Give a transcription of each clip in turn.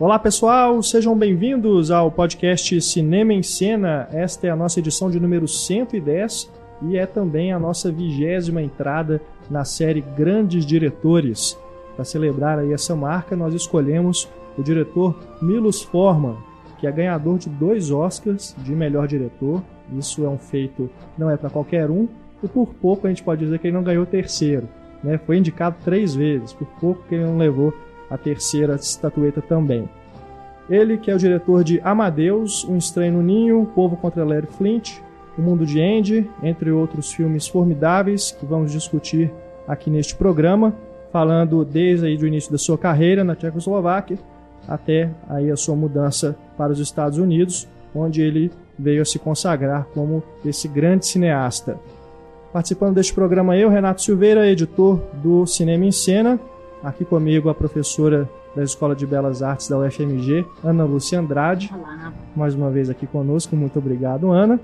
Olá pessoal, sejam bem-vindos ao podcast Cinema em Cena. Esta é a nossa edição de número 110 e é também a nossa vigésima entrada na série Grandes Diretores. Para celebrar aí essa marca, nós escolhemos o diretor Milos Forman, que é ganhador de dois Oscars de melhor diretor. Isso é um feito, não é para qualquer um, e por pouco a gente pode dizer que ele não ganhou o terceiro. Né? Foi indicado três vezes, por pouco que ele não levou a terceira estatueta também. Ele que é o diretor de Amadeus, Um Estranho no Ninho, Povo contra Larry Flint, O Mundo de Andy, entre outros filmes formidáveis que vamos discutir aqui neste programa, falando desde aí do início da sua carreira na Tchecoslováquia até aí a sua mudança para os Estados Unidos, onde ele veio a se consagrar como esse grande cineasta. Participando deste programa eu, Renato Silveira, editor do Cinema em Cena, aqui comigo a professora da Escola de Belas Artes da UFMG, Ana Lúcia Andrade. Olá. Mais uma vez aqui conosco, muito obrigado, Ana.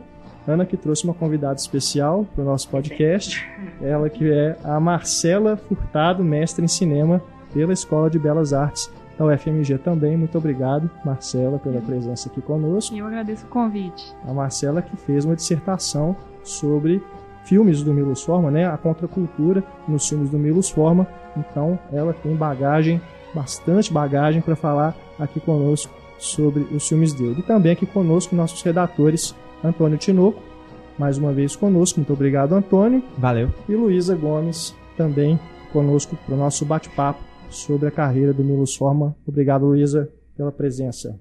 Ana que trouxe uma convidada especial para o nosso podcast, ela que é a Marcela Furtado, mestre em cinema pela Escola de Belas Artes da UFMG também. Muito obrigado, Marcela, pela presença aqui conosco. Eu agradeço o convite. A Marcela que fez uma dissertação sobre filmes do Milos Forma, né, a contracultura nos filmes do Milos Forma. Então, ela tem bagagem, bastante bagagem para falar aqui conosco sobre os filmes dele. E também aqui conosco nossos redatores Antônio Tinoco, mais uma vez conosco. Muito obrigado, Antônio. Valeu. E Luísa Gomes, também conosco para o nosso bate-papo sobre a carreira do Milos Forman. Obrigado, Luísa, pela presença.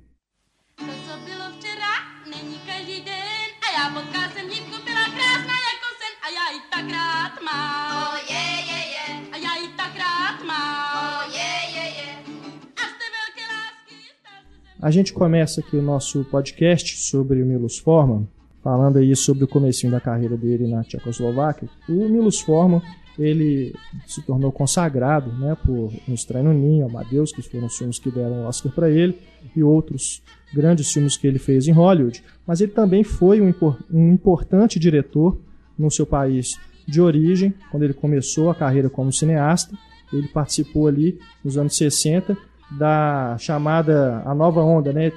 A gente começa aqui o nosso podcast sobre o Milos Forman, falando aí sobre o comecinho da carreira dele na Tchecoslováquia. O Milos Forman, ele se tornou consagrado, né, por Um Estranho Ninho, Amadeus, que foram os filmes que deram o Oscar para ele, e outros grandes filmes que ele fez em Hollywood. Mas ele também foi um, um importante diretor no seu país de origem, quando ele começou a carreira como cineasta. Ele participou ali nos anos 60 da chamada a nova onda, né?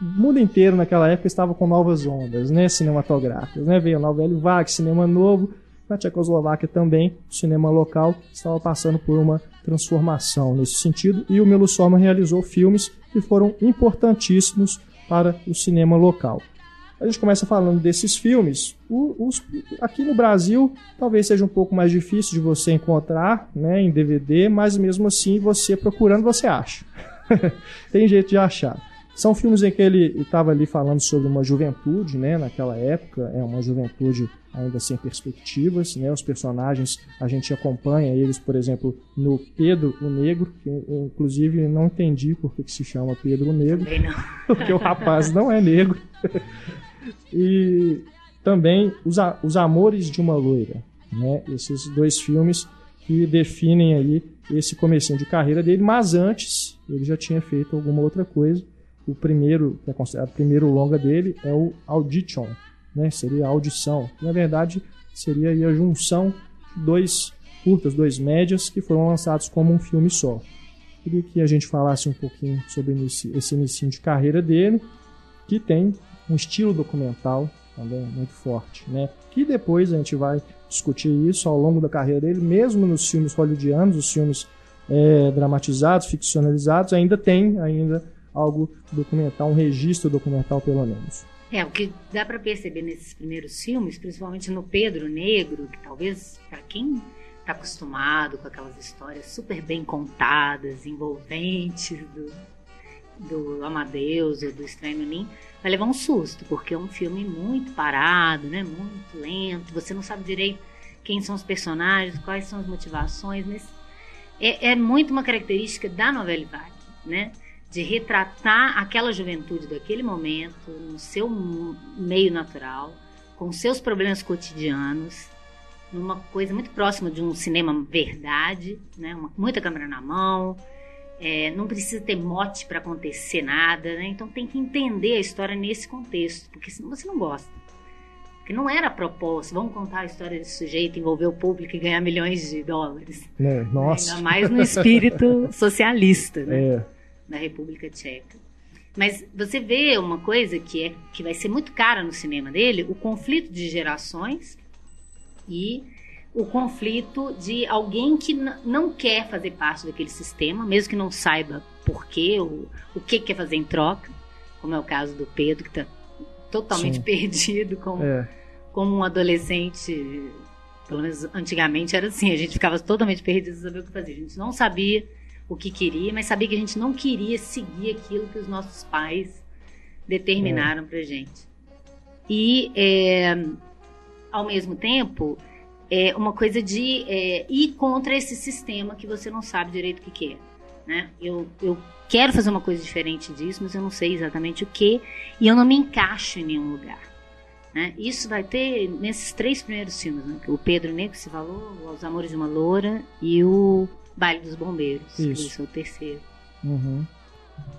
O mundo inteiro naquela época estava com novas ondas, né, cinematográficas, né? Veio a novela Vague, cinema novo, na Tchecoslováquia também, o cinema local estava passando por uma transformação nesse sentido e o Milos Forman realizou filmes que foram importantíssimos para o cinema local. A gente começa falando desses filmes. O, os, aqui no Brasil, talvez seja um pouco mais difícil de você encontrar né, em DVD, mas mesmo assim, você procurando, você acha. Tem jeito de achar. São filmes em que ele estava ali falando sobre uma juventude, né, naquela época, é uma juventude ainda sem perspectivas, né, os personagens, a gente acompanha eles, por exemplo, no Pedro o Negro, que eu, inclusive não entendi por que, que se chama Pedro o Negro, porque o rapaz não é negro. e também os, os Amores de uma Loira, né? Esses dois filmes que definem aí esse comecinho de carreira dele, mas antes ele já tinha feito alguma outra coisa. O primeiro, que é considerado o primeiro longa dele, é o Audition, né? Seria a audição. Na verdade, seria a junção de dois curtas, dois médias, que foram lançados como um filme só. Queria que a gente falasse um pouquinho sobre esse início de carreira dele, que tem um estilo documental também muito forte, né? Que depois a gente vai discutir isso ao longo da carreira dele, mesmo nos filmes hollywoodianos, os filmes é, dramatizados, ficcionalizados, ainda tem ainda algo documental, um registro documental pelo menos. É, o que dá para perceber nesses primeiros filmes, principalmente no Pedro Negro, que talvez para quem está acostumado com aquelas histórias super bem contadas, envolventes do, do Amadeus ou do Estranho Ninho, vai levar um susto, porque é um filme muito parado, né? Muito lento, você não sabe direito quem são os personagens, quais são as motivações. Mas é, é muito uma característica da novela Vague, né? De retratar aquela juventude daquele momento, no seu meio natural, com seus problemas cotidianos, numa coisa muito próxima de um cinema verdade, né? Uma, muita câmera na mão, é, não precisa ter mote para acontecer nada, né? Então tem que entender a história nesse contexto, porque senão você não gosta. Porque não era a proposta, vamos contar a história desse sujeito, envolver o público e ganhar milhões de dólares. É, nossa. Ainda mais no espírito socialista, né? É. da República Tcheca. Mas você vê uma coisa que, é, que vai ser muito cara no cinema dele, o conflito de gerações e o conflito de alguém que não quer fazer parte daquele sistema, mesmo que não saiba por quê, ou o que quer fazer em troca, como é o caso do Pedro, que está totalmente Sim. perdido como, é. como um adolescente. Pelo menos antigamente era assim, a gente ficava totalmente perdido sem saber o que fazer. A gente não sabia o que queria, mas sabia que a gente não queria seguir aquilo que os nossos pais determinaram é. pra gente. E, é, ao mesmo tempo, é uma coisa de é, ir contra esse sistema que você não sabe direito o que, que é. Né? Eu, eu quero fazer uma coisa diferente disso, mas eu não sei exatamente o que, e eu não me encaixo em nenhum lugar. Né? Isso vai ter nesses três primeiros filmes, né? o Pedro Negro se falou, Os Amores de uma Loura e o Baile dos Bombeiros. Isso. Esse é o terceiro. Uhum.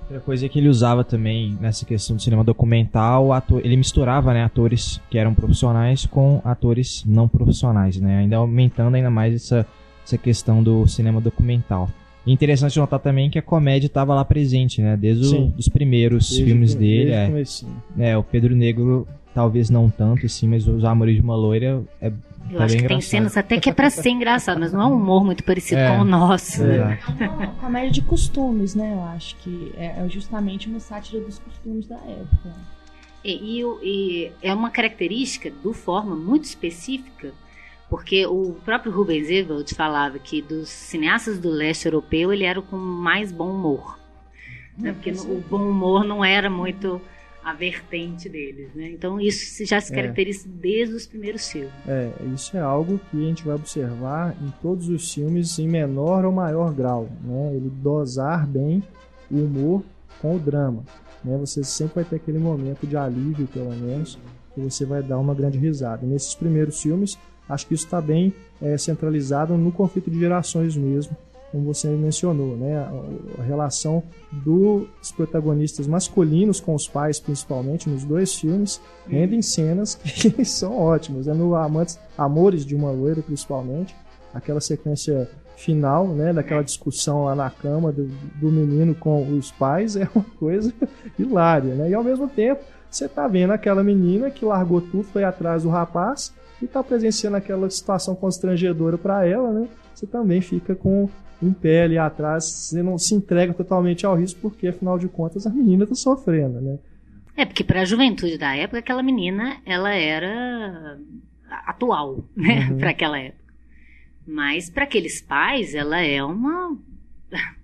Outra coisa que ele usava também nessa questão do cinema documental, ator, ele misturava né, atores que eram profissionais com atores não profissionais, né, ainda aumentando ainda mais essa, essa questão do cinema documental. E interessante notar também que a comédia estava lá presente, né, desde os primeiros desde filmes dele. É, é, o Pedro Negro talvez não tanto, assim, mas os Amores de uma Loira é eu tá acho que engraçado. tem cenas até que é pra ser engraçado, mas não é um humor muito parecido é, com o nosso. É. é uma comédia de costumes, né? Eu acho que é, é justamente uma sátira dos costumes da época. E, e, e, é uma característica do Forma muito específica, porque o próprio Rubens Evald falava que dos cineastas do leste europeu ele era o com mais bom humor. Né? Porque o bom humor não era muito a vertente deles, né? Então isso já se é. caracteriza é. desde os primeiros filmes. É, isso é algo que a gente vai observar em todos os filmes em menor ou maior grau, né? Ele dosar bem o humor com o drama, né? Você sempre vai ter aquele momento de alívio, pelo menos, que você vai dar uma grande risada. Nesses primeiros filmes, acho que isso está bem é, centralizado no conflito de gerações mesmo, como você mencionou, né? A, relação dos protagonistas masculinos com os pais, principalmente nos dois filmes, rendem cenas que são ótimas. É no Amantes, Amores de uma Loira, principalmente, aquela sequência final, né, daquela discussão lá na cama do, do menino com os pais é uma coisa hilária, né? E ao mesmo tempo, você tá vendo aquela menina que largou tudo, foi atrás do rapaz e tá presenciando aquela situação constrangedora para ela, né? Você também fica com em pé ali atrás, você não se entrega totalmente ao risco, porque afinal de contas a menina está sofrendo, né? É, porque para a juventude da época, aquela menina, ela era atual, né, uhum. para aquela época. Mas para aqueles pais, ela é uma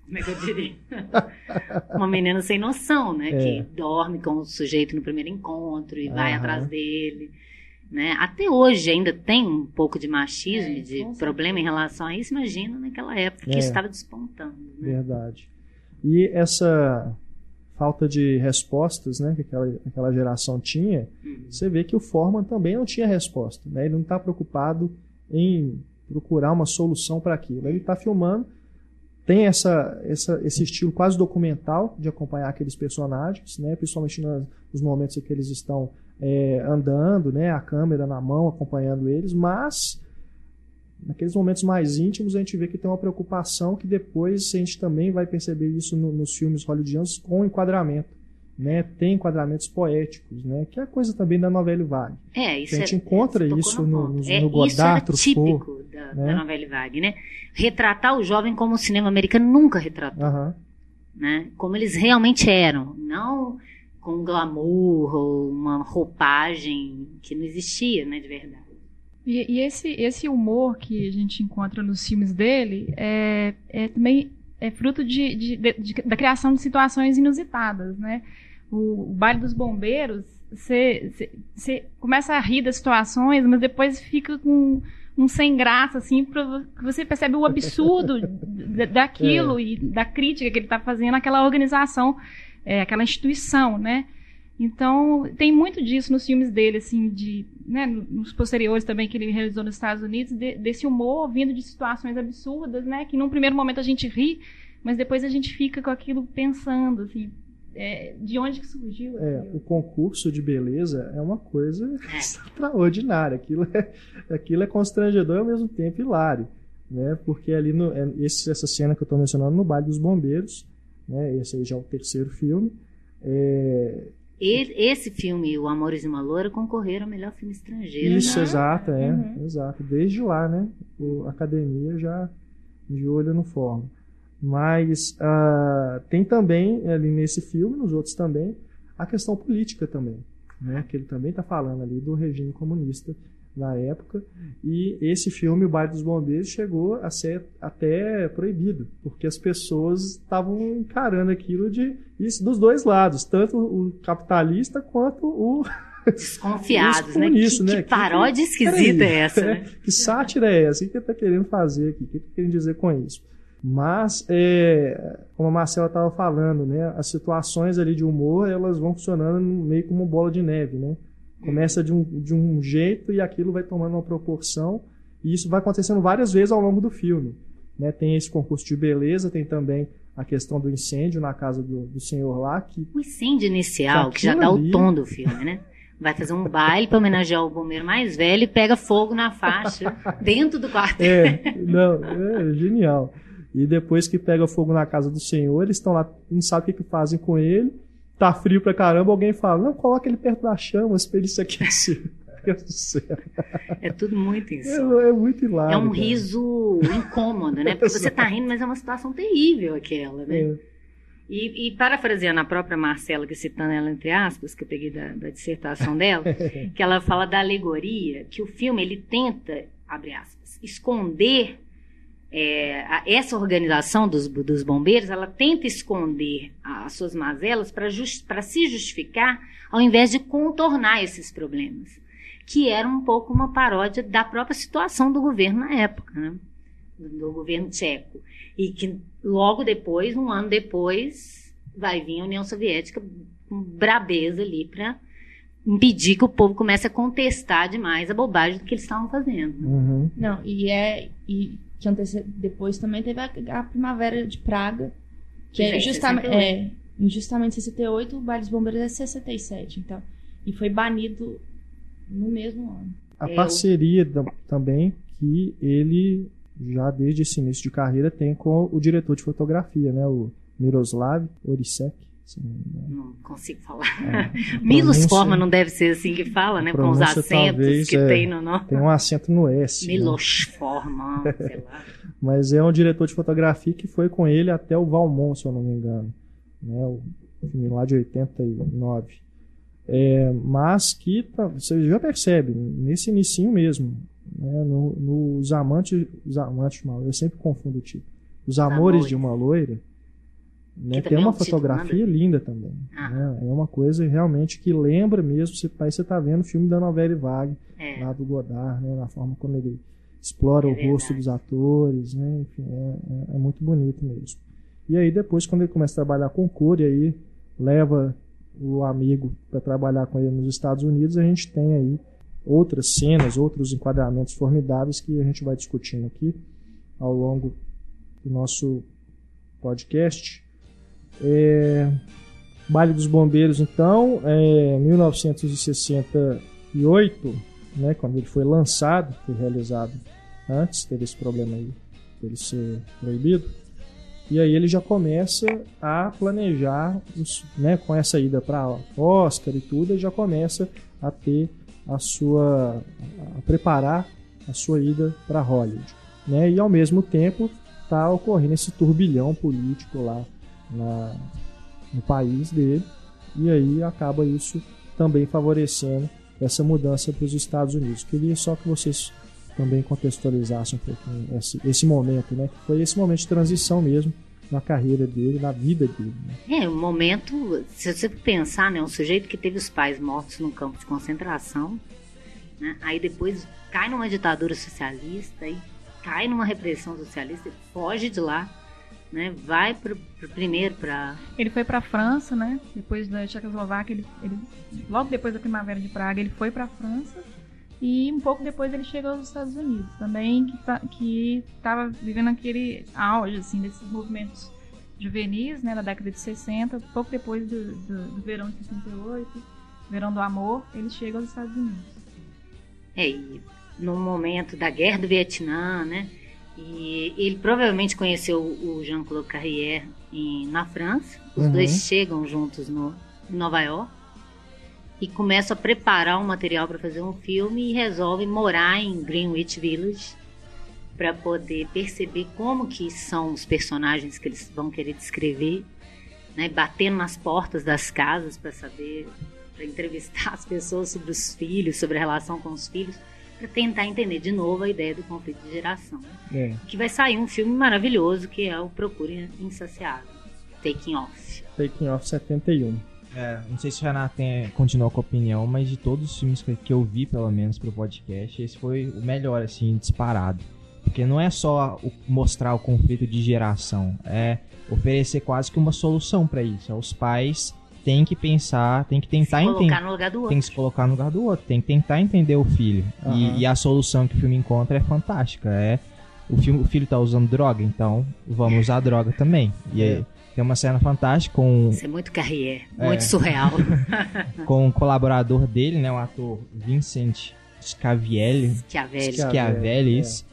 como é que eu diria? uma menina sem noção, né? É. Que dorme com o sujeito no primeiro encontro e uhum. vai atrás dele. Né? Até hoje ainda tem um pouco de machismo, é, de problema em relação a isso. Imagina naquela época que é, isso estava despontando. Né? Verdade. E essa falta de respostas né, que aquela, aquela geração tinha, uhum. você vê que o Forman também não tinha resposta. Né? Ele não está preocupado em procurar uma solução para aquilo. Ele está filmando, tem essa, essa, esse estilo quase documental de acompanhar aqueles personagens, né, principalmente nos momentos em que eles estão é, andando, né, a câmera na mão, acompanhando eles, mas naqueles momentos mais íntimos a gente vê que tem uma preocupação que depois a gente também vai perceber isso no, nos filmes hollywoodianos com enquadramento. Né, tem enquadramentos poéticos, né, que é coisa também da novela Vague. É, isso a gente é, encontra isso no, no, é, no Godard, isso típico da, né? da novela Vague, né? Retratar o jovem como o cinema americano nunca retratou, uhum. né? Como eles realmente eram, não com glamour ou uma roupagem que não existia, né, de verdade. E, e, esse, esse humor que a gente encontra nos filmes dele é, é também é fruto de, de, de, de, da criação de situações inusitadas, né? O, o Baile dos Bombeiros, você começa a rir das situações, mas depois fica com um sem graça, assim, pra, você percebe o absurdo daquilo é. e da crítica que ele está fazendo àquela organização é, aquela instituição, né? Então, tem muito disso nos filmes dele, assim, de, né, nos posteriores também que ele realizou nos Estados Unidos, de, desse humor vindo de situações absurdas, né, que num primeiro momento a gente ri, mas depois a gente fica com aquilo pensando, assim, é, de onde que surgiu? É, o concurso de beleza é uma coisa extraordinária, aquilo é, aquilo é constrangedor e ao mesmo tempo hilário, né, porque ali, no, é, esse, essa cena que eu estou mencionando no Baile dos Bombeiros, Né? Esse aí já é o terceiro filme. É, ele, esse filme, O Amores de uma Loura, concorreram ao melhor filme estrangeiro. Isso, né? exato, é. Uhum. Exato. Desde lá, né? A academia já de olho no forma. Mas ah, tem também ali nesse filme, nos outros também, a questão política também. Né? Que ele também está falando ali do regime comunista na época. E esse filme, O Baile dos Bombeiros, chegou a ser até proibido, porque as pessoas estavam encarando aquilo de isso dos dois lados, tanto o capitalista quanto o Desconfiados, Os né? Que, né? que paródia esquisita Peraí, é essa, né? que sátira é essa? O que ele está querendo fazer aqui? O que ele está querendo dizer com isso? Mas, é, como a Marcela estava falando, né, as situações ali de humor elas vão funcionando meio como uma bola de neve, né? Começa de um, de um jeito e aquilo vai tomando uma proporção e isso vai acontecendo várias vezes ao longo do filme. Né? Tem esse concurso de beleza, tem também a questão do incêndio na casa do, do senhor lá, que O incêndio inicial, Que já dá ali- o tom do filme, né? Vai fazer um baile para homenagear o bombeiro mais velho e pega fogo na faixa dentro do quartel. É, não, é genial. E depois que pega fogo na casa do senhor, eles estão lá, não sabem o que, que fazem com ele. Tá frio pra caramba, alguém fala, não, coloca ele perto se aquecer. Meu Deus do céu. É tudo muito insólito. É, é muito hilário. É um cara. riso incômodo, né? Porque você tá rindo, mas é uma situação terrível aquela, né? É. E, e parafraseando a própria Marcela, que citando ela entre aspas, que eu peguei da, da dissertação dela, que ela fala da alegoria, que o filme ele tenta, abre aspas, esconder é, a- essa organização dos, dos bombeiros, ela tenta esconder as suas mazelas para se justificar, ao invés de contornar esses problemas, que era um pouco uma paródia da própria situação do governo na época, né? do, do governo tcheco. E que logo depois, um ano depois, vai vir a União Soviética com brabeza ali para impedir que o povo comece a contestar demais a bobagem do que eles estavam fazendo. Uhum. Não, e é. E que antece... depois também teve a, a Primavera de Praga, que Que é é em justamente. 68. É, em justamente 68, o Baile dos Bombeiros é 67, então. E foi banido no mesmo ano. A Eu- parceria tam- também que ele, já desde esse início de carreira, tem com o diretor de fotografia, né? O Miroslav Orisek. Se não consigo falar. É. Milos Pronúncia- Forma não deve ser assim que fala, né? Com os acentos que é. tem no nome. Tem um acento no S. né? Milos Forma, sei lá. Mas é um diretor de fotografia que foi com ele até o Valmont, se eu não me engano. Né? O filme lá de 89. É, mas que tá- você já percebe, nesse inicinho mesmo, né? no, no Os Amantes, os Amantes, mal, eu sempre confundo o tipo. Os Amores, Amores. de uma Loira, né? Tem é uma um fotografia ver. linda também. Ah. né? É uma coisa realmente que lembra mesmo, você, aí você tá vendo o filme da novela Vague, É. lá do Godard, né, na forma como ele explora É o rosto verdade. dos atores, né, enfim, é, é- é muito bonito mesmo. E aí depois, quando ele começa a trabalhar com cor, e aí leva o amigo para trabalhar com ele nos Estados Unidos, a gente tem aí outras cenas, outros enquadramentos formidáveis que a gente vai discutindo aqui ao longo do nosso podcast. É, Baile dos Bombeiros, então, é 1968, né, quando ele foi lançado, foi realizado antes, teve esse problema aí dele ser proibido. E aí ele já começa a planejar, os, né, com essa ida para Oscar e tudo, ele já começa a ter a sua a preparar a sua ida para Hollywood, né? E ao mesmo tempo está ocorrendo esse turbilhão político lá na, no país dele, e aí acaba isso também favorecendo essa mudança para os Estados Unidos. Queria só que vocês também contextualizassem um pouquinho esse, esse momento, né? Foi esse momento de transição mesmo na carreira dele, na vida dele. Né? É, um momento, se você pensar, né, um sujeito que teve os pais mortos num campo de concentração, né, aí depois cai numa ditadura socialista, aí cai numa repressão socialista, foge de lá, né, vai pro, pro primeiro para Ele foi pra França, né? Depois da Tchecoslováquia, ele, ele- logo depois da Primavera de Praga, ele foi pra França. E um pouco depois ele chegou aos Estados Unidos. Também que, tá, que tava vivendo aquele auge, assim, desses movimentos juvenis, né? Da década de 60. Pouco depois do, do, do verão de 68, verão do amor, ele chega aos Estados Unidos. É, e no momento da guerra do Vietnã, né? E ele provavelmente conheceu o Jean-Claude Carrière em, na França. Os Uhum. dois chegam juntos no, em Nova York e começam a preparar um material para fazer um filme e resolvem morar em Greenwich Village para poder perceber como que são os personagens que eles vão querer descrever, né? Batendo nas portas das casas para saber, para entrevistar as pessoas sobre os filhos, sobre a relação com os filhos, para tentar entender de novo a ideia do conflito de geração. É. Que vai sair um filme maravilhoso que é o Procure Insaciável, Taking Off. Taking Off 71. É, não sei se o Renato tem, continuou com a opinião, mas de todos os filmes que, que eu vi, pelo menos, pro podcast, esse foi o melhor, assim, disparado. Porque não é só o- mostrar o conflito de geração, é oferecer quase que uma solução pra isso. É, Os pais têm que pensar, têm que tentar entender. no lugar do outro. Tem que se colocar no lugar do outro, tem que tentar entender o filho. Aham. E, e a solução que o filme encontra é fantástica. É o, filme, o filho tá usando droga, então vamos usar droga também. E É. aí, tem uma cena fantástica com Isso é muito Carrière, É. muito surreal. com o colaborador dele, né, o ator Vincent Scavielli, Schiavelli. Schiavelli, Schiavelli, é.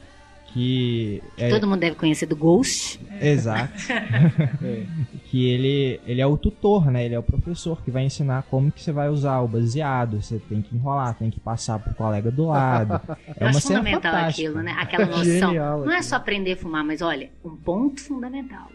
Que é, Todo mundo deve conhecer do Ghost. exato, É. que ele ele é o tutor, né, ele é o professor que vai ensinar como que você vai usar o baseado, você tem que enrolar, tem que passar pro colega do lado. Eu É uma acho fundamental fantástica. aquilo, né? Aquela noção. Genial Não é aquilo. só aprender a fumar, mas olha, um ponto fundamental.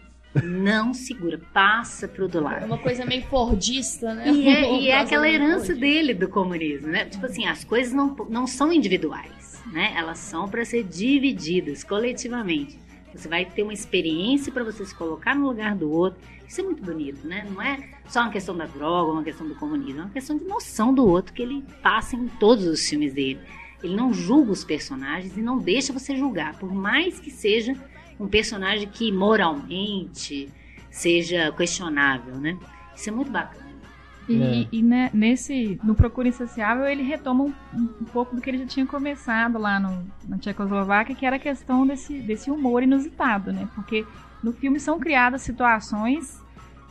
Não segura, passa pro É lado. uma coisa meio fordista, né? E é, e é aquela herança dele do comunismo, né? Tipo assim, as coisas não, não são individuais, né? Elas são para ser divididas coletivamente. Você vai ter uma experiência para você se colocar no lugar do outro. Isso é muito bonito, né? Não é só uma questão da droga, uma questão do comunismo, é uma questão de noção do outro que ele passa em todos os filmes dele. Ele não julga os personagens e não deixa você julgar, por mais que seja um personagem que moralmente seja questionável, né? Isso é muito bacana. E, É. e, né, nesse, no Procura Insaciável, ele retoma um, um pouco do que ele já tinha começado lá no, na Tchecoslováquia, que era a questão desse, desse humor inusitado, né? Porque no filme são criadas situações.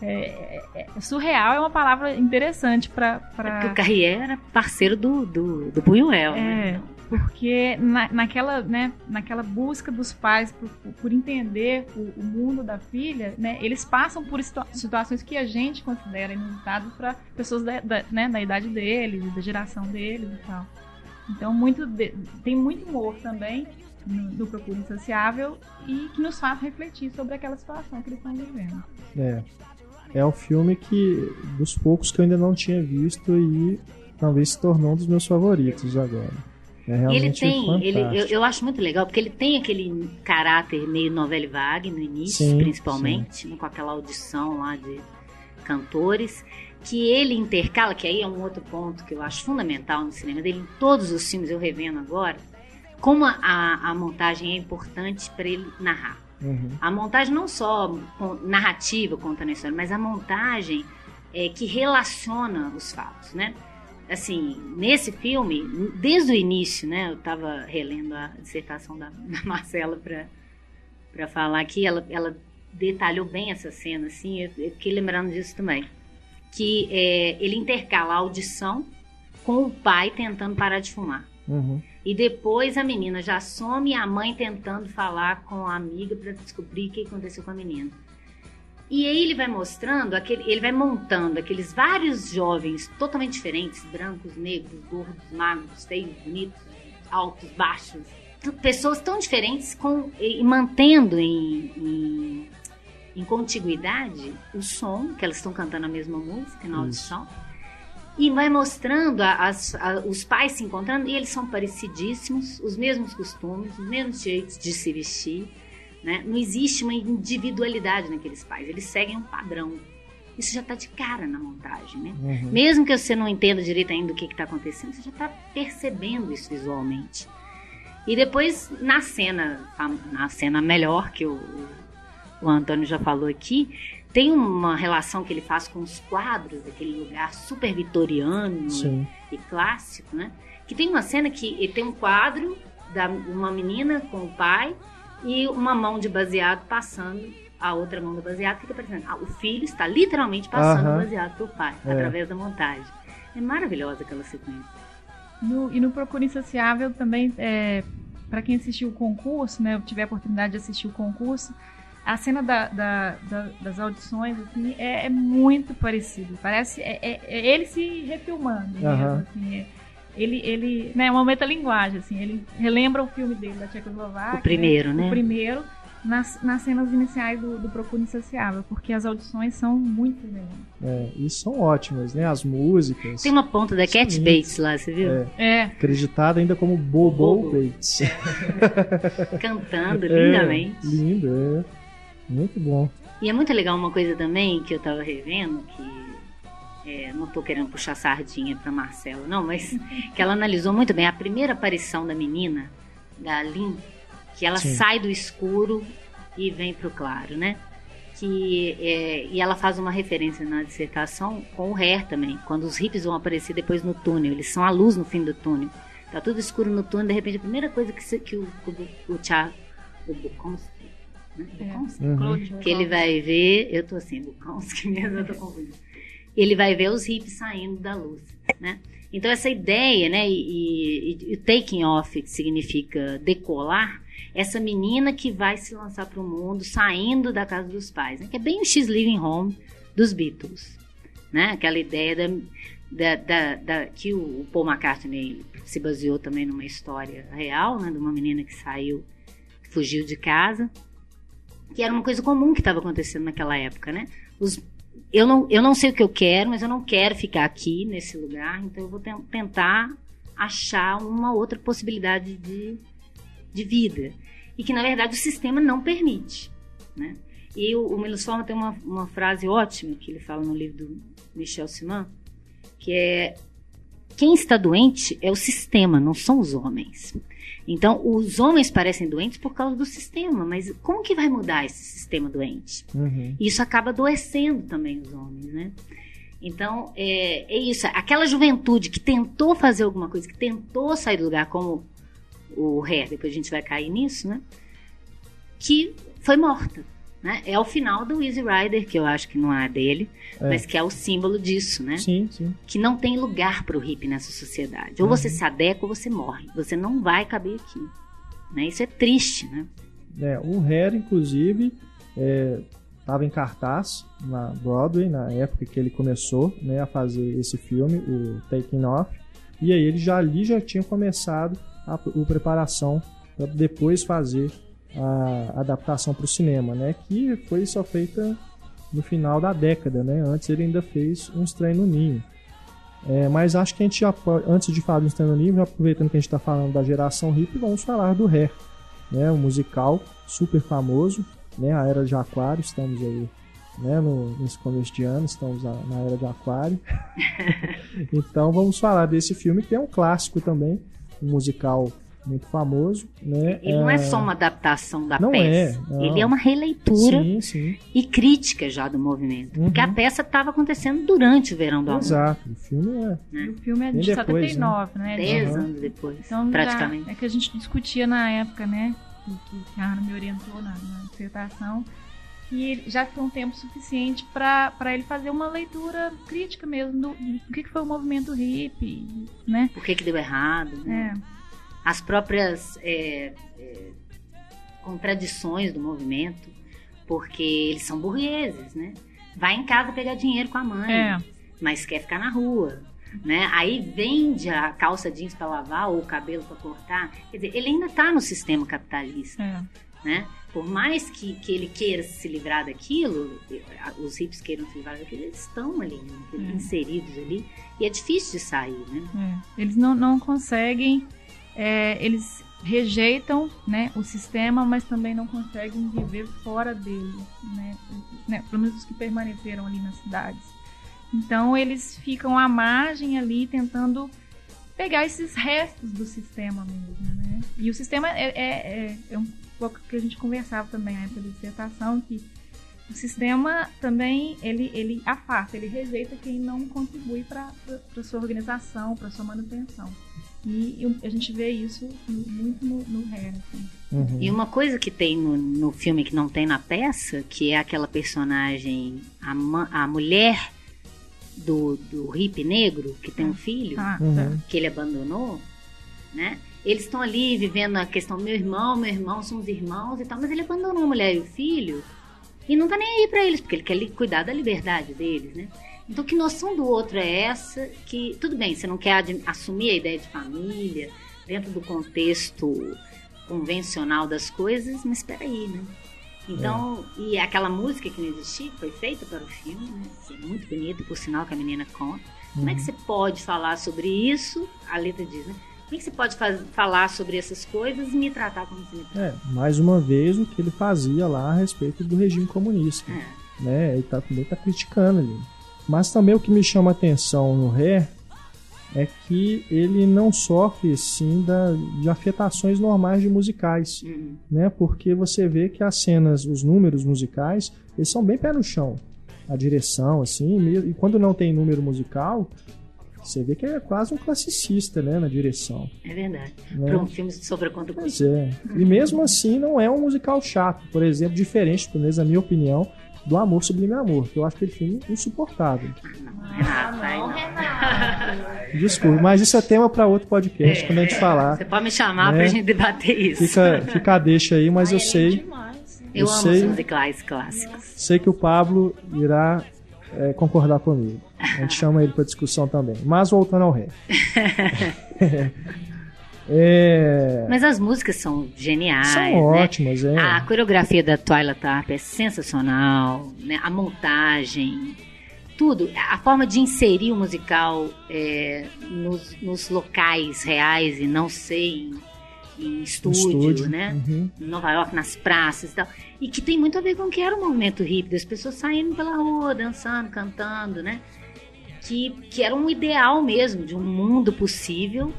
É, é- é- surreal é uma palavra interessante para. Porque o Carrière era parceiro do, do, do Buñuel, né? É, porque na, naquela, né, naquela busca dos pais por, por entender o, o mundo da filha, né, eles passam por situa- situações que a gente considera inusitadas para pessoas da, da, né, da idade deles, da geração deles e tal. Então muito de- tem muito humor também no Procura Insaciável e que nos faz refletir sobre aquela situação que eles estão vivendo. É. É um filme que, dos poucos que eu ainda não tinha visto e talvez se tornou um dos meus favoritos agora. É E ele tem, ele, eu, eu acho muito legal, porque ele tem aquele caráter meio novela vague no início, Sim, principalmente, né, com aquela audição lá de cantores, que ele intercala, que aí é um outro ponto que eu acho fundamental no cinema dele, em todos os filmes eu revendo agora, como a, a montagem é importante para ele narrar. Uhum. A montagem não só narrativa contando a história, mas a montagem é, que relaciona os fatos, né? Assim, nesse filme, desde o início, né? Eu estava relendo a dissertação da, da Marcela para falar aqui, ela, ela detalhou bem essa cena, assim, eu, eu fiquei lembrando disso também. Que é, ele intercala a audição com o pai tentando parar de fumar. Uhum. E depois a menina já some e a mãe tentando falar com a amiga para descobrir o que aconteceu com a menina. E aí ele vai mostrando, aquele, ele vai montando aqueles vários jovens totalmente diferentes, brancos, negros, gordos, magros, feios, bonitos, altos, baixos, pessoas tão diferentes com, e, e mantendo em, em, em contiguidade o som, que elas estão cantando a mesma música na audição. E vai mostrando a- as- a- os pais se encontrando e eles são parecidíssimos, os mesmos costumes, os mesmos jeitos de se vestir. Né? Não existe uma individualidade naqueles pais, eles seguem um padrão. Isso já está de cara na montagem. Né? Uhum. Mesmo que você não entenda direito ainda o que está acontecendo, você já está percebendo isso visualmente. E depois, na cena, na cena melhor, que o, o Antônio já falou aqui, tem uma relação que ele faz com os quadros daquele lugar super vitoriano Sim. e clássico, né? Que tem uma cena que ele tem um quadro da uma menina com o pai e uma mão de baseado passando a outra mão do baseado fica parecendo. Ah, o filho está literalmente passando o baseado pro pai É. através da montagem. É maravilhosa aquela sequência. No- e no Procura Insaciável também é, para quem assistiu o concurso, né, tiver a oportunidade de assistir o concurso, a cena da, da, da, das audições assim, é, é, muito parecido. Parece é, é, é ele se refilmando mesmo, uhum. assim, ele, ele, né, é uma metalinguagem, assim, ele relembra o filme dele da Tchecoslováquia. O primeiro, né? O primeiro, nas, nas cenas iniciais do, do Procura Insaciável, porque as audições são muito melhores. É, e são ótimas, né? As músicas. Tem uma ponta da Cat Bates lá, você viu? É. é. Acreditada ainda como Bobo, Bobo. Bates. Cantando lindamente. É, lindo, é. Muito bom. E é muito legal uma coisa também que eu tava revendo, que é, não estou querendo puxar sardinha para Marcelo, não, mas que ela analisou muito bem a primeira aparição da menina, da Lynn, que ela Sim. sai do escuro e vem para o claro, né? Que, é, e ela faz uma referência na dissertação com o Hair também, quando os hippies vão aparecer depois no túnel, eles são a luz no fim do túnel. Tá tudo escuro no túnel, de repente a primeira coisa que, que o, o, o, Thiago, o Bukowski, né? Bukowski, uhum. que ele vai ver, eu tô assim, Bukowski mesmo, eu tô confundindo ele vai ver os hippies saindo da luz, né? Então essa ideia, né, e, e, e taking off, que significa decolar, essa menina que vai se lançar para o mundo saindo da casa dos pais, né, que é bem o X Living Home dos Beatles, né? Aquela ideia da, da, da, da, que o Paul McCartney se baseou também numa história real, né, de uma menina que saiu, fugiu de casa, que era uma coisa comum que estava acontecendo naquela época, né? Os eu não, eu não sei o que eu quero, mas eu não quero ficar aqui nesse lugar, então eu vou tentar achar uma outra possibilidade de, de vida. E que, na verdade, o sistema não permite. Né? E o, o Milos Forma tem uma, uma frase ótima que ele fala no livro do Michel Simon, que é quem está doente é o sistema, não são os homens. Então, os homens parecem doentes por causa do sistema, mas como que vai mudar esse sistema doente? Uhum. Isso acaba adoecendo também os homens, né? Então, é, é, isso. Aquela juventude que tentou fazer alguma coisa, que tentou sair do lugar, como o Hair, depois a gente vai cair nisso, né? Que foi morta. Né? É o final do Easy Rider, que eu acho que não é dele, é. mas que é o símbolo disso, né? Sim, sim. Que não tem lugar para o hippie nessa sociedade. Ou uhum. você se adequa ou você morre. Você não vai caber aqui. Né? Isso é triste, né? É, o Hair, inclusive, estava é, em cartaz na Broadway, na época que ele começou né, a fazer esse filme, o Taking Off. E aí ele já ali já tinha começado a, a preparação para depois fazer a adaptação para o cinema, né? Que foi só feita no final da década, né? Antes ele ainda fez um Estranho no Ninho. É, mas acho que a gente já antes de falar do Estranho no Ninho, aproveitando que a gente está falando da geração hip, vamos falar do Hair, né? Um musical super famoso, né? A Era de Aquário, estamos aí né, no, nesse começo de ano, estamos na era de Aquário. então vamos falar desse filme que é um clássico também, um musical muito famoso, né? Ele é... não é só uma adaptação da não peça, é, não. ele é uma releitura sim, sim. e crítica já do movimento, uhum. porque a peça estava acontecendo durante o Verão do Amor. Exato, o filme é. Né? O filme é de Bem 79, né? né? Dez uhum. anos depois, então, praticamente. é que a gente discutia na época, né? Que, que a Ana me orientou na, na dissertação que já foi um tempo suficiente para ele fazer uma leitura crítica mesmo do, do que, que foi o movimento hippie, né? Por que, que deu errado, né? É as próprias é, é, contradições do movimento, porque eles são burgueses, né? Vai em casa pegar dinheiro com a mãe, é. mas quer ficar na rua. Né? Aí vende a calça jeans para lavar ou o cabelo para cortar. Quer dizer, ele ainda está no sistema capitalista. É. Né? Por mais que, que ele queira se livrar daquilo, os hippies queiram se livrar daquilo, eles estão ali, né? é. inseridos ali, e é difícil de sair. Né? É. Eles não, não conseguem é, eles rejeitam né, o sistema, mas também não conseguem viver fora dele, né, né, pelo menos os que permaneceram ali nas cidades. Então eles ficam à margem ali tentando pegar esses restos do sistema mesmo, né? E o sistema é, é, é, é um pouco que a gente conversava também na época da dissertação, que o sistema também ele, ele afasta, ele rejeita quem não contribui para a sua organização, para sua manutenção. E a gente vê isso muito no, no Hair. Assim. Uhum. E uma coisa que tem no, no filme que não tem na peça, que é aquela personagem, a, a mulher do, do hippie negro, que tem um filho, ah, uhum. que ele abandonou, né? eles estão ali vivendo a questão meu irmão, meu irmão, somos irmãos e tal, mas ele abandonou a mulher e o filho e não tá nem aí pra eles, porque ele quer cuidar da liberdade deles, né? Então, que noção do outro é essa? Que, tudo bem, você não quer assumir a ideia de família dentro do contexto convencional das coisas, mas espera aí, né? Então, e aquela música que não existia, foi feita para o filme, né? Assim, muito bonita, por sinal que a menina conta. Como é que você pode falar sobre isso? A letra diz, né? Como é que você pode falar sobre essas coisas e me tratar como se me trata? É, mais uma vez o que ele fazia lá a respeito do regime comunista. É. Né? Ele tá, também tá criticando ali. Mas também o que me chama a atenção no Ré é que ele não sofre assim da, de afetações normais de musicais. Hum. né? Porque você vê que as cenas, os números musicais, eles são bem pé no chão. A direção, assim, mesmo- e quando não tem número musical, você vê que é quase um classicista, né, na direção. É verdade. Né? Para um filme sobre a conta Pois é. E mesmo assim, não é um musical chato, por exemplo, diferente, pelo menos na minha opinião, do Amor Sublime Amor, que eu acho aquele filme insuportável. Renato, ai, não. Renato. Desculpe, mas isso é tema para outro podcast, quando a gente falar. Você pode me chamar Né? pra gente debater isso. Fica, fica a deixa aí, mas Ai, eu ele é sei. demais. Eu, eu amo sei. os musicais clássicos. Sei que o Pablo irá é, concordar comigo. A gente chama ele para discussão também. Mas voltando ao ré. É, Mas as músicas são geniais, são né? ótimas, é. A coreografia da Twilight Harp é sensacional, né? A montagem, tudo. A forma de inserir o musical é, nos, nos locais reais e não ser em, em estúdio, estúdio, né? uhum. Em Nova York, nas praças e tal. E que tem muito a ver com o que era o movimento hippie, das pessoas saindo pela rua, dançando, cantando, né? Que, que era um ideal mesmo de um mundo possível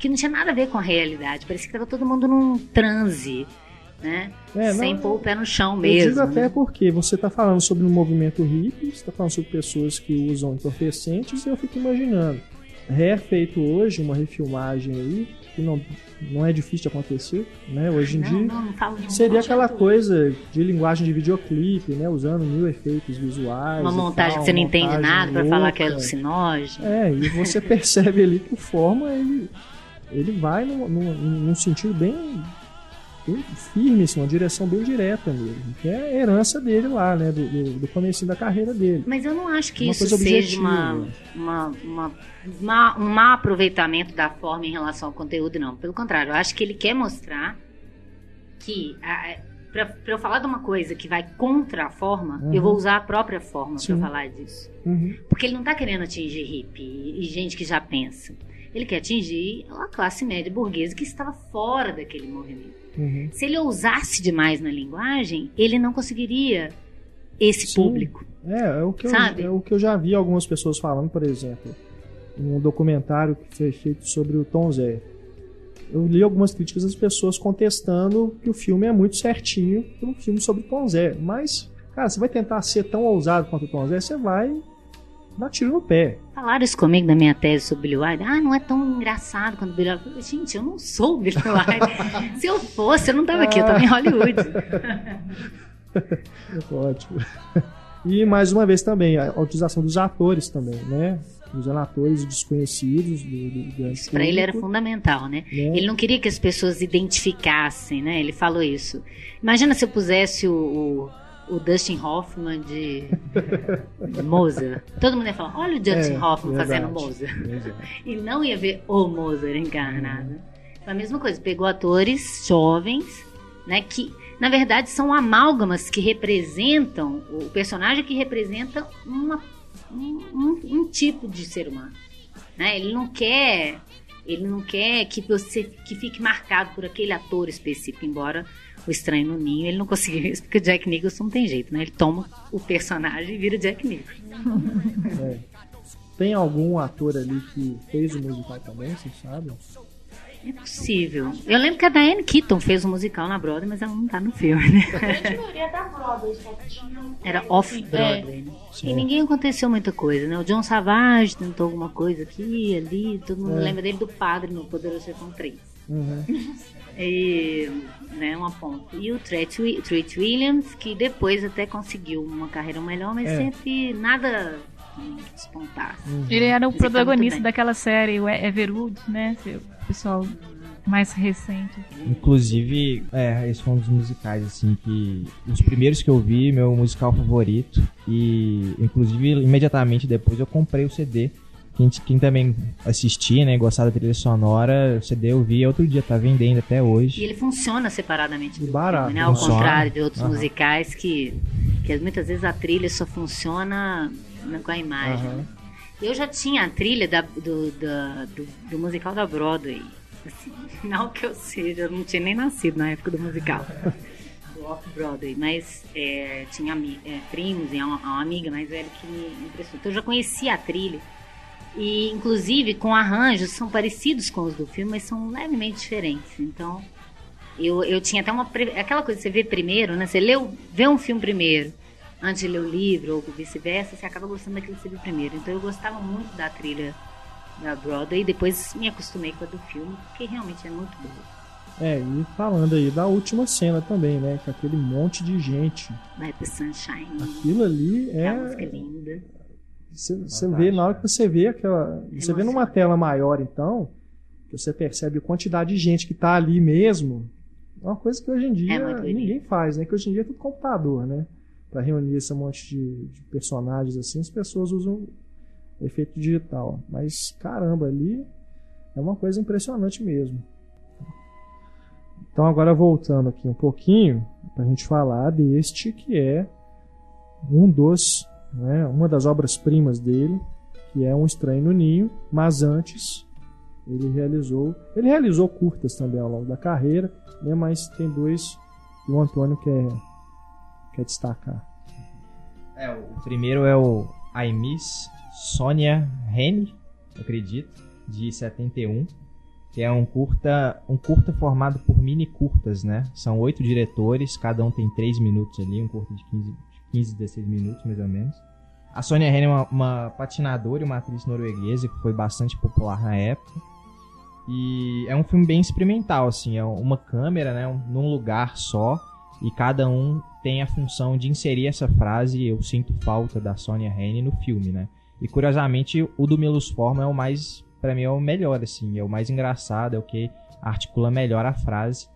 que não tinha nada a ver com a realidade. Parecia que estava todo mundo num transe, né? É, Sem não- pôr o pé no chão Eu mesmo. digo até né? porque você está falando sobre um movimento hippie, você está falando sobre pessoas que usam entorpecentes, e eu fico imaginando. Ré feito hoje, uma refilmagem aí, que não, não é difícil de acontecer, né? Hoje em não, dia. não, não Seria aquela coisa de linguagem de videoclipe, né? Usando mil efeitos visuais. Uma montagem tal, que você não entende nada pra falar que é alucinógeno. É, e você percebe ali que o Forma, ele, ele vai num, num, num sentido bem, bem firme, assim, uma direção bem direta mesmo. Que é a herança dele lá, né? Do, do, do comecinho da carreira dele. Mas eu não acho que Uma isso seja uma, uma, uma, uma- um mau aproveitamento da forma em relação ao conteúdo, não. Pelo contrário, eu acho que ele quer mostrar que. Para eu falar de uma coisa que vai contra a forma, Uhum. eu vou usar a própria forma para falar disso. Uhum. Porque ele não tá querendo atingir hippie e gente que já pensa. Ele quer atingir a classe média burguesa que estava fora daquele movimento. Uhum. Se ele ousasse demais na linguagem, ele não conseguiria esse Sim. público. É, é o, que eu, Sabe? é o que eu já vi algumas pessoas falando, por exemplo, em um documentário que foi feito sobre o Tom Zé. Eu li algumas críticas das pessoas contestando que o filme é muito certinho para um filme sobre Tom Zé. Mas, cara, você vai tentar ser tão ousado quanto o Tom Zé, você vai dar tiro no pé. Falaram isso comigo na minha tese sobre Billy Wilder. Ah, não é tão engraçado quando o Billy Wilder. Gente, eu não sou o Billy Wilder. Se eu fosse, eu não tava aqui, eu tava em Hollywood. Ótimo. E mais uma vez também, a utilização dos atores também, né? Usando atores desconhecidos do, do grande Isso pra ele era fundamental, né? né? Ele não queria que as pessoas identificassem, né? Ele falou isso. Imagina se eu pusesse o, o, o Dustin Hoffman de, de Mozart. Todo mundo ia falar, olha o Dustin É, Hoffman fazendo verdade. Mozart. Exato. E não ia ver o Mozart encarnado. Então, a mesma coisa, pegou atores jovens, né, que na verdade são amálgamas que representam, o personagem que representa uma, um, um- um tipo de ser humano. Né? Ele não quer. Ele não quer que você que fique marcado por aquele ator específico, embora o Estranho no Ninho ele não conseguiu isso, porque o Jack Nicholson não tem jeito, né? Ele toma o personagem e vira Jack Nicholson. É. Tem algum ator ali que fez o musical também, vocês sabem? É possível. Eu lembro que a Diane Keaton fez um musical na Broadway, mas ela não tá no filme, né? A grande maioria da Broadway só tinha. Era off-Broadway, né? E ninguém aconteceu muita coisa, né? O John Savage tentou alguma coisa aqui, ali, todo mundo É. lembra dele do padre no Poderoso Chefão 3. Uhum. E, né, uma ponta. E o Treat, Wi- Treat Williams, que depois até conseguiu uma carreira melhor, mas É. sempre nada despontar. Uhum. Ele era o Mas protagonista daquela série, o Everwood, né? O pessoal mais recente. Inclusive, é, esse foi um dos musicais, assim, que. Os primeiros que eu vi, meu musical favorito. E, inclusive, imediatamente depois eu comprei o CD. Quem, quem também assistia, né, gostava da trilha sonora, o CD eu vi outro dia, tá vendendo até E hoje. ele funciona separadamente do Barato. filme, né? Ao Funciona. contrário de outros Aham. musicais que, que muitas vezes a trilha só funciona né, com a imagem. Né? Eu já tinha a trilha da- do, da- do, do musical da Broadway. Assim, não que eu seja, eu não tinha nem nascido na época do musical. do Off-Broadway, mas é, tinha é, primos e uma, uma amiga mais velha que me impressionou. Então eu já conhecia a trilha. E, inclusive, com arranjos, são parecidos com os do filme, mas são levemente diferentes. Então, eu, eu tinha até uma. Aquela coisa que você vê primeiro, né? Você leu, vê um filme primeiro, antes de ler o livro, ou vice-versa, você acaba gostando daquilo que você viu primeiro. Então, eu gostava muito da trilha da Broadway, e depois me acostumei com a do filme, porque realmente é muito boa. É, e falando aí da última cena também, né? Com aquele monte de gente. Let the Sunshine, Aquilo ali é a música é. linda. Você você vê, na hora que você vê aquela. Você vê numa tela maior, então, que você percebe a quantidade de gente que tá ali mesmo. É uma coisa que hoje em dia É ninguém faz, né? Que hoje em dia é tudo computador, né? Pra reunir esse monte de, de personagens assim, as pessoas usam efeito digital. Mas caramba, ali é uma coisa impressionante mesmo. Então agora voltando aqui um pouquinho pra gente falar deste que é um dos, né, uma das obras-primas dele, que é Um Estranho no Ninho, mas antes ele realizou, ele realizou curtas também ao longo da carreira, né, mas tem dois que o Antônio quer, quer destacar. É, o primeiro é o I Miss Sonia Henny, acredito, de 71, que é um curta, um curta formado por mini curtas, né? São oito diretores, cada um tem três minutos ali, um curta de 15, 15 16 minutos mais ou menos. A Sonia Henny é uma, uma patinadora e uma atriz norueguesa que foi bastante popular na época. E é um filme bem experimental, assim, é uma câmera, né, um- num lugar só, e cada um tem a função de inserir essa frase eu sinto falta da Sonia Henny no filme, né? E curiosamente o do Milos Forman é o mais Pra mim é o melhor assim, é o mais engraçado, é o que articula melhor a frase.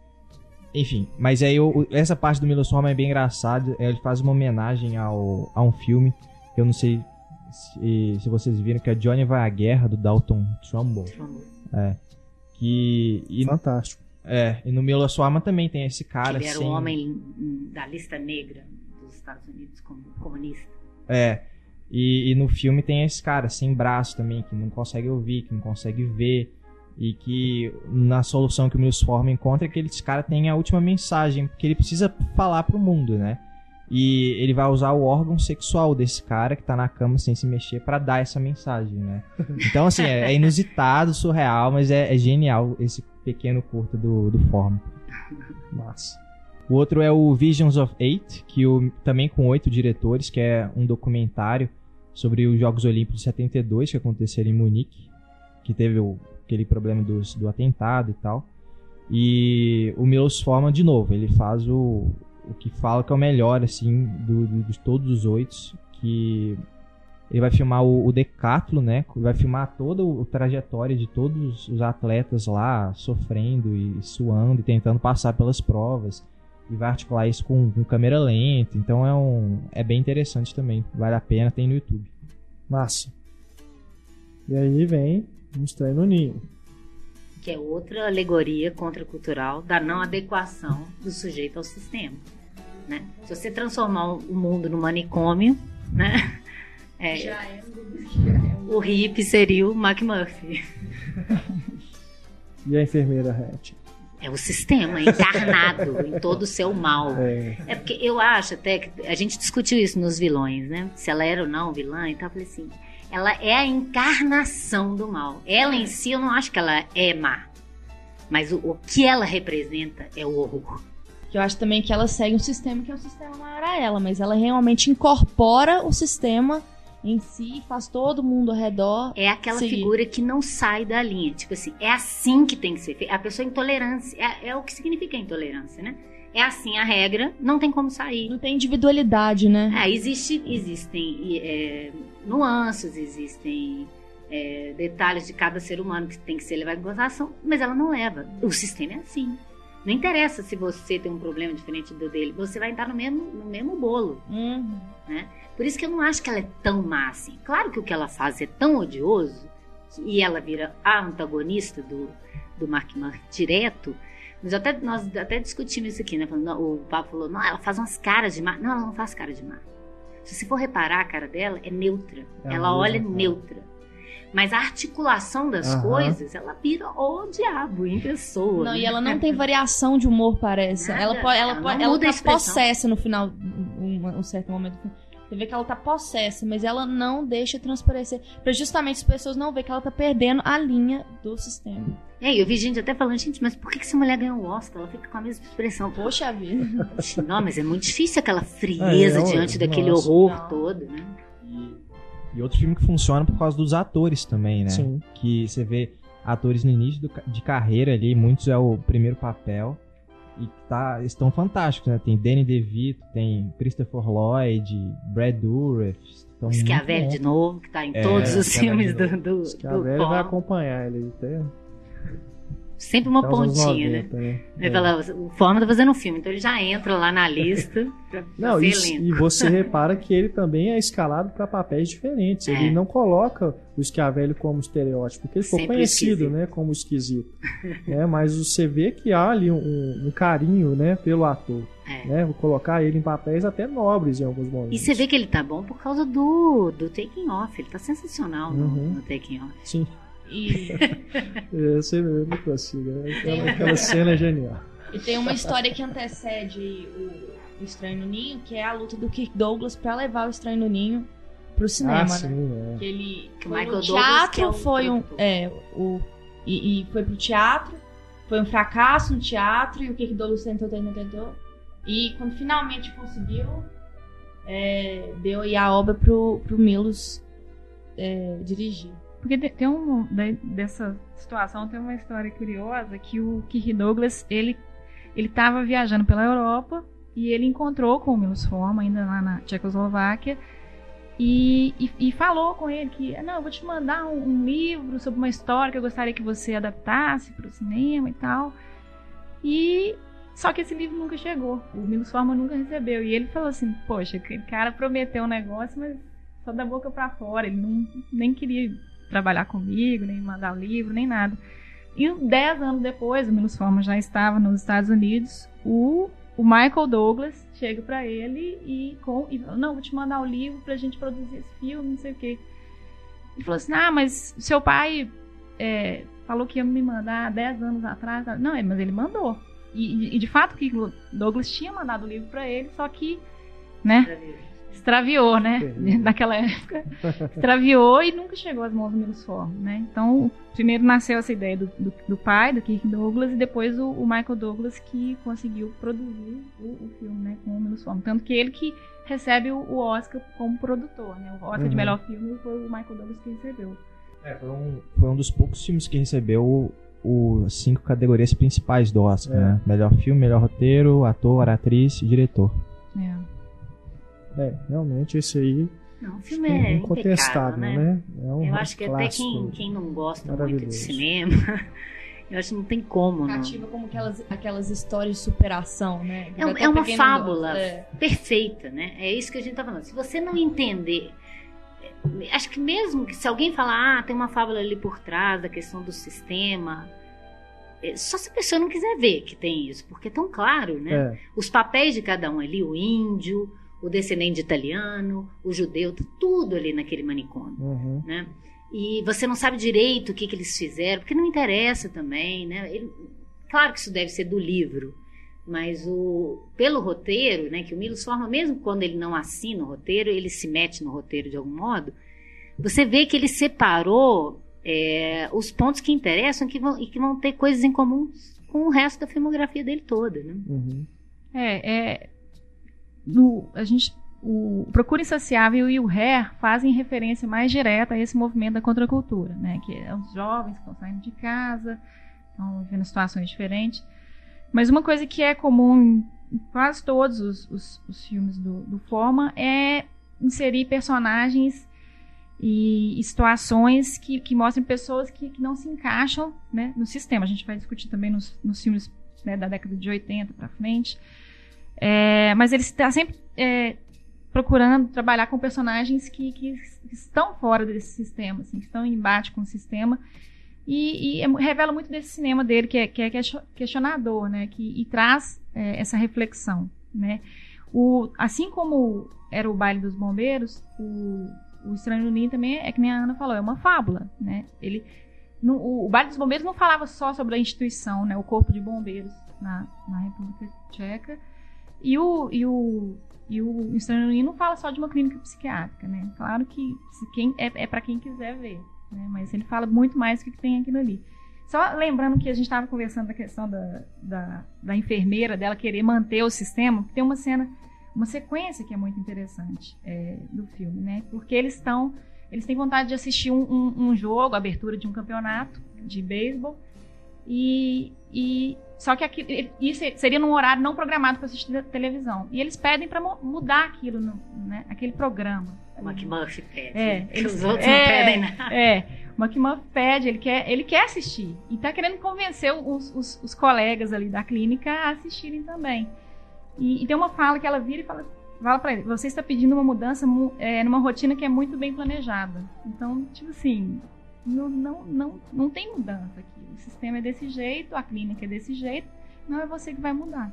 Enfim, mas aí o- essa parte do Milos Forman é bem engraçado, ele faz uma homenagem ao, a um filme que eu não sei se, se vocês viram que é Johnny vai à guerra do Dalton Trumbull, que e, Fantástico. é, e no Milos Forman também tem esse cara ele era sem- o homem hum, da lista negra dos Estados Unidos como comunista. É. E, e no filme tem esse cara sem braço também, que não consegue ouvir, que não consegue ver. E que na solução que o Mills Forman encontra é que esse cara tem a última mensagem, porque ele precisa falar pro mundo, né? E ele vai usar o órgão sexual desse cara que tá na cama sem se mexer pra dar essa mensagem, né? Então, assim, é, é inusitado, surreal, mas é, é genial esse pequeno curto do, do Forman. Massa. O outro é o Visions of Eight, que o, também com oito diretores, que é um documentário sobre os Jogos Olímpicos de 72 que aconteceram em Munique, que teve o- aquele problema dos, do atentado e tal. E o Milos Forman, de novo, ele faz o, o que fala que é o melhor, assim, do, do- de todos os oito, que ele vai filmar o, o né? Vai filmar toda a trajetória de todos os atletas lá, sofrendo e suando e tentando passar pelas provas e vai articular isso com, com câmera lenta. Então é um é bem interessante também. Vale a pena, tem no YouTube. Massa. E aí vem Um Estranho no Ninho. que é outra alegoria contracultural da não adequação do sujeito ao sistema. Né? Se você transformar o mundo no manicômio, né? é, Já é um. Já é um. o hippie seria o McMurphy. E a enfermeira Hatch. É o sistema encarnado em todo o seu mal. É, É porque eu acho até que a gente discutiu isso nos vilões, né? Se ela era ou não vilã e tal. Eu falei assim, ela é a encarnação do mal. Ela em si, eu não acho que ela é má. Mas o, o que ela representa é o horror. Eu acho também que ela segue um sistema que é um sistema maior a ela, mas ela realmente incorpora o sistema em si, faz todo mundo ao redor. É aquela seguir. figura que não sai da linha. Tipo assim, é assim que tem que ser feito. A pessoa intolerância, é, é o que significa intolerância, né? É assim a regra, não tem como sair. Não tem individualidade, né? É, existe, existem é, nuances, existem é, detalhes de cada ser humano que tem que ser levado em consideração, mas ela não leva. O sistema é assim. Não interessa se você tem um problema diferente do dele, você vai entrar no mesmo, no mesmo bolo. Uhum. Né? Por isso que eu não acho que ela é tão má assim. Claro que o que ela faz é tão odioso, e ela vira a antagonista do, do Mark Mark direto, mas até, nós até discutimos isso aqui, né? O Pablo falou, não, ela faz umas caras de má. Não, ela não faz cara de má. Se você for reparar, a cara dela é neutra. É ela olha cara. neutra. Mas a articulação das Aham. coisas, ela vira o diabo em pessoa. Não, né? e ela não tem variação de humor, parece. Nada. Ela, po- ela, Ela ela tá possessa no final, um, um certo momento. Você vê que ela tá possessa, mas ela não deixa transparecer. Pra justamente as pessoas não verem que ela tá perdendo a linha do sistema. É, eu vi gente até falando, gente, mas por que que essa mulher ganhou o Oscar? Ela fica com a mesma expressão. Poxa vida. Não, mas é muito difícil aquela frieza É, é, diante daquele nossa. horror Não. todo, né? E, e outro filme que funciona por causa dos atores também, né? Sim. Que você vê atores no início do de carreira ali, muitos é o primeiro papel. E tá, estão fantásticos, né? Tem Danny DeVito, tem Christopher Lloyd, Brad Dourif. Schiavelli bons. de novo, que tá em É, todos os Schiavelli filmes do, do, a do vai acompanhar ele até, Sempre uma anos pontinha, né? 90, né? Ele É. fala, o Forma tá fazendo um filme, então ele já entra lá na lista Não, elenco. e você repara que ele também é escalado para papéis diferentes. É. Ele não coloca o Schiavelli como estereótipo, porque ele ficou Sempre conhecido, esquisito. né, como esquisito. é, mas você vê que há ali um, um carinho, né, pelo ator. É. Né, vou colocar ele em papéis até nobres em alguns momentos. E você vê que ele tá bom por causa do, do Taking Off. Ele tá sensacional no, Uhum. no Taking Off. Sim, E, é, eu não consigo. né? Aquela, aquela cena é genial. e tem uma história que antecede o, Estranho no Ninho, que é a luta do Kirk Douglas pra levar o Estranho no Ninho pro cinema, ah, né? sim, é. Que ele Que foi Michael no Douglas, teatro, que é o foi um. produtor. É, o, e, e foi pro teatro, foi um fracasso no teatro, e o Kirk Douglas tentou, tentou, tentou. E quando finalmente conseguiu, é, deu aí a obra pro, pro Milos é, dirigir. Porque tem, um dessa situação tem uma história curiosa que o Kirk Douglas ele ele estava viajando pela Europa e ele encontrou com o Milos Forman ainda lá na Tchecoslováquia e, e, e falou com ele que não eu vou te mandar um, um livro sobre uma história que eu gostaria que você adaptasse para o cinema e tal. E só que esse livro nunca chegou o Milos Forman nunca recebeu e ele falou assim poxa aquele cara prometeu um negócio mas só da boca para fora ele não nem queria trabalhar comigo, nem mandar o livro, nem nada. E dez anos depois, o Milos Forman já estava nos Estados Unidos, o, o Michael Douglas chega para ele e, com, e não, vou te mandar o livro pra gente produzir esse filme, não sei o quê. Ele falou assim, ah, mas seu pai é, falou que ia me mandar dez anos atrás. Não, mas ele mandou. E, e, de fato, que Douglas tinha mandado o livro para ele, só que, né, extraviou, né? Naquela época. Extraviou e nunca chegou às mãos do Milos Forman, né? Então, primeiro nasceu essa ideia do, do, do pai, do Kirk Douglas, e depois o, o Michael Douglas que conseguiu produzir o, o filme, né? Com o Milos Forman. Tanto que ele que recebe o, o Oscar como produtor, né? O Oscar de Uhum. melhor filme foi o Michael Douglas que recebeu. É, foi, um, foi um dos poucos filmes que recebeu as cinco categorias principais do Oscar, É. né? Melhor filme, melhor roteiro, ator, atriz e diretor. É. É, realmente esse aí Não, o filme é é incontestável, né? né? É um Eu acho que até quem, quem não gosta muito de cinema, eu acho que não tem como, não. Cativa como aquelas, aquelas histórias de superação, né? É, um- é uma fábula é. perfeita, né? É isso que a gente tá falando. Se você não entender, acho que mesmo que se alguém falar, ah, tem uma fábula ali por trás da questão do sistema, é, só se a pessoa não quiser ver que tem isso, porque é tão claro, né? É, Os papéis de cada um ali, o índio, o descendente de italiano, o judeu, tudo ali naquele manicômio uhum. né? E você não sabe direito o que, que eles fizeram, porque não interessa também, né? Ele- claro que isso deve ser do livro, mas o pelo roteiro, né? Que o Milos forma, mesmo quando ele não assina o roteiro, ele se mete no roteiro de algum modo. Você vê que ele separou é, os pontos que interessam que vão, e que vão ter coisas em comum com o resto da filmografia dele toda, né? Uhum. É, é. No, a gente. O Procura Insaciável e o Hair fazem referência mais direta a esse movimento da contracultura, né? Que é os jovens que estão saindo de casa, estão vivendo situações diferentes. Mas uma coisa que é comum em quase todos os, os- os filmes do, do Forma é inserir personagens e, situações que, que mostram pessoas que, que não se encaixam né, no sistema. A gente vai discutir também nos, nos filmes né, da década de 80 para frente. É, mas ele está sempre é, procurando trabalhar com personagens que, que, estão fora desse sistema, assim, que estão em embate com o sistema. E, e é revela muito desse cinema dele, que é, que é questionador, né? Que, e traz é, essa reflexão, né? O, assim como era o baile dos bombeiros, o, o Estranho Ninho também é que nem a Ana falou, é uma fábula, né? Ele, no, o, o baile dos bombeiros não falava só sobre a instituição, né? O corpo de bombeiros na, na República Tcheca. E o, e o, e o Estranho não fala só de uma clínica psiquiátrica, né? Claro que quem, é, é para quem quiser ver, né? Mas ele fala muito mais do que tem aquilo ali. Só lembrando que a gente estava conversando da questão da, da, da, enfermeira, dela querer manter o sistema, tem uma cena uma sequência que é muito interessante é, do filme, né? Porque eles estão, eles têm vontade de assistir um, um, um jogo, abertura de um campeonato de beisebol e, e só que aqui, isso seria num horário não programado para assistir televisão. E eles pedem para mudar aquilo, no, né? Aquele programa. O McMurphy pede. É, eles, os outros é, não pedem nada. É, o pede, ele quer, ele quer assistir. E está querendo convencer os, os, os, colegas ali da clínica a assistirem também. E, e, tem uma fala que ela vira e fala, fala para ele: você está pedindo uma mudança é, numa rotina que é muito bem planejada. Então, tipo assim, não, não, não, não tem mudança aqui. O sistema é desse jeito, a clínica é desse jeito, não é você que vai mudar.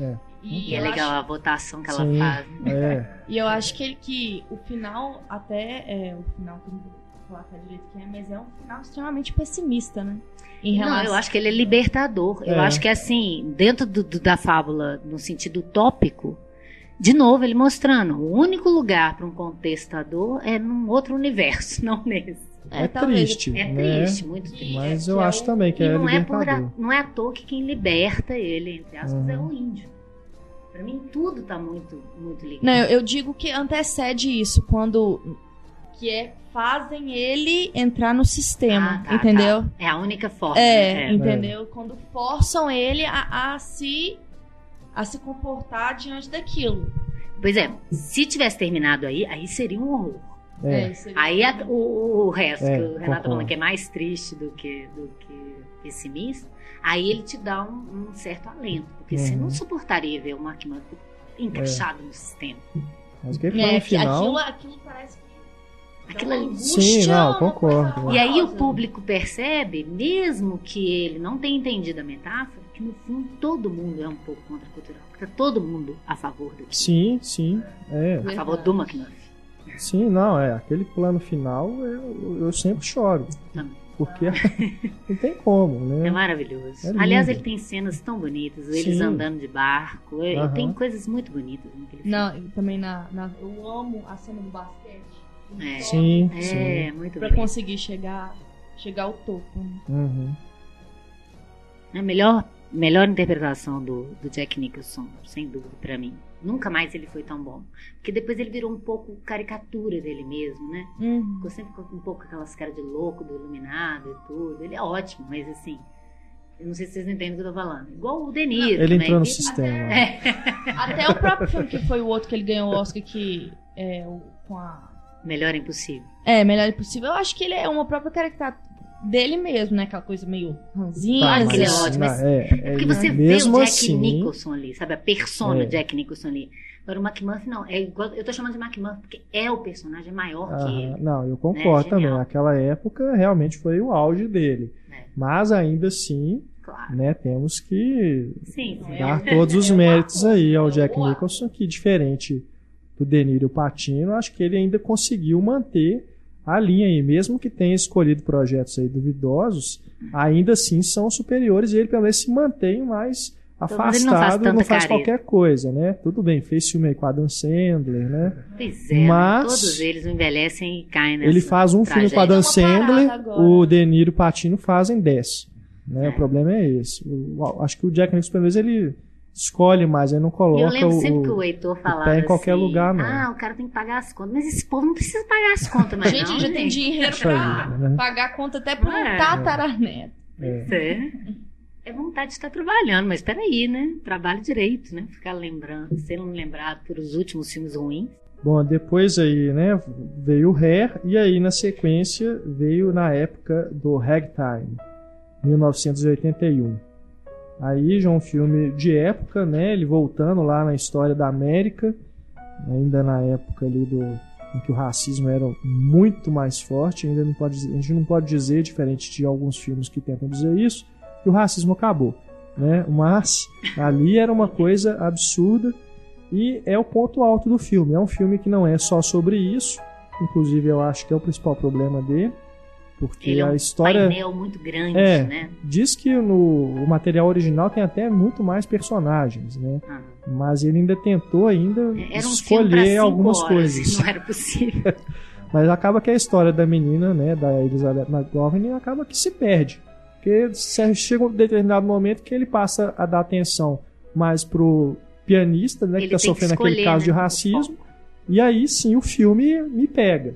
É. E é legal acho... a votação que ela Sim, faz. É. E eu acho que, ele, que o final, até é, o final que eu não vou falar direito que é, mas é um final extremamente pessimista, né? Em relação... Não, eu acho que ele é libertador. É. Eu acho que, assim, dentro do, do, da fábula, no sentido utópico, de novo, ele mostrando, o único lugar para um contestador é num outro universo, não nesse. É, é triste. É né? triste, muito triste. Mas eu é acho também que é não libertador. É por, não é à toa que quem liberta ele, entre aspas, uhum. é o índio. Pra mim, tudo tá muito, muito ligado. Não, eu digo que antecede isso, quando... Que é fazem ele entrar no sistema, ah, tá, entendeu? Tá. É a única forma. É, né? entendeu? É. Quando forçam ele a, a, se a se comportar diante daquilo. Pois é, se tivesse terminado aí, aí seria um horror. É. É, aí a, o, o, resto, é, que o Renato tá falando que é mais triste do que, do que pessimista, aí ele te dá um, um certo alento, porque uhum. você não suportaria ver o Mark encaixado no sistema. Mas que é, no final... aquilo, aquilo parece Aquilo ali. Sim, não, concordo. E aí o público percebe, mesmo que ele não tenha entendido a metáfora, que no fundo todo mundo é um pouco contracultural. Porque tá todo mundo a favor daquilo. Sim, sim. É. A favor do McNuff. Sim, não, é. Aquele plano final eu, eu sempre choro. Também. Porque não tem como, né? É maravilhoso. É Aliás, ele tem cenas tão bonitas, eles Sim. andando de barco. Uhum. Tem coisas muito bonitas naquele Não, também na, na, Eu amo a cena do basquete. É. Sim, é, sim. muito Pra conseguir chegar, chegar ao topo. Né? Uhum. A melhor, melhor interpretação do, do Jack Nicholson, sem dúvida, para mim. Nunca mais ele foi tão bom. Porque depois ele virou um pouco caricatura dele mesmo, né? Uhum. Ficou sempre com um pouco aquelas caras de louco, do iluminado e tudo. Ele é ótimo, mas assim. Eu não sei se vocês entendem o que eu tô falando. Igual o De Niro. Ele entrou no sistema. Até, é. até o próprio filme que foi o outro que ele ganhou o Oscar, que é o, com a Melhor Impossível. É, Melhor Impossível. Eu acho que ele é uma própria caricatura dele mesmo, né? Aquela coisa meio ranzinha. Tá, ele é ótimo. Mas é, é, é porque você vê o Jack assim, Nicholson ali, sabe? A persona é. Jack Nicholson ali. Agora o McMurphy não. É igual, eu tô chamando de McMurphy porque é o personagem maior ah, que ele. Não, eu concordo né? também. Naquela época realmente foi o auge dele. É. Mas ainda assim, claro. né, temos que sim, dar todos os méritos aí ao Jack Nicholson, que diferente do Deniro Patino, acho que ele ainda conseguiu manter a linha aí, mesmo que tenha escolhido projetos aí duvidosos, ainda assim são superiores e ele pelo menos se mantém mais afastado, não faz, não faz qualquer coisa, né? Tudo bem, fez filme aí com Adam Sandler, né? Pois é, mas todos eles envelhecem e caem nessa Ele faz um filme com Adam Sandler, o Deniro Patino fazem 10. Né? É. O problema é esse. O, acho que o Jack Nicholson, pelo menos, ele escolhe mais, aí não coloca eu lembro sempre o, que o Heitor falava pé em qualquer assim, lugar, não. Ah, o cara tem que pagar as contas. Mas esse povo não precisa pagar as contas mais Gente, não, já tem dinheiro pra né? pagar a conta até pro é. tataraneto. É. é. É vontade de estar trabalhando, mas peraí, né? Trabalho direito, né? Ficar lembrando, sendo lembrado por os últimos filmes ruins. Bom, depois aí, né, veio o Hair e aí na sequência veio na época do Ragtime, 1981. Aí já um filme de época, né, ele voltando lá na história da América, ainda na época ali do em que o racismo era muito mais forte, ainda não pode, a gente não pode dizer, diferente de alguns filmes que tentam dizer isso, que o racismo acabou. Né? Mas ali era uma coisa absurda e é o ponto alto do filme. É um filme que não é só sobre isso, inclusive eu acho que é o principal problema dele, porque é a um história painel muito grande, É. né? diz que no o material original tem até muito mais personagens, né? Ah. Mas ele ainda tentou ainda Era um escolher algumas horas, coisas. Não era possível. Mas acaba que a história da menina, né, da Elizabeth McGovern, acaba que se perde. Porque chega um determinado momento que ele passa a dar atenção mais pro pianista, né, que Ele tá tem sofrendo aquele escolher, caso de né, o racismo. E aí sim o filme me pega.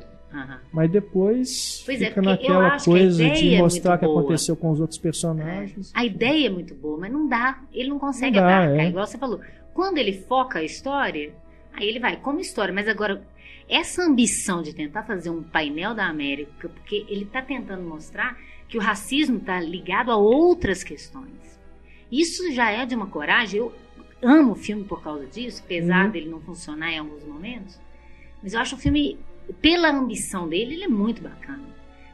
Mas depois Pois é, fica eu naquela coisa de é mostrar o muito que boa. aconteceu com os outros personagens. A ideia é muito boa, mas não dá. Ele não consegue Não dá, abarcar. é. Igual você falou. Quando ele foca a história, aí ele vai como história. Mas agora, essa ambição de tentar fazer um painel da América, porque ele está tentando mostrar que o racismo está ligado a outras questões. Isso já é de uma coragem. Eu amo o filme por causa disso, apesar Uhum. dele não funcionar em alguns momentos. Mas eu acho o filme, pela ambição dele, ele é muito bacana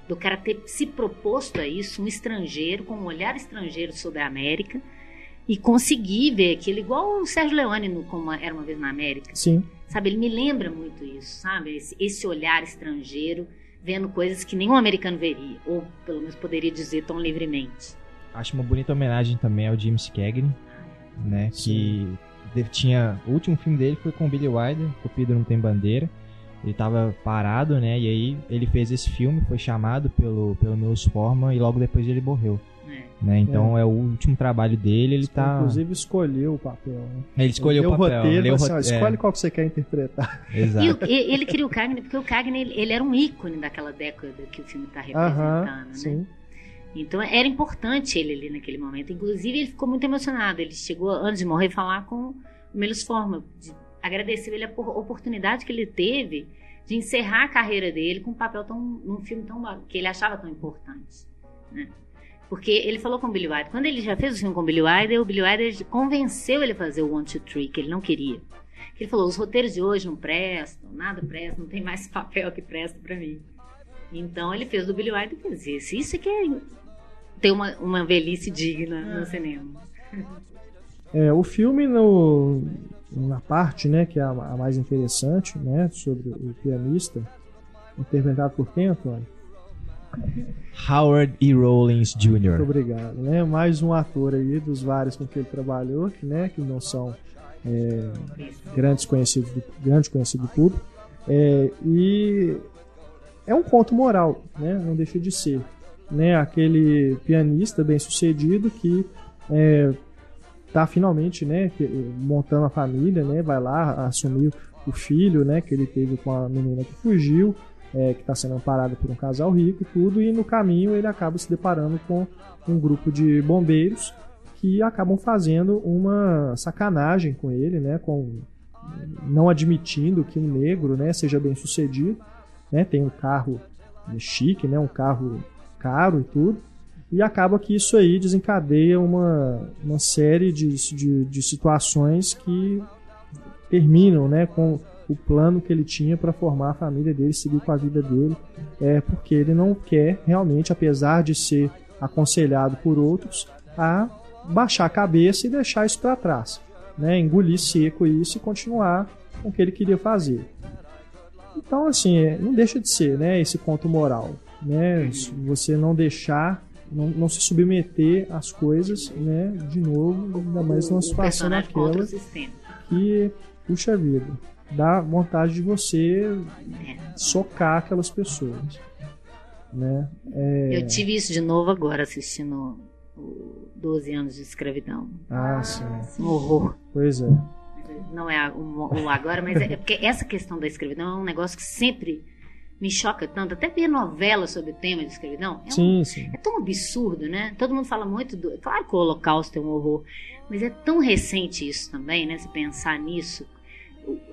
do cara ter se proposto a isso, um estrangeiro, com um olhar estrangeiro sobre a América, e conseguir ver aquilo, igual o Sérgio Leone no Como Era Uma Vez na América. Sim. Sabe, ele me lembra muito isso, sabe? Esse, esse olhar estrangeiro, vendo coisas que nenhum americano veria, ou pelo menos poderia dizer tão livremente. Acho uma bonita homenagem também ao James Cagney, né? Que de- tinha. O último filme dele foi com o Billy Wilder, O Pedro Não Tem Bandeira. Ele tava parado, né? E aí ele fez esse filme, foi chamado pelo, pelo Milos Forman e logo depois ele morreu. né? Né? Então é. o último trabalho dele, ele tá. Inclusive escolheu o papel. Né? Ele escolheu Leu o papel. roteiro, leu assim, ó, rote- escolhe qual que você quer interpretar. é, exato. E o- ele queria o Cagney, porque o Cagney ele, ele era um ícone daquela década que o filme está representando, Aham, né? sim. Então era importante ele ali naquele momento. Inclusive, ele ficou muito emocionado. Ele chegou, antes de morrer, falar com o Melos Forma. de- Agradeceu ele a por- oportunidade que ele teve de encerrar a carreira dele com um papel tão. num filme tão que ele achava tão importante. Né? Porque ele falou com o Billy Wilder. Quando ele já fez o filme com o Billy Wilder, o Billy Wilder convenceu ele a fazer o One, Two, Three, que ele não queria. Que ele falou: os roteiros de hoje não prestam, nada presta, não tem mais papel que presta pra mim. Então ele fez do Billy Wilder e fez isso. Isso é que é ter uma, uma velhice digna no cinema. É, o filme no, na parte, né, que é a, mais interessante, né, sobre o pianista, interpretado por quem, Antônio? Howard E. Rollins Muito Jr. obrigado, né? Mais um ator aí dos vários com que ele trabalhou, que, né, que não são é, grandes conhecidos do, grande conhecido do público. É, e é um conto moral, né? Não deixa de ser, né? Aquele pianista bem sucedido que é, tá finalmente, né? montando a família, né? Vai lá assumir o filho, né? Que ele teve com a menina que fugiu, é, que está sendo amparada por um casal rico e tudo. E no caminho ele acaba se deparando com um grupo de bombeiros que acabam fazendo uma sacanagem com ele, né? Com não admitindo que um negro, né, seja bem sucedido, né? Tem um carro chique, né? Um carro caro e tudo. E acaba que isso aí desencadeia uma, uma série de, de, de situações que terminam, né? Com o plano que ele tinha para formar a família dele, seguir com a vida dele, é porque ele não quer realmente, apesar de ser aconselhado por outros, a baixar a cabeça e deixar isso para trás, né? Engolir seco isso e continuar com o que ele queria fazer. Então, assim, é, não deixa de ser, né? Esse ponto moral, né? Você não deixar, não, não se submeter às coisas, né? De novo, ainda mais numa situação daquela que, puxa vida, dá vontade de você socar aquelas pessoas, né? É... Eu tive isso de novo agora assistindo o 12 anos de escravidão. Ah, sim. Um horror. Pois é. Não é o, o agora, mas é porque essa questão da escravidão é um negócio que sempre me choca tanto. Até ver novela sobre o tema de escravidão é, um- Sim, sim. é tão absurdo, né? Todo mundo fala muito do. Claro que o Holocausto é um horror, mas é tão recente isso também, né? Se pensar nisso.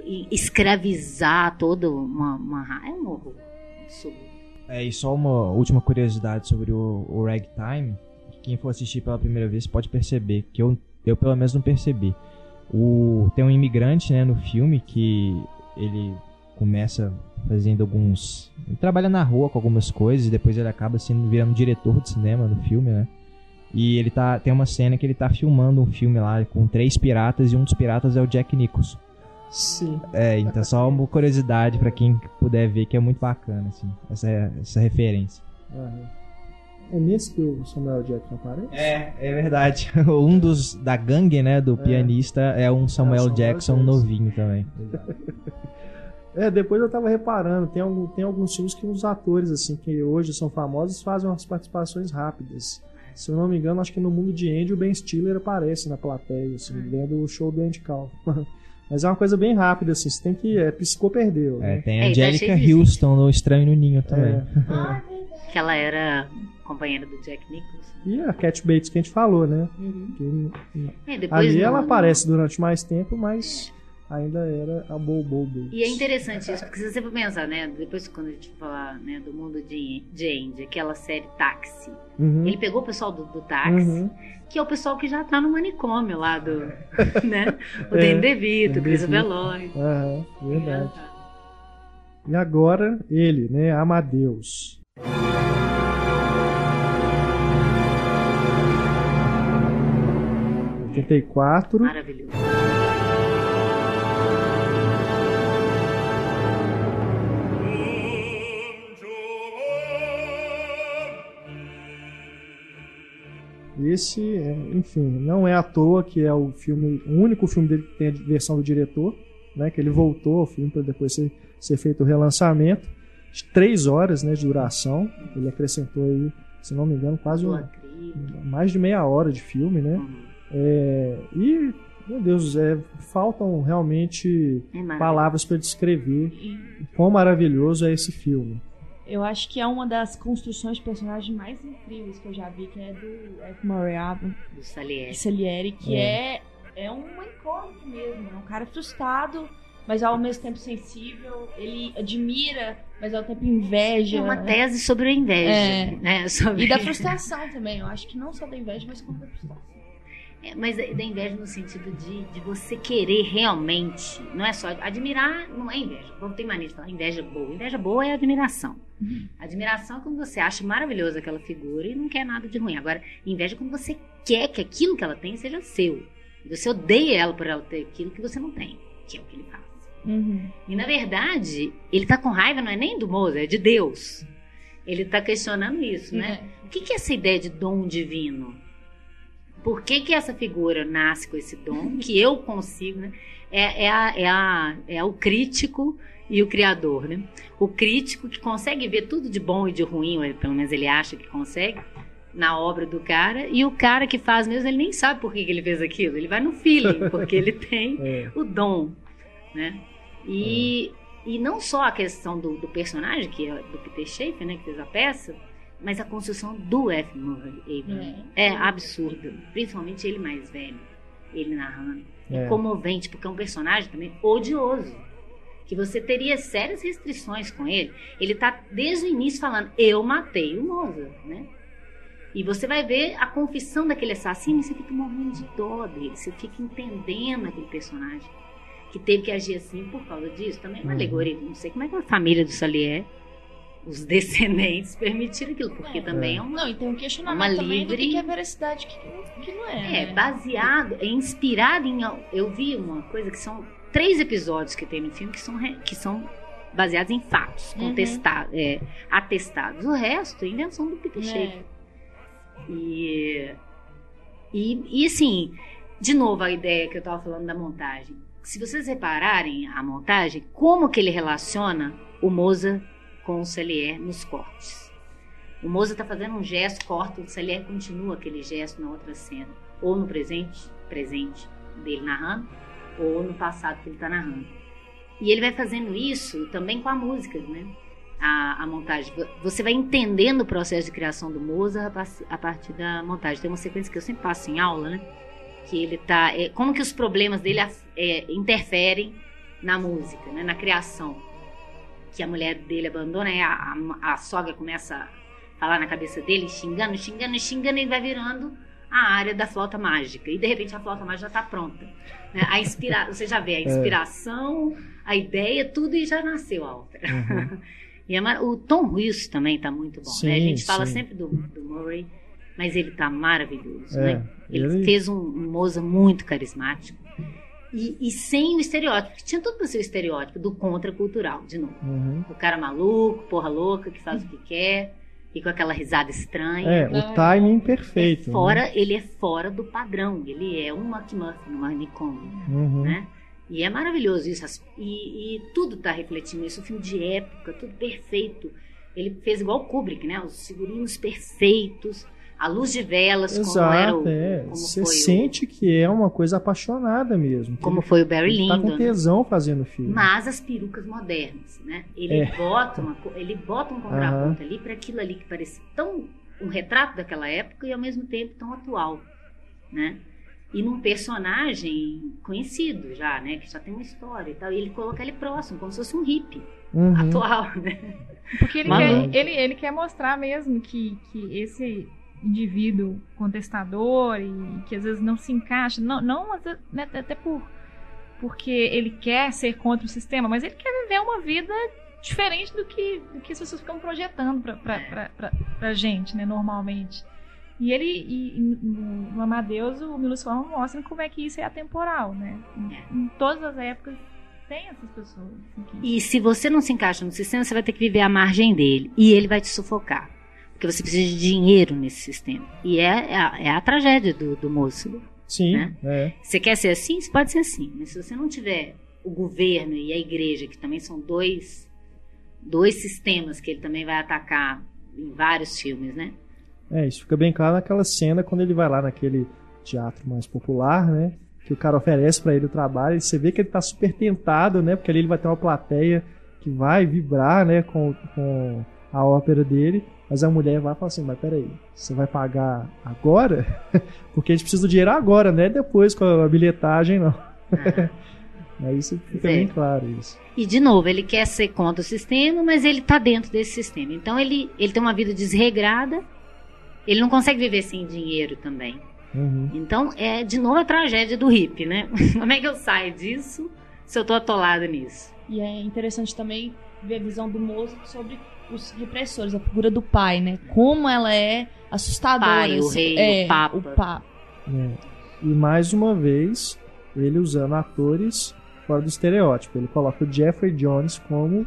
e escravizar toda uma, uma ra- é um horror absoluto. É, e só uma última curiosidade sobre o, o Ragtime. que Quem for assistir pela primeira vez pode perceber, que eu, eu pelo menos não percebi. O, tem um imigrante né, no filme que ele começa fazendo alguns. Ele trabalha na rua com algumas coisas e depois ele acaba sendo virando diretor de cinema no filme, né? E ele tá. Tem uma cena que ele tá filmando um filme lá com três piratas e um dos piratas é o Jack Nicholson. Sim. É, então só uma curiosidade pra quem puder ver que é muito bacana, assim, essa, essa referência. Aham. É nesse que o Samuel Jackson aparece? É, é verdade. Um dos da gangue, né, do É. pianista é um Samuel Samuel Jackson Jackson. novinho também. É, depois eu tava reparando, tem, algum, tem alguns filmes que os atores, assim, que hoje são famosos, fazem umas participações rápidas. Se eu não me engano, acho que no Mundo de Andy o Ben Stiller aparece na plateia, assim, vendo o show do Andy Kaufman. Mas é uma coisa bem rápida, assim, você tem que. É, piscou, perdeu. É, né? tem É, a e tá Angelica Houston no Estranho no Ninho também. É. Que ela era companheira do Jack Nicholson. E a Cat Bates que a gente falou, né? Que É, depois ali ela no- aparece durante mais tempo, mas ainda era a Bobo Bates. E é interessante isso, porque se você for pensar, né? Depois quando a gente falar né, do mundo de, de Andy, aquela série Táxi, Uhum. ele pegou o pessoal do, do táxi, Uhum. que é o pessoal que já tá no manicômio lá do. né? O É, Danny DeVito, o. Lloyd. Aham, verdade. E agora ele, né? Amadeus. Quatro. Maravilhoso. Esse, é, enfim, não é à toa que é o filme, o único filme dele que tem a versão do diretor, né? Que ele voltou ao filme para depois ser, ser feito o relançamento. De três horas, né, de duração. Ele acrescentou aí, se não me engano, quase um, mais de meia hora de filme, né? Uhum. É, e, meu Deus, é, faltam realmente É palavras para descrever o quão maravilhoso é esse filme. Eu acho que é uma das construções de personagem mais incríveis que eu já vi, que é do F. Murray Abrams, Do Salieri. Salieri, que é. é uma incógnita mesmo. É um cara frustrado, mas ao mesmo tempo sensível. Ele admira, mas ao tempo inveja. É uma tese sobre a inveja. É. Né? Sobre... E da frustração também. Eu acho que não só da inveja, mas como da frustração. É, mas da da inveja no sentido de, de você querer realmente, não é só admirar, não é inveja. Vamos ter mania de falar inveja boa. Inveja boa é admiração. Admiração é quando você acha maravilhosa aquela figura e não quer nada de ruim. Agora, inveja é quando você quer que aquilo que ela tem seja seu. Você odeia ela por ela ter aquilo que você não tem, que é o que ele faz. E na verdade, ele tá com raiva não é nem do Mozart, é de Deus. Ele tá questionando isso, né? O que, que é essa ideia de dom divino? Por que, que essa figura nasce com esse dom que eu consigo, né? É, é, a, é, a, é o crítico e o criador, né? O crítico que consegue ver tudo de bom e de ruim, ou pelo menos ele acha que consegue, na obra do cara, e o cara que faz mesmo, ele nem sabe por que, que ele fez aquilo, ele vai no feeling, porque ele tem É, o dom, né? E, e não só a questão do, do personagem, que é do Peter Schaefer, né, que fez a peça, mas a construção do F. Murray Abrams é, absurda, principalmente ele mais velho, ele narrando. É. É. comovente, porque é um personagem também odioso. Que você teria sérias restrições com ele. Ele tá desde o início falando, eu matei o Mozart, né? E você vai ver a confissão daquele assassino e você fica morrendo de dó dele. Você fica entendendo aquele personagem que teve que agir assim por causa disso. Também é uma Uhum. alegoria. Não sei como é que a família do Salier, os descendentes, permitiram aquilo. Porque É. também é uma Não, e tem um questionamento Uma também do livre- que é veracidade o que, que não é. É, né? baseado, é inspirado em. Eu vi uma coisa que são três episódios que tem no filme que são, que são baseados em fatos, Uhum. contestados, é, atestados. O resto é invenção do Peter Schaefer. É. E, e, e assim, de novo a ideia que eu tava falando da montagem. Se vocês repararem a montagem, como que ele relaciona o Mozart com o Salier nos cortes. O Mozart tá fazendo um gesto, corta, o Salier continua aquele gesto na outra cena. Ou no presente, presente dele narrando, ou no passado que ele tá narrando. E ele vai fazendo isso também com a música, né? A, a montagem. Você vai entendendo o processo de criação do Mozart a par- a partir da montagem. Tem uma sequência que eu sempre passo em aula, né? Que ele tá. é, como que os problemas dele é, interferem na música, né, na criação. Que a mulher dele abandona e a, a, a sogra começa a falar na cabeça dele, xingando, xingando, xingando, e ele vai virando a área da flauta mágica. E de repente a flauta mágica já está pronta. Né? A inspira... Você já vê a inspiração, a ideia, tudo e já nasceu a ópera. Uhum. e é o Tom Wilson também está muito bom. Sim, né? A gente fala sim. sempre do, do Murray, mas ele está maravilhoso. É, né? ele, ele- fez um, um Mozart muito carismático. E, e sem o estereótipo, que tinha tudo para ser o estereótipo do contracultural, de novo. Uhum. O cara maluco, porra louca, que faz o que quer, e com aquela risada estranha. É, o timing perfeito. É né? fora, Ele é fora do padrão. Ele é um McMuffin, um manicômio, Uhum. né? E é maravilhoso isso. E, e tudo está refletindo isso. O filme de época, tudo perfeito. Ele fez igual o Kubrick, né? Os figurinos perfeitos, a luz de velas, como era o, Exato, é. como Você foi o- sente que é uma coisa apaixonada mesmo. como ele, foi o Barry ele tá Lyndon. com né? tesão fazendo o filme. Mas as perucas modernas, né? Ele É. bota uma, ele bota um contraponto ali para aquilo ali que parece tão um retrato daquela época e ao mesmo tempo tão atual, né? E num personagem conhecido já, né? Que já tem uma história e tal. E ele coloca ele próximo, como se fosse um hippie Uhum. atual, né? Porque ele quer, ele, ele quer mostrar mesmo que, que esse indivíduo contestador e que às vezes não se encaixa, não, não né, até por porque ele quer ser contra o sistema, mas ele quer viver uma vida diferente do que, do que as pessoas ficam projetando pra gente, né, normalmente. E ele, e, no, no Amadeus, o Milos Forman mostra como é que isso é atemporal, né? Em, em todas as épocas tem essas pessoas. assim, que- E se você não se encaixa no sistema, você vai ter que viver à margem dele. E ele vai te sufocar. Porque você precisa de dinheiro nesse sistema. E é, é, a, é a tragédia do, do moço. Sim, né? é. Você quer ser assim? Você pode ser assim. Mas se você não tiver o governo e a igreja, que também são dois, dois sistemas que ele também vai atacar em vários filmes, né? É, isso fica bem claro naquela cena quando ele vai lá naquele teatro mais popular, né? Que o cara oferece pra ele o trabalho e você vê que ele tá super tentado, né? Porque ali ele vai ter uma plateia que vai vibrar, né? Com, com a ópera dele. Mas a mulher vai e fala assim: Mas peraí, você vai pagar agora? Porque a gente precisa do dinheiro agora, né? Depois com a bilhetagem, não. Ah. Aí isso fica É. bem claro isso. E, de novo, ele quer ser contra o sistema, mas ele tá dentro desse sistema. Então, ele, ele tem uma vida desregrada. Ele não consegue viver sem dinheiro também. Uhum. Então, é de novo a tragédia do hippie, né? Como é que eu saio disso se eu tô atolada nisso? E é interessante também ver a visão do Mozart sobre os repressores, a figura do pai, né? Como ela é assustadora. Pai, o assim, rei, é, o papa. O papa. É. E mais uma vez, ele usando atores fora do estereótipo. Ele coloca o Jeffrey Jones como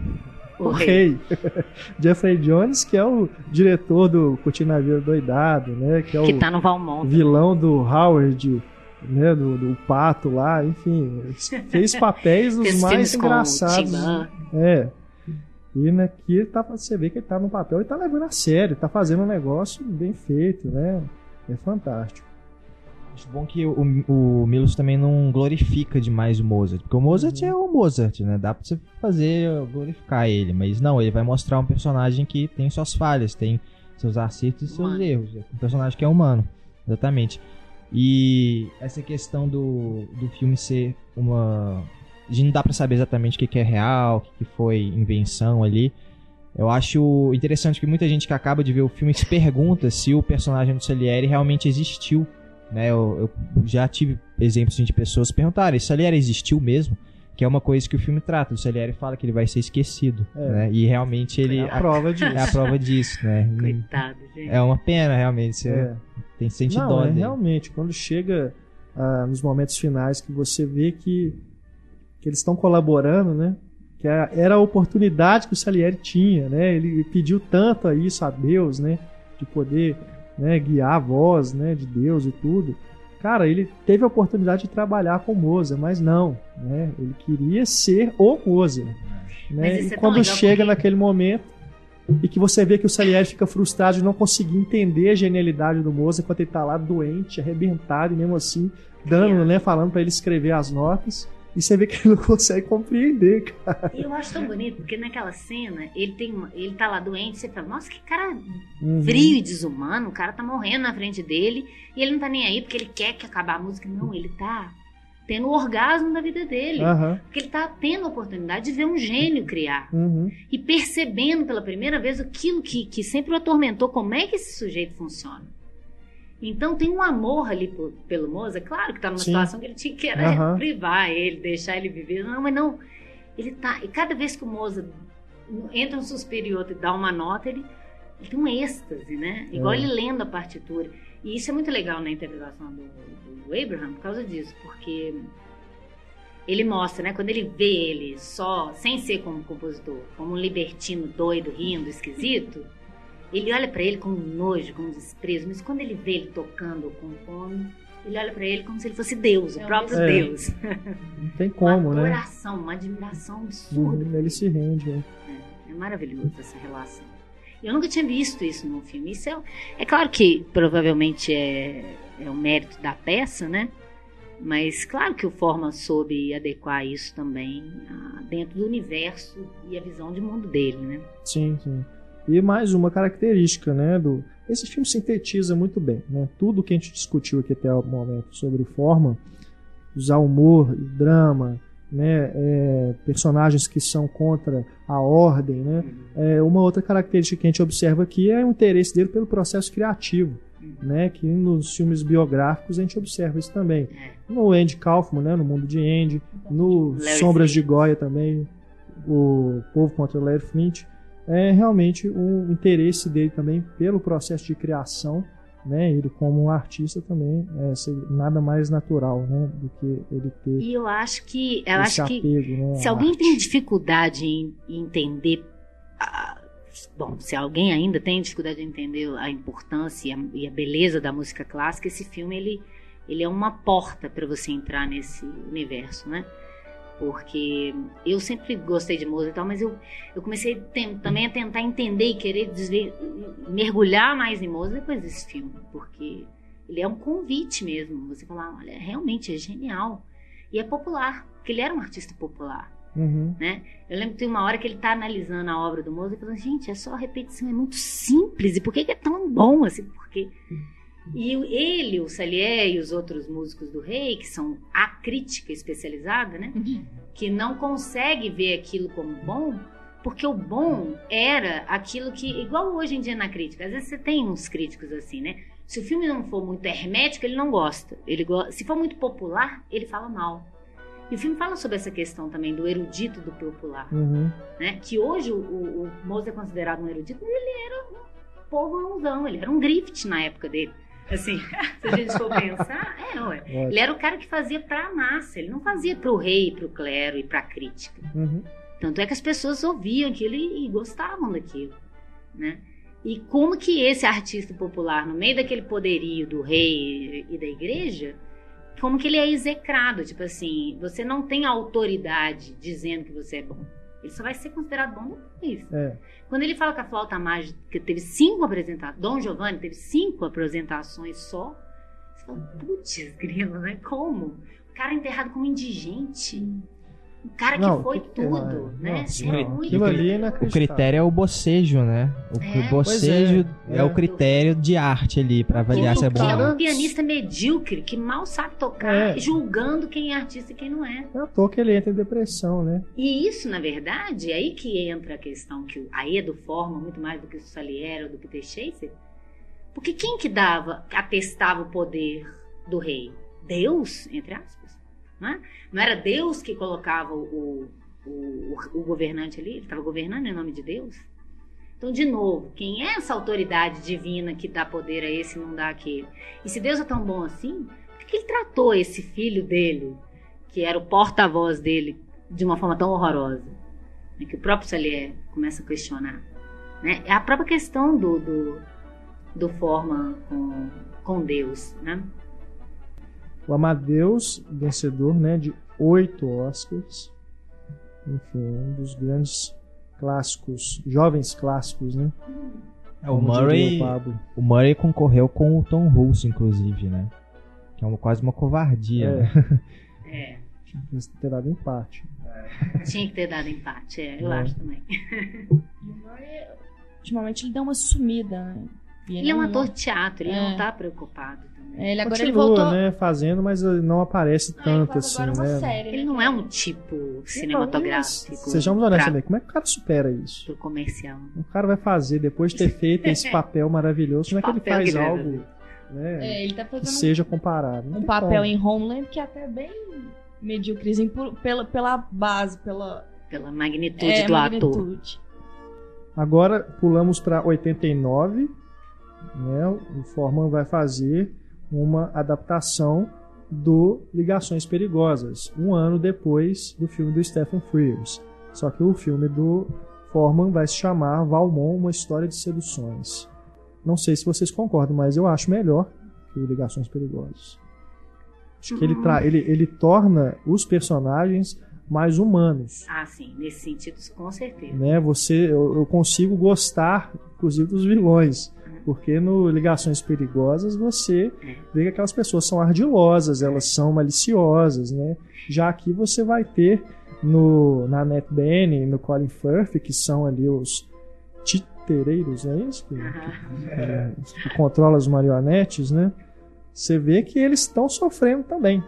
o, rei. Jeffrey Jones, que é o diretor do Curtinaveiro Doidado, né? Que é o Que tá no Valmont. vilão do Howard, né? Do, do Pato lá, enfim. Fez papéis os Fez mais engraçados. É. E aqui ele tá, você vê que ele tá no papel e tá levando a sério, tá fazendo um negócio bem feito, né? É fantástico. Acho bom que o, o Milos também não glorifica demais o Mozart. Porque o Mozart é o Mozart, né? Dá pra você fazer, glorificar ele. Mas não, ele vai mostrar um personagem que tem suas falhas, tem seus acertos e seus erros. Um personagem que é humano. Exatamente. E essa questão do, do filme ser uma. De não dá pra saber exatamente o que que é real, o que que foi invenção ali. Eu acho interessante que muita gente que acaba de ver o filme se pergunta se o personagem do Salieri realmente existiu. Né? Eu, eu já tive exemplos de pessoas que perguntaram: esse Salieri existiu mesmo? Que é uma coisa que o filme trata. O Salieri fala que ele vai ser esquecido. É. Né? E realmente ele É a prova disso. é a prova disso, né? Coitado, gente. É uma pena, realmente. Você É. tem sente Não, dó é realmente, quando chega ah, nos momentos finais que você vê que, que eles estão colaborando, né? Que a- era a oportunidade que o Salieri tinha, né? Ele pediu tanto a isso a Deus, né? De poder né, guiar a voz né, de Deus e tudo. Cara, ele teve a oportunidade de trabalhar com Mozart, mas não, né? Ele queria ser o Mozart. Né? E é quando legal chega naquele momento e que você vê que o Salieri fica frustrado de não conseguir entender a genialidade do Mozart enquanto ele tá lá doente, arrebentado e mesmo assim dando, né, falando para ele escrever as notas. E você vê que ele não consegue compreender, cara. E eu acho tão bonito, porque naquela cena, ele tem uma- ele tá lá doente, você fala, nossa, que cara Uhum. frio e desumano, o cara tá morrendo na frente dele, e ele não tá nem aí porque ele quer que acabar a música. Não, ele tá tendo o orgasmo da vida dele. Aham. Porque ele tá tendo a oportunidade de ver um gênio criar. Uhum. E percebendo pela primeira vez aquilo que, que sempre o atormentou, como é que esse sujeito funciona. Então tem um amor ali por- pelo Mozart, claro que tá numa Sim. situação que ele tinha que era Aham. privar ele, deixar ele viver. Não, mas não. Ele tá. E cada vez que o Mozart entra um suspiro e outro e dá uma nota, ele, ele tem um êxtase, né? Igual É. ele lendo a partitura. E isso é muito legal na interpretação do, do Abraham por causa disso, porque ele mostra, né? Quando ele vê ele só, sem ser como compositor, como um libertino doido, rindo, esquisito, ele olha pra ele com nojo, com desprezo, mas quando ele vê ele tocando ou compondo, ele olha pra ele como se ele fosse Deus, o É, próprio é. Deus. Não tem como, uma né? adoração, uma admiração absurda. Uhum, Ele se rende. né? É maravilhoso essa relação. Eu nunca tinha visto isso num filme. Isso é, é claro que provavelmente é, é o mérito da peça, né? Mas claro que o Forma soube adequar isso também ah, dentro do universo e a visão de mundo dele, né? Sim, sim. E mais uma característica, né, do esse filme sintetiza muito bem, né? Tudo que a gente discutiu aqui até o momento sobre forma, usar humor, drama, né, é, personagens que são contra a ordem, né? É, uma outra característica que a gente observa aqui é o interesse dele pelo processo criativo, né? Que nos filmes biográficos a gente observa isso também. No Andy Kaufman, né, no Mundo de Andy, no Larry Sombras Flint. de Goya também, o Povo contra o Larry Flint, é realmente o interesse dele também pelo processo de criação, né? Ele como um artista também é nada mais natural, né? Do que ele ter E eu acho que eu acho que apego, né? Se alguém arte. tem dificuldade em em entender. a- bom, se alguém ainda tem dificuldade de entender a importância e a, e a beleza da música clássica, esse filme ele, ele é uma porta para você entrar nesse universo, né? Porque eu sempre gostei de música e tal, mas eu, eu comecei tem- também a tentar entender e querer desver- mergulhar mais em música depois desse filme, porque ele é um convite mesmo. Você falar, olha, realmente é genial. E é popular, porque ele era um artista popular. Uhum. né? Eu lembro que tem uma hora que ele tá analisando a obra do Mozart e falando, gente, é só repetição, é muito simples, e por que, que é tão bom assim? Porque... E ele, o Salier e os outros músicos do rei, que são a crítica especializada, né? Que não consegue ver aquilo como bom, porque o bom era aquilo que, igual hoje em dia na crítica, às vezes você tem uns críticos assim, né? Se o filme não for muito hermético, ele não gosta. Ele go... Se for muito popular, ele fala mal. E o filme fala sobre essa questão também do erudito do popular, Uhum. né? Que hoje o, o, o Mozart é considerado um erudito, mas ele era um povãozão, ele era um grift na época dele. Assim, se a gente for pensar, é, ué. Ótimo. Ele era o cara que fazia pra massa, ele não fazia pro rei, pro clero e pra crítica. Uhum. Tanto é que as pessoas ouviam aquilo e, e gostavam daquilo, né? E como que esse artista popular, no meio daquele poderio do rei e da igreja, como que ele é execrado? Tipo assim, você não tem autoridade dizendo que você é bom. Ele só vai ser considerado bom depois. É. Quando ele fala que a flauta mágica teve cinco apresentações, Dom Giovanni teve cinco apresentações só, você fala, putz, grilo, né? Como? O cara enterrado como indigente. O cara que Não, foi que- tudo, é, né? É não, muito- Aquilo ali é O critério é o bocejo, né? O, É. o bocejo é, é, é. o critério de arte ali pra avaliar se é que bom. é Cara- um pianista medíocre que mal sabe tocar, É. julgando quem é artista e quem não é. É à toa que ele entra em depressão, né? E isso, na verdade, é aí que entra a questão que a Edo forma muito mais do que o Salieri ou do que o Teixeira. Porque quem que dava, atestava o poder do rei? Deus, entre aspas. Não, é? não era Deus que colocava o, o, o, governante ali? Ele estava governando em nome de Deus? Então, de novo, quem é essa autoridade divina que dá poder a esse e não dá aquele? E se Deus é tão bom assim, por que ele tratou esse filho dele, que era o porta-voz dele, de uma forma tão horrorosa? Né, Que o próprio Salier começa a questionar. Né? É a própria questão do, do, do forma com, com Deus. Né? O Amadeus, vencedor né, de oito Oscars. Enfim, um dos grandes clássicos, jovens clássicos, né? É, o Murray, o Pablo. o Murray concorreu com o Tom Hulce, inclusive, né? Que é uma, quase uma covardia, É. né? É, Tinha que ter dado empate. tinha que ter dado empate, é, eu É. acho também. E o Murray, ultimamente, ele deu uma sumida, né? E Ele é um não- ator de teatro, ele É. não tá preocupado. É, Ele agora Continua, ele voltou. né, fazendo, mas não aparece Ah, ele tanto assim, né? série, Ele né, não cara? é um tipo cinematográfico. Sejamos honestos pra- também, como é que o cara supera isso? pro comercial. O cara vai fazer, depois de ter feito esse papel maravilhoso, como é que ele faz deve algo né, É, ele tá que seja comparado? Não um papel como. em Homeland que é até bem medíocrezinho por- pela, pela base, pela Pela magnitude é, do ator. magnitude. Agora pulamos para 89, né? O Forman vai fazer uma adaptação do Ligações Perigosas, um ano depois do filme do Stephen Frears. Só que o filme do Forman vai se chamar Valmont, uma história de seduções. Não sei se vocês concordam, mas eu acho melhor que o Ligações Perigosas. Acho que ele, tra- ele, ele torna os personagens mais humanos Ah, sim, nesse sentido, com certeza. né? Você, eu, eu consigo gostar, inclusive, dos vilões, porque no Ligações Perigosas você vê que aquelas pessoas são ardilosas, elas são maliciosas, né? Já aqui você vai ter no na Annette Bening, no Colin Firth, que são ali os titereiros, é isso? Que, Aham. é, que controla as marionetes, né? Você vê que eles estão sofrendo também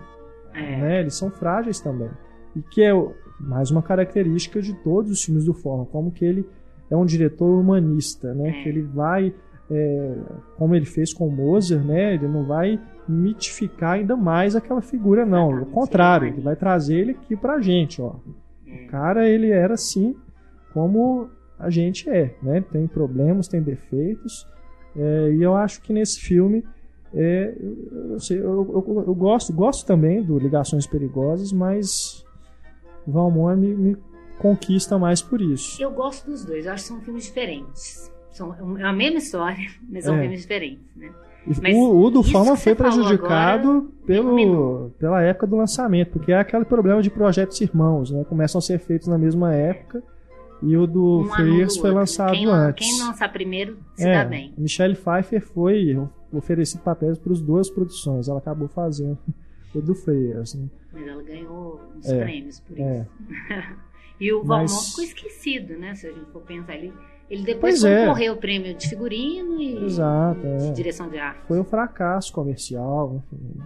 É. né? Eles são frágeis também. E que é mais uma característica de todos os filmes do Forman, como que ele é um diretor humanista, né? É. Que ele vai, é, como ele fez com Moser, né? Ele não vai mitificar ainda mais aquela figura, não. Ao contrário, ele vai trazer ele aqui pra gente, ó. O cara, ele era assim como a gente é, né? Tem problemas, tem defeitos. É, e eu acho que nesse filme é, eu, eu, sei, eu, eu- eu gosto, gosto também do Ligações Perigosas, mas Valmont me, me conquista mais por isso. Eu gosto dos dois, eu acho que são filmes diferentes. São é a mesma história, mas são É. filmes diferentes, né? Mas o, o do que foi prejudicado pelo, pela época do lançamento, porque é aquele problema de projetos irmãos, né? Começam a ser feitos na mesma época e o do Um foi lançado quem, antes. Quem lançar primeiro se é, dá bem. Michelle Pfeiffer foi oferecido papéis para as duas produções, ela acabou fazendo o do Frears. Né? Mas ela ganhou uns É, prêmios por é. isso. e o Mas- Valmont ficou esquecido, né? Se a gente for pensar ele. Ele Pois depois é. concorreu o prêmio de figurino e Exato, de é. direção de arte. Foi um fracasso comercial. enfim.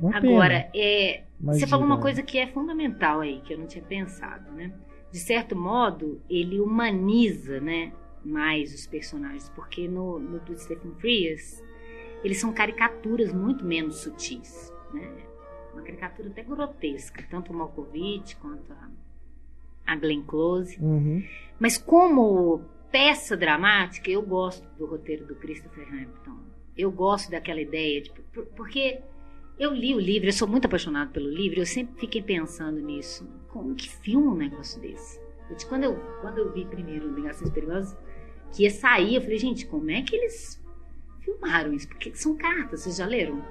Uma Agora, é, você falou uma coisa que é fundamental aí, que eu não tinha pensado, né? De certo modo, ele humaniza, né, mais os personagens, porque no, no do Stephen Frears, eles são caricaturas muito menos sutis, né? Uma caricatura até grotesca, tanto o Malkovich quanto a, a Glenn Close. Uhum. Mas como peça dramática, eu gosto do roteiro do Christopher Hampton. Eu gosto daquela ideia de por- porque eu li o livro, eu sou muito apaixonado pelo livro, eu sempre fiquei pensando nisso. Como que filma um negócio desse? Eu, te- quando, eu, quando eu vi primeiro Ligações Perigosas, que ia sair, eu falei, gente, como é que eles filmaram isso? Porque são cartas, vocês já leram?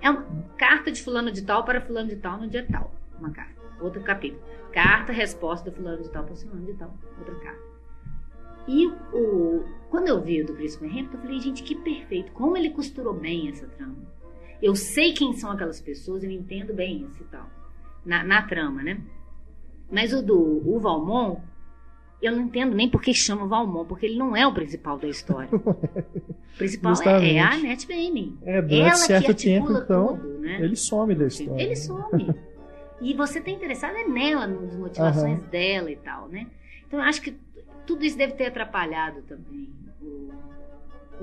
É uma carta de fulano de tal para fulano de tal no dia tal. Uma carta. Outro capítulo. Carta, resposta do fulano de tal para fulano de tal. Outra carta. E o, quando eu vi o do Christopher Hampton, eu falei, gente, que perfeito. Como ele costurou bem essa trama. Eu sei quem são aquelas pessoas, eu entendo bem isso e tal. Na, na trama, né? Mas o do o Valmont, eu não entendo nem por que chama Valmont, porque ele não é o principal da história. O principal é, é a. Annette Bening. É, durante Ela certo que tempo, então, tudo, né? ele some da história. Ele some. E você tá interessado é nela, nas motivações dela e tal, né? Então eu acho que tudo isso deve ter atrapalhado também o,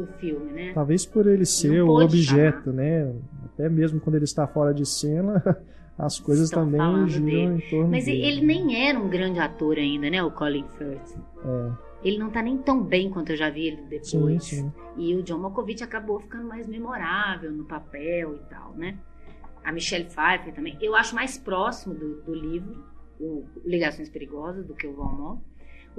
o filme, né? Talvez por ele ser o objeto, né? Até mesmo quando ele está fora de cena, as coisas Estão também giram em torno Mas dele. ele nem era um grande ator ainda, né? O Colin Firth. É, Ele não tá nem tão bem quanto eu já vi ele sim, depois. sim. E o John Malkovich acabou ficando mais memorável no papel e tal, né? A Michelle Pfeiffer também. Eu acho mais próximo do, do livro, o Ligações Perigosas, do que o Valmont.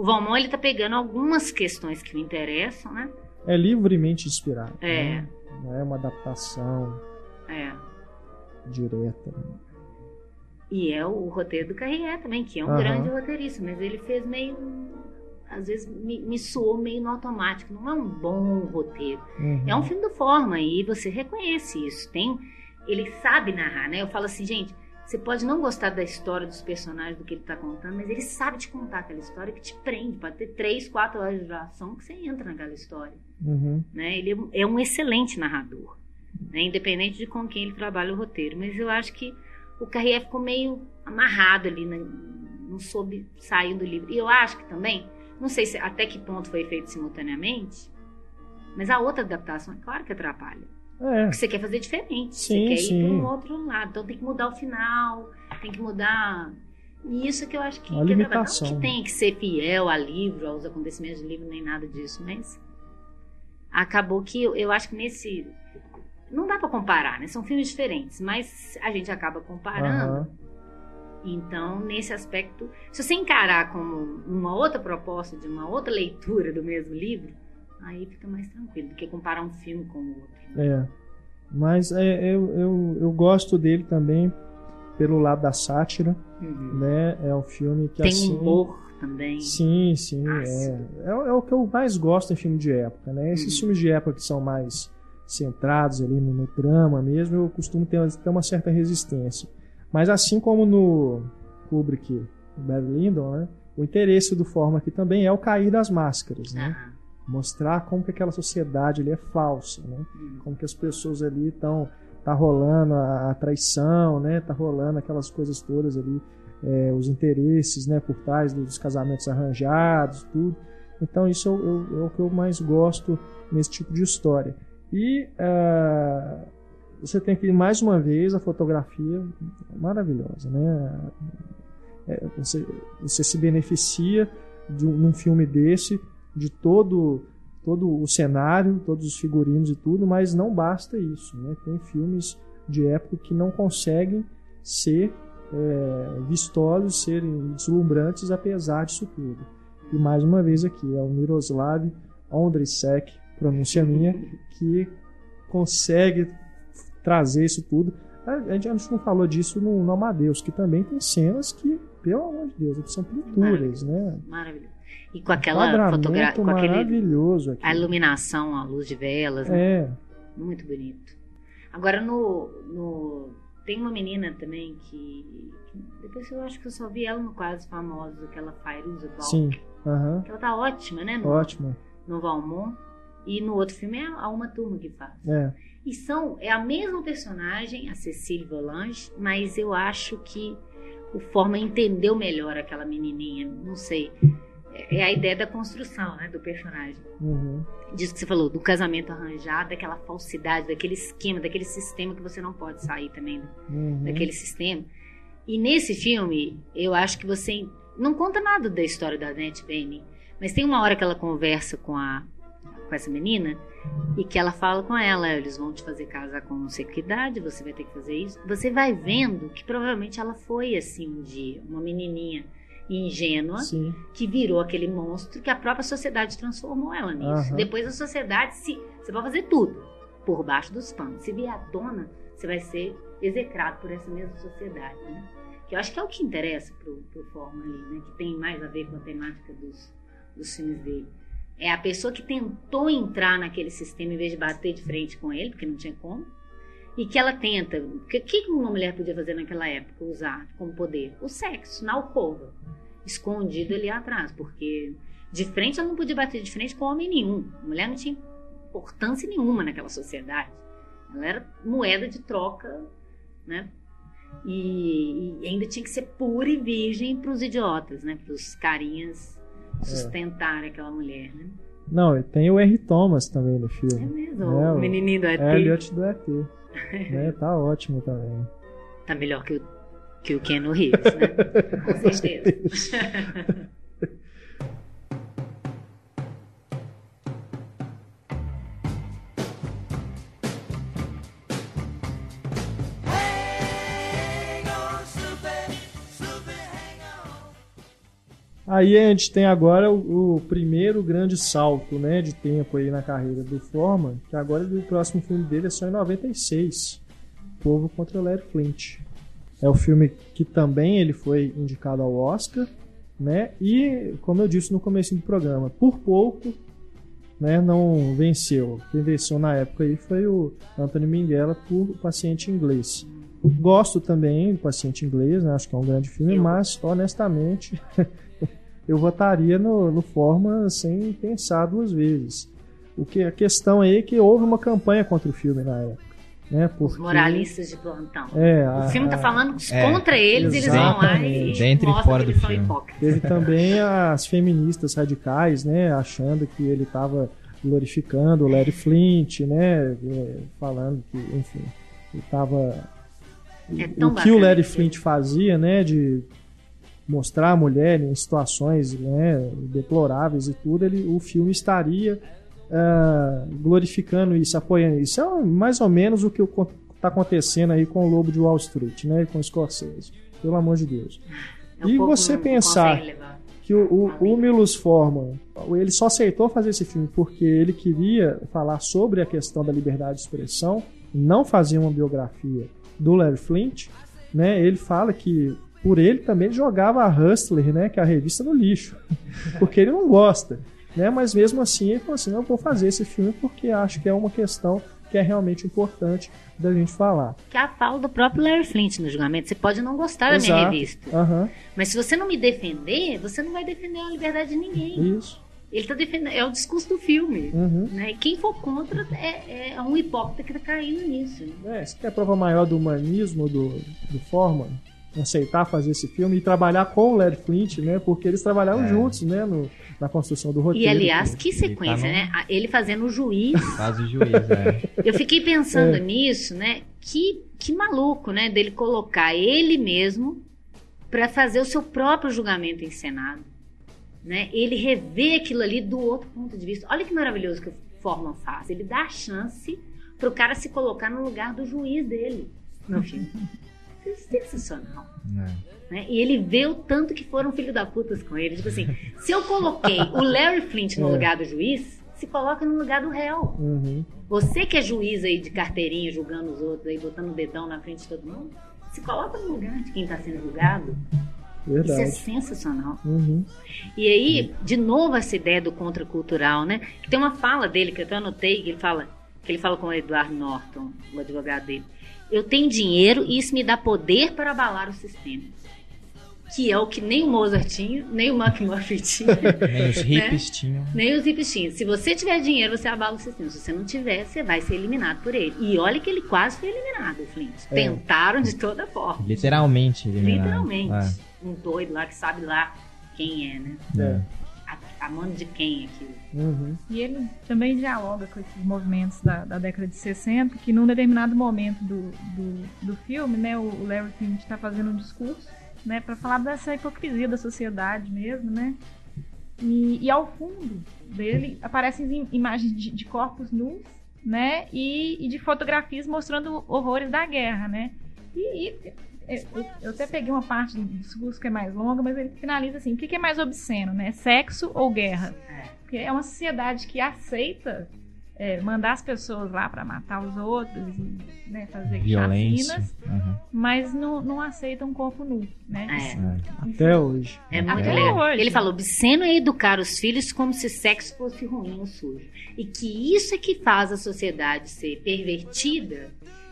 O Valmont, ele tá pegando algumas questões que me interessam, né? É livremente inspirado. É. né? Não é uma adaptação É. direta. E é o roteiro do Carrier também, que é um Aham. grande roteirista, mas ele fez meio. Às vezes me, me soou meio no automático. Não é um bom roteiro. Uhum. É um filme do Forma e você reconhece isso. Tem, ele sabe narrar, né? Eu falo assim, gente, Você pode não gostar da história dos personagens, do que ele está contando, mas ele sabe te contar aquela história que te prende. Pode ter três, quatro horas de duração que você entra naquela história. Uhum. Né? Ele é um excelente narrador, né? independente de com quem ele trabalha o roteiro. Mas eu acho que o Carrier ficou meio amarrado ali, né? não soube sair do livro. E eu acho que também, não sei se, até que ponto foi feito simultaneamente, mas a outra adaptação, é claro que atrapalha. É. Porque você quer fazer diferente. Sim, você quer sim. ir para um outro lado. Então tem que mudar o final, tem que mudar. E isso que eu acho que, Uma que é limitação. Não que tem que ser fiel a livro, aos acontecimentos do livro, nem nada disso, mas acabou que eu, eu acho que nesse. Não dá para comparar, né? São filmes diferentes, mas a gente acaba comparando. Aham. Então, nesse aspecto, se você encarar como uma outra proposta de uma outra leitura do mesmo livro, aí fica mais tranquilo do que comparar um filme com o outro. É. Mas é, eu, eu, eu gosto dele também pelo lado da sátira, Uhum. né? É um filme que Tem assim. humor também. Sim, sim. É. É, o- é o que eu mais gosto em filme de época, né? Esses Uhum. filmes de época que são mais centrados ali no, no drama mesmo, eu costumo ter, ter uma certa resistência. Mas assim como no Kubrick, no Barry Lyndon, né? O interesse do Forma aqui também é o cair das máscaras, né? Ah, Mostrar como que aquela sociedade ali é falsa, né? hum. como que as pessoas ali estão tá rolando a, a traição, né? Tá rolando aquelas coisas todas ali, é, os interesses, né? Por trás dos casamentos arranjados, tudo. Então isso eu- eu- é o que eu mais gosto nesse tipo de história. E ah, você tem aqui mais uma vez a fotografia maravilhosa, né? É, você, você se beneficia de um, num filme desse de todo todo o cenário, todos os figurinos e tudo, mas não basta isso, né? Tem filmes de época que não conseguem ser é, vistosos, serem deslumbrantes apesar disso tudo. E mais uma vez aqui é o Miroslav Ondrisek, pronúncia minha, que consegue trazer isso tudo. A gente não falou disso no, no Amadeus, que também tem cenas que, pelo amor de Deus, são pinturas, né? Maravilhoso. E com aquela fotografia, com aquele, maravilhoso aqui. a iluminação, a luz de velas, né? É, muito bonito. Agora no, no tem uma menina também que, que depois eu acho que eu só vi ela no Quase Famosos, aquela Fairuza Balk. sim. Que ela tá ótima, né? No, Ótimo. no Valmont. E no outro filme é a Uma Turma que faz. É. E são, é a mesma personagem, a Cecília Volange, mas eu acho que o Forma entendeu melhor aquela menininha, não sei. É é a ideia da construção, né, do personagem. Uhum. Disso que você falou, do casamento arranjado, daquela falsidade, daquele esquema, daquele sistema que você não pode sair também Uhum. daquele sistema. E nesse filme, eu acho que você não conta nada da história da Annette Bening, mas tem uma hora que ela conversa com a com essa menina e que ela fala com ela, eles vão te fazer casar com não sei que idade, você vai ter que fazer isso. Você vai vendo que provavelmente ela foi assim um dia, uma menininha ingênua Sim. que virou aquele monstro que a própria sociedade transformou ela nisso. Aham. Depois a sociedade se você vai fazer tudo por baixo dos panos. Se vier à tona, você vai ser execrado por essa mesma sociedade, né? Que eu acho que é o que interessa pro, pro Forma ali, né? Que tem mais a ver com a temática dos, dos filmes dele. É a pessoa que tentou entrar naquele sistema em vez de bater de frente com ele, porque não tinha como. E que ela tenta. O que, que uma mulher podia fazer naquela época? Usar como poder? O sexo, na alcova. Escondido ali atrás. Porque de frente ela não podia bater de frente com homem nenhum. A mulher não tinha importância nenhuma naquela sociedade. Ela era moeda de troca, né? E, e ainda tinha que ser pura e virgem para os idiotas, né? Para os carinhas sustentarem aquela mulher, né? Não, tem o R. Thomas também no É filme. mesmo, É, o o menininho do ET Elliot do ET. Né? Tá ótimo também. tá melhor que o, que o Ken Reeves, né? Com certeza. Aí a gente tem agora o, o primeiro grande salto né, de tempo aí na carreira do Forman, que agora o próximo filme dele é só em 96. Povo contra Larry Flint. É o filme que também ele foi indicado ao Oscar, né? E, como eu disse no começo do programa, por pouco né, não venceu. Quem venceu na época aí foi o Anthony Minghella por Paciente Inglês. Gosto também do Paciente Inglês, né? acho que é um grande filme, mas honestamente eu votaria no, no Forma sem pensar duas vezes. O que a questão aí é que houve uma campanha contra o filme na época, né? Os Porque moralistas de plantão. é, O a- filme tá a- falando É, contra eles, eles vão lá e. Dentro e fora que do filme. hipócritas. Teve também as feministas radicais, né, achando que ele estava glorificando o Larry Flint, né, eh, falando que, enfim, ele estava É o que o Larry. Flint fazia, né, de mostrar a mulher em situações, né, deploráveis e tudo, ele, o filme estaria ah, glorificando isso, apoiando isso. É mais ou menos o que está acontecendo aí com o Lobo de Wall Street, né, com o Scorsese. Pelo amor de Deus. É um E você pensar levar. que o, o, o Milos Forman, ele só aceitou fazer esse filme porque ele queria falar sobre a questão da liberdade de expressão, não fazer uma biografia do Larry Flint, né? Ele fala que por ele também jogava a Hustler, né, que é a revista no lixo, porque ele não gosta, né? Mas mesmo assim ele falou assim, não vou fazer esse filme porque acho que é uma questão que é realmente importante da gente falar. Que é a fala do próprio Larry Flint no julgamento. Você pode não gostar da minha Exato. revista. Aham, Mas se você não me defender, você não vai defender a liberdade de ninguém. isso. Ele tá defendendo. É o discurso do filme. Uhum. Né? E Quem for contra é, é um hipócrita que tá caindo nisso. É, você quer a prova maior do humanismo do, do Forman? Aceitar fazer esse filme e trabalhar com o Larry Flint, né? Porque eles trabalharam É. juntos, né? No, na construção do roteiro. E aliás, que Ele tá sequência, no- né? Ele fazendo o juiz. Faz o juiz, é. Eu fiquei pensando É. nisso, né? Que, que maluco, né? Dele colocar ele mesmo para fazer o seu próprio julgamento encenado. Né? Ele revê aquilo ali do outro ponto de vista. Olha que maravilhoso que o Forman faz. Ele dá a chance pro cara se colocar no lugar do juiz dele no filme. É sensacional. É. né? E ele vê o tanto que foram filho da putas com ele. Tipo assim, se eu coloquei o Larry Flint no É. lugar do juiz, se coloca no lugar do réu. Uhum. Você que é juiz aí de carteirinha, julgando os outros aí, botando o dedão na frente de todo mundo, se coloca no lugar de quem está sendo julgado. Isso é Verdade. sensacional. Uhum. E aí, de novo, essa ideia do contracultural, né? Tem uma fala dele que eu até anotei, que ele fala, que ele fala com o Eduardo Norton, o advogado dele. Eu tenho dinheiro e isso me dá poder para abalar o sistema. Que é o que nem o Mozart tinha, nem o McMurphy tinha. Nem os hippies tinham. Nem os hippies tinham. Se você tiver dinheiro, você abala o sistema. Se você não tiver, você vai ser eliminado por ele. E olha que ele quase foi eliminado, o Flint. É. Tentaram de toda forma. Literalmente eliminado. Literalmente. Um doido lá que sabe lá quem é, né? É. A, mão de quem é aquilo. Uhum. E ele também dialoga com esses movimentos da, da década de 60, que num determinado momento do, do, do filme, né, o Larry Flint está fazendo um discurso, né, para falar dessa hipocrisia da sociedade mesmo, né? E, e ao fundo dele aparecem im- imagens de, de corpos nus, né, e, e de fotografias mostrando horrores da guerra, né? E, e eu, eu até peguei uma parte do discurso que é mais longa, mas ele finaliza assim: o que que é mais obsceno, né? Sexo ou guerra? Porque é uma sociedade que aceita é, mandar as pessoas lá para matar os outros e né, fazer Violência. chacinas, Uhum. mas não, não aceita um corpo nu, né? É. É. Até hoje. É muito Até legal. hoje. Ele falou: obsceno é educar os filhos como se sexo fosse ruim ou sujo. E que isso é que faz a sociedade ser pervertida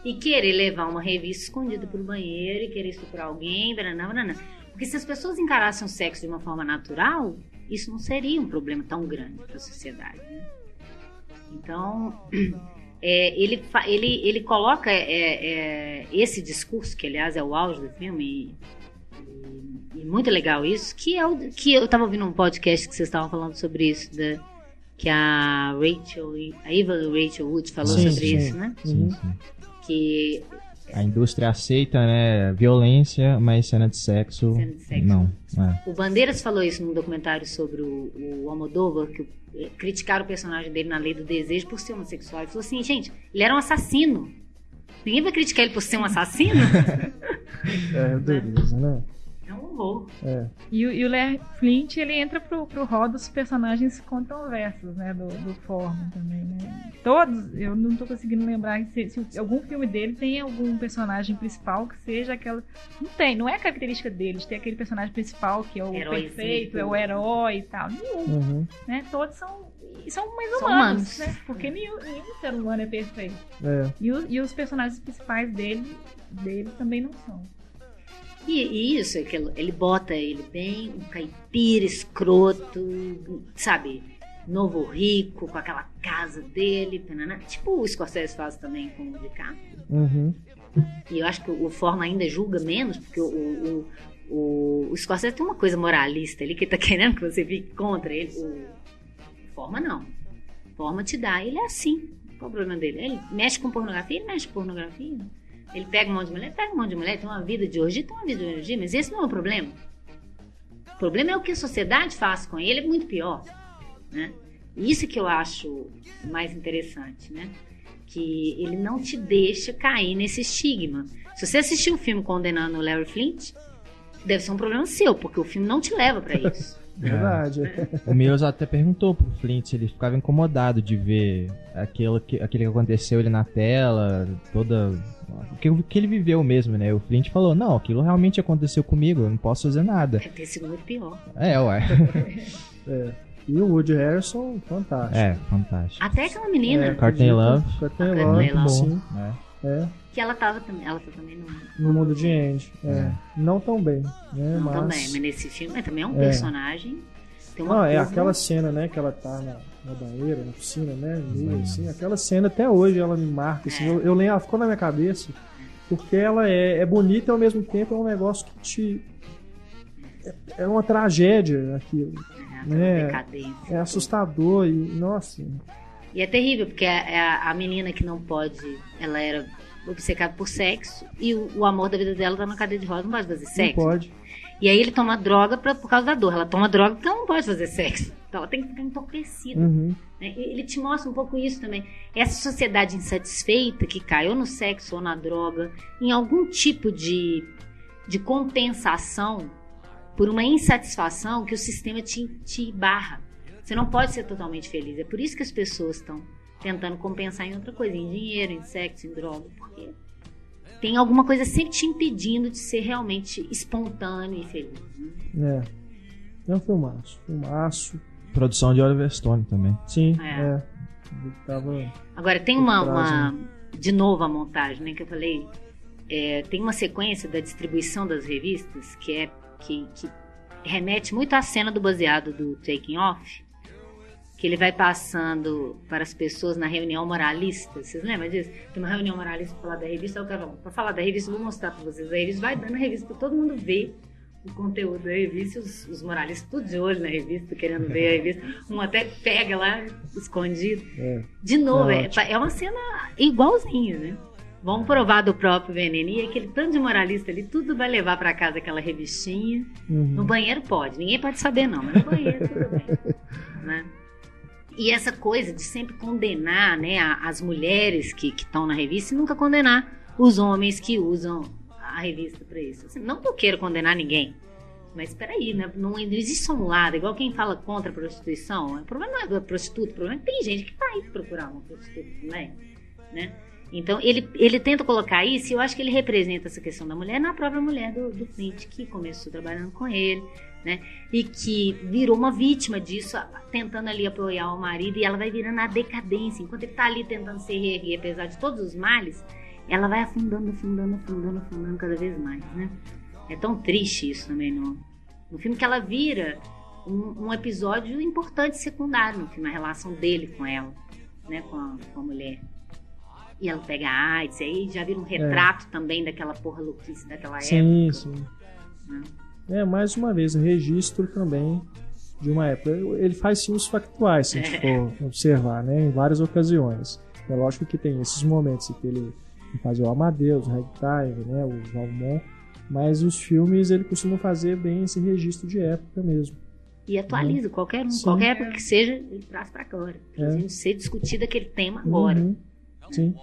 e querer levar uma revista escondida pro banheiro e querer estuprar alguém, branã, branã. Porque se as pessoas encarassem o sexo de uma forma natural, isso não seria um problema tão grande para a sociedade. né? Então, é, ele, ele, ele coloca é, é, esse discurso, que aliás é o auge do filme, e, e muito legal isso, que é o que eu estava ouvindo um podcast que vocês estavam falando sobre isso, da, que a Rachel, a Eva Rachel Wood falou Sim, sobre sim. isso, né? Sim, sim. A indústria aceita, né, violência, mas cena de sexo, Cena de sexo. não. É. o Bandeiras falou isso num documentário sobre o, o Almodóvar, que eh, criticaram o personagem dele na Lei do Desejo por ser homossexual. Ele falou assim, gente, ele era um assassino. Ninguém vai criticar ele por ser um assassino? É, beleza, né? Horror. É. E, o- e o Larry Flint, ele entra pro, pro rol dos personagens controversos, né? Do, do Forman também, né? Todos, eu não tô conseguindo lembrar se, se algum filme dele tem algum personagem principal que seja aquela... Não tem, não é a característica dele de ter aquele personagem principal que é o Heróizinho. perfeito, é o herói e tal. Nenhum, Uhum. né? Todos são... E são mais São humanos, humanos. né? Porque nenhum, nenhum ser humano é perfeito. É. E, o- e os personagens principais dele, dele também não são. E, e isso, é que ele, bota ele bem, um caipira escroto, sabe? Novo rico, com aquela casa dele, tipo o Scorsese faz também com o DiCaprio. Uhum. E eu acho que o Forma ainda julga menos, porque o, o, o, o Scorsese tem uma coisa moralista ali que ele tá querendo que você fique contra ele. O Forma não. Forma te dá. Ele é assim. Qual o problema dele? Ele mexe com pornografia, ele mexe com pornografia. Ele pega um monte de mulher, pega um monte de mulher, tem uma vida de orgia, tem uma vida de orgia, mas esse não é o problema. O problema é o que a sociedade faz com ele, é muito pior. Né? Isso que eu acho mais interessante, né? Que ele não te deixa cair nesse estigma. Se você assistir um filme condenando o Larry Flint, deve ser um problema seu, porque o filme não te leva pra isso. Verdade. O Mills até perguntou pro Flint se ele ficava incomodado de ver aquilo que, aquilo que aconteceu ali na tela, toda. O que, o que ele viveu mesmo, né? O Flint falou: Não, aquilo realmente aconteceu comigo, eu não posso fazer nada. Deve ter sido muito pior. É, ué. É. E o Woody Harrison, fantástico. É, fantástico. Até aquela menina, É, Courtney Love. Courtney Courtney Love, Love. sim. É. É, que ela tava também. Ela tá também no. no mundo de Andy. É. É. Não tão bem, né? Não mas... também, mas nesse filme também é um É. personagem. Tem uma Não, é aquela cena, né, que ela tá na, na banheira, na piscina, né, nua, assim. Aquela cena até hoje ela me marca, assim. É. Eu, eu lembro, ela ficou na minha cabeça, porque ela é, é bonita e ao mesmo tempo é um negócio que te... É, é uma tragédia aquilo. É, É. decadência. É assustador e, nossa... E é terrível, porque a, a, a menina que não pode, ela era obcecada por sexo e o, o amor da vida dela tá na cadeia de rodas, não pode fazer Não sexo. pode. E aí ele toma droga pra, por causa da dor. Ela toma droga porque ela não pode fazer sexo. Então ela tem que ficar entorpecida. Uhum. né? Ele te mostra um pouco isso também. Essa sociedade insatisfeita que cai ou no sexo ou na droga, em algum tipo de, de compensação por uma insatisfação que o sistema te, te barra. Você não pode ser totalmente feliz. É por isso que as pessoas estão tentando compensar em outra coisa, em dinheiro, em sexo, em droga, porque tem alguma coisa sempre te impedindo de ser realmente espontâneo e feliz. né? É. É um filmaço. Filmaço. Produção de Oliver Stone também. Sim, É. é. Tava... Agora, tem uma, uma- De novo a montagem, né? Que eu falei. é, tem uma sequência da distribuição das revistas que é. Que, que remete muito à cena do baseado do Taking Off. Que ele vai passando para as pessoas na reunião moralista. Vocês lembram disso? Tem uma reunião moralista para falar da revista. Aí o cara fala, para falar da revista, eu vou mostrar para vocês a revista. Vai dando a revista para todo mundo ver o conteúdo da revista. Os, os moralistas tudo de olho na revista, querendo ver a revista. Um até pega lá, escondido. É. De novo, É é, é uma cena igualzinha, né? Vão provar do próprio veneno. E aquele tanto de moralista ali, tudo vai levar pra casa aquela revistinha. No Uhum. banheiro pode, ninguém pode saber não, mas no banheiro tudo bem. Né? E essa coisa de sempre condenar né, as mulheres que estão na revista e nunca condenar os homens que usam a revista pra isso. Assim, não que eu queira condenar ninguém, mas peraí, né? não, não existe só um lado, igual quem fala contra a prostituição. O problema não é da prostituta, o problema é que tem gente que vai procurar uma prostituta também. Né? Então ele, ele tenta colocar isso e eu acho que ele representa essa questão da mulher na própria mulher do, do que começou trabalhando com ele, né? E que virou uma vítima disso, tentando ali apoiar o marido, e ela vai virando a decadência. Enquanto ele tá ali tentando se reerguer, apesar de todos os males, ela vai afundando, afundando, afundando, afundando cada vez mais, né? É tão triste isso também no, no filme que ela vira um, um episódio importante secundário no filme, a relação dele com ela, né? Com a, com a mulher. E ela pega a AIDS, aí já vira um retrato também daquela porra louquice daquela Sim, época. sim. né? É, mais uma vez, um registro também de uma época. Ele faz filmes factuais, se a gente for observar, né? Em várias ocasiões. É lógico que tem esses momentos em que ele fazia o Amadeus, o Ragtime, né? O Valmont. Mas os filmes ele costuma fazer bem esse registro de época mesmo. E atualiza qualquer um, Sim. qualquer época que seja, ele traz pra agora. Pra É. ser discutido aquele tema agora. Uhum. Sim.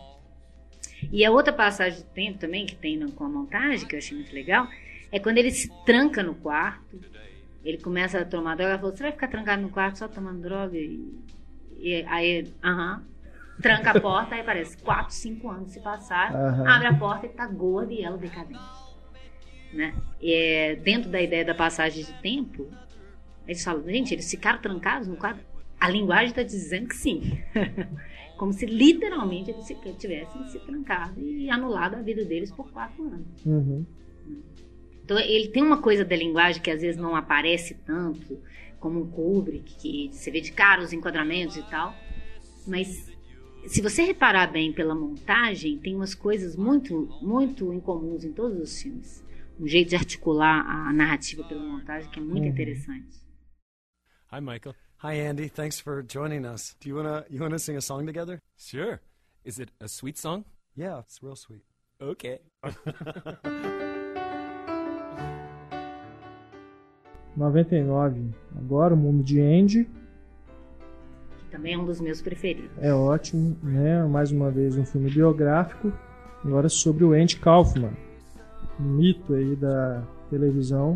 E a outra passagem de tempo também que tem com a montagem, que eu achei muito legal, É quando ele se tranca no quarto, ele começa a tomar droga, ela falou, você vai ficar trancado no quarto só tomando droga? E, e aí, aham. Tranca a porta, aí parece quatro, cinco anos se passaram, abre a porta e tá gorda e ela decadente. Né? E, é, dentro da ideia da passagem de tempo, eles falam, gente, eles ficaram trancados no quarto? A linguagem está dizendo que sim. Como se literalmente eles se- tivessem se trancado e anulado a vida deles por quatro anos. Uhum. Então ele tem uma coisa da linguagem que às vezes não aparece tanto, como um Kubrick, que você vê de cara os enquadramentos e tal. Mas se você reparar bem pela montagem, tem umas coisas muito, muito incomuns em todos os filmes. Um jeito de articular a narrativa pela montagem que é muito Uhum. interessante. Hi, Michael. Hi, Andy. Thanks for joining us. Do you wanna you wanna sing a song together? Sure. Is it a sweet song? Yeah, it's real sweet. Okay. 99. Agora o mundo de Andy. Que também é um dos meus preferidos. É ótimo, né? Mais uma vez um filme biográfico. Agora sobre o Andy Kaufman, um mito aí da televisão,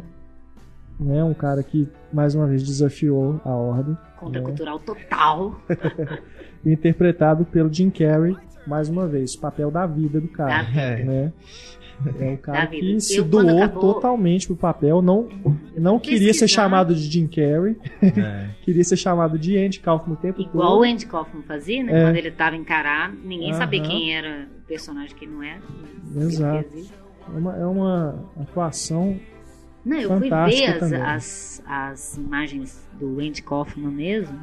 né? Um cara que mais uma vez desafiou a ordem, Contracultural total. interpretado pelo Jim Carrey, mais uma vez, papel da vida do cara, Da É. né? É o cara que se Eu, doou acabou- totalmente pro papel, não não queria ser chamado de Jim Carrey, É. queria ser chamado de Andy Kaufman o tempo Igual o todo. Andy Kaufman fazia, né? É. Quando ele tava encarado, ninguém sabia quem era o personagem que não era. Exato. Ele fez isso. É uma, é uma atuação Não, eu fui ver as, as, as imagens do Andy Kaufman mesmo.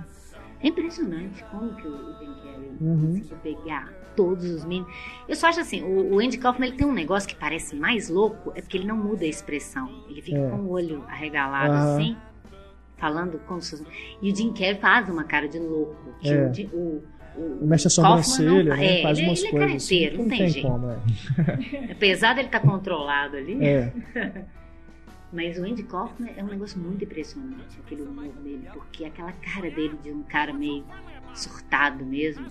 É impressionante como que o Jim Carrey Uhum. conseguiu pegar todos os meninos. Eu só acho assim, o, o Andy Kaufman ele tem um negócio que parece mais louco, é porque ele não muda a expressão. Ele fica É. com o olho arregalado Aham. assim, falando como se. E o Jim Carrey faz uma cara de louco. Que É. o, o, o, mexe a sobrancelha, não- né? é, faz ele, umas ele é coisas assim, carreteiro, que não tem, jeito. como, é. Apesar dele estar controlado ali, É, Mas o Andy Kaufman é um negócio muito impressionante, aquele humor dele, porque aquela cara dele de um cara meio surtado mesmo,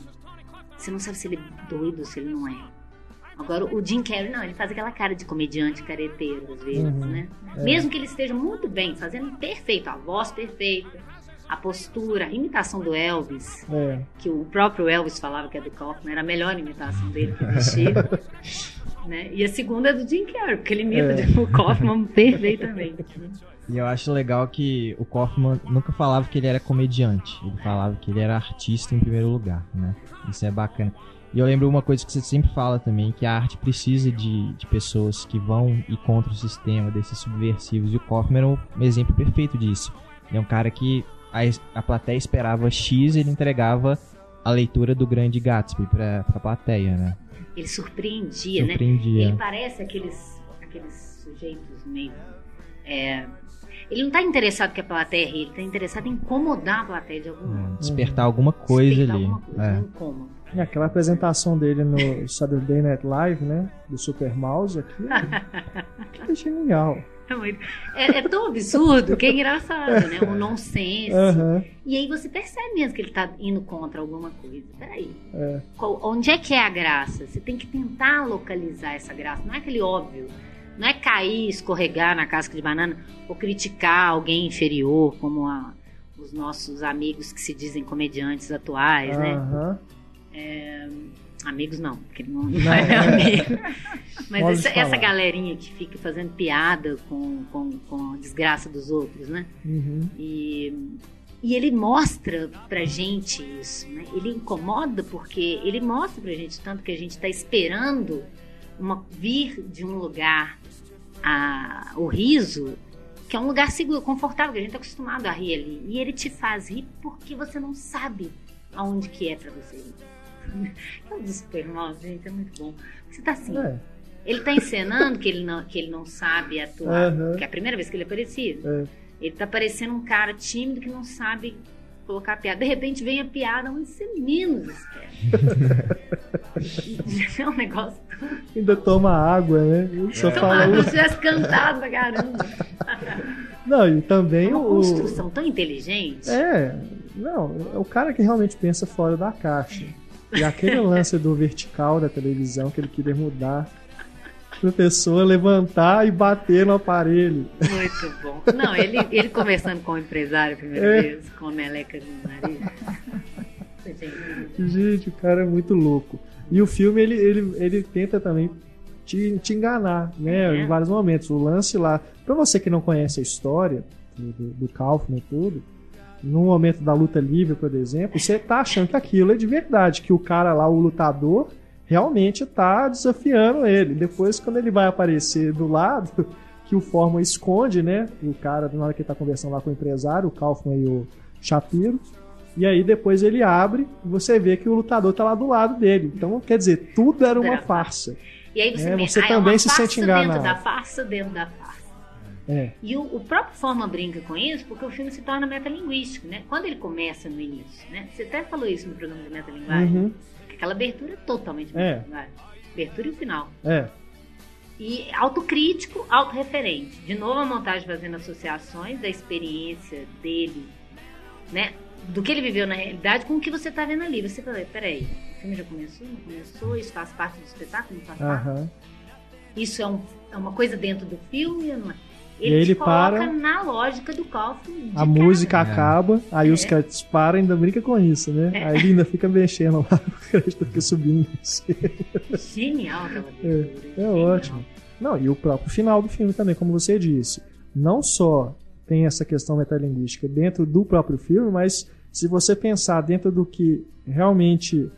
você não sabe se ele é doido ou se ele não é. Agora, o Jim Carrey, não, ele faz aquela cara de comediante careteiro, às vezes, Uhum, né? é. Mesmo que ele esteja muito bem, fazendo perfeito, a voz perfeita, a postura, a imitação do Elvis, é. que o próprio Elvis falava que é do Kaufman, era a melhor imitação dele que existia. né? E a segunda é do Jim Carrey, porque ele imita É. o Kaufman perfeitamente. né? E eu acho legal que o Kaufman nunca falava que ele era comediante. Ele falava que ele era artista em primeiro lugar, né? Isso é bacana. E eu lembro uma coisa que você sempre fala também, que a arte precisa de, de pessoas que vão e contra o sistema, desses subversivos. E o Kaufman era um exemplo perfeito disso. Ele é um cara que a, a plateia esperava X e ele entregava a leitura do Grande Gatsby pra, pra plateia, né? Ele surpreendia, né? Surpreendia. Ele parece aqueles, aqueles sujeitos meio. é, ele não está interessado que a plateia ri, ele está interessado em incomodar a plateia de algum modo. É, despertar alguma coisa Despertar ali. alguma coisa, É. um incômodo. E aquela apresentação dele no Saturday Night Live, né? Do Super Mouse aqui. que é genial. É, muito- é- é tão absurdo que é engraçado, né? Um nonsense. Aham. E aí você percebe mesmo que ele está indo contra alguma coisa. Peraí. É. Qual- onde é que é a graça? Você tem que tentar localizar essa graça. Não é aquele óbvio. Não é cair, escorregar na casca de banana ou criticar alguém inferior, como a- os nossos amigos que se dizem comediantes atuais, né? Aham. Amigos não, porque não Não, é é. amigo. Mas Modo essa, essa galerinha que fica fazendo piada com, com, com a desgraça dos outros, né? Uhum. E, e ele mostra pra gente isso, né? Ele incomoda porque ele mostra pra gente tanto que a gente tá esperando uma, vir de um lugar a, o riso, que é um lugar seguro, confortável, que a gente tá acostumado a rir ali. E ele te faz rir porque você não sabe aonde que é pra você rir. É do Superman, gente, é muito bom. Você tá assim, É. ele tá encenando que ele não, que ele não sabe atuar, Aham. que é a primeira vez que ele aparecia. É. Ele tá parecendo um cara tímido que não sabe colocar piada. De repente vem a piada onde você menos espera. é um negócio. Ainda toma água, né? Só Tão fala. como se tivesse cantado pra caramba. Não, e É também uma o. construção tão inteligente. É, não, é o cara que realmente pensa fora da caixa. E aquele lance do vertical da televisão que ele queria mudar. Pra pessoa levantar e bater no aparelho. Muito bom. Não, ele, ele conversando com o empresário a primeira É. vez, com a meleca no nariz. Gente, o cara é muito louco. E o filme, ele, ele, ele tenta também te, te enganar, né? É. Em vários momentos. O lance lá, pra você que não conhece a história do, do, do Kaufman e tudo, no momento da luta livre, por exemplo, você tá achando que aquilo é de verdade, que o cara lá, o lutador, realmente tá desafiando ele. Depois, quando ele vai aparecer do lado, que o Forman esconde, né? O cara, na hora que ele tá conversando lá com o empresário, o Kaufman e o Shapiro. E aí depois ele abre e você vê que o lutador tá lá do lado dele. Então, quer dizer, tudo era uma farsa. E aí você, É, vê, você ah, é também uma se sente enganado. dentro da farsa dentro da farsa. É. E o, o próprio Forma brinca com isso porque o filme se torna metalinguístico, né? Quando ele começa no início, né? Você até falou isso no programa de metalinguagem, Uhum. Que aquela abertura é totalmente É. metalinguagem. Abertura e o final. É. E autocrítico, autorreferente. De novo a montagem fazendo associações da experiência dele, né? Do que ele viveu na realidade com o que você tá vendo ali. Você fala, peraí, o filme já começou? Não começou? Isso faz parte do espetáculo? Não faz parte? Isso é, um- é uma coisa dentro do filme? ou Não é? E Ele, te ele para- na lógica do Kaufman. A cara. música É. acaba, aí os É. caras param e ainda brinca com isso, né? É. Aí ele ainda fica mexendo lá, o crédito fica subindo. Genial aquela. É genial. ótimo. Não, e o próprio final do filme também, como você disse. Não só tem essa questão metalinguística dentro do próprio filme, mas se você pensar dentro do que realmente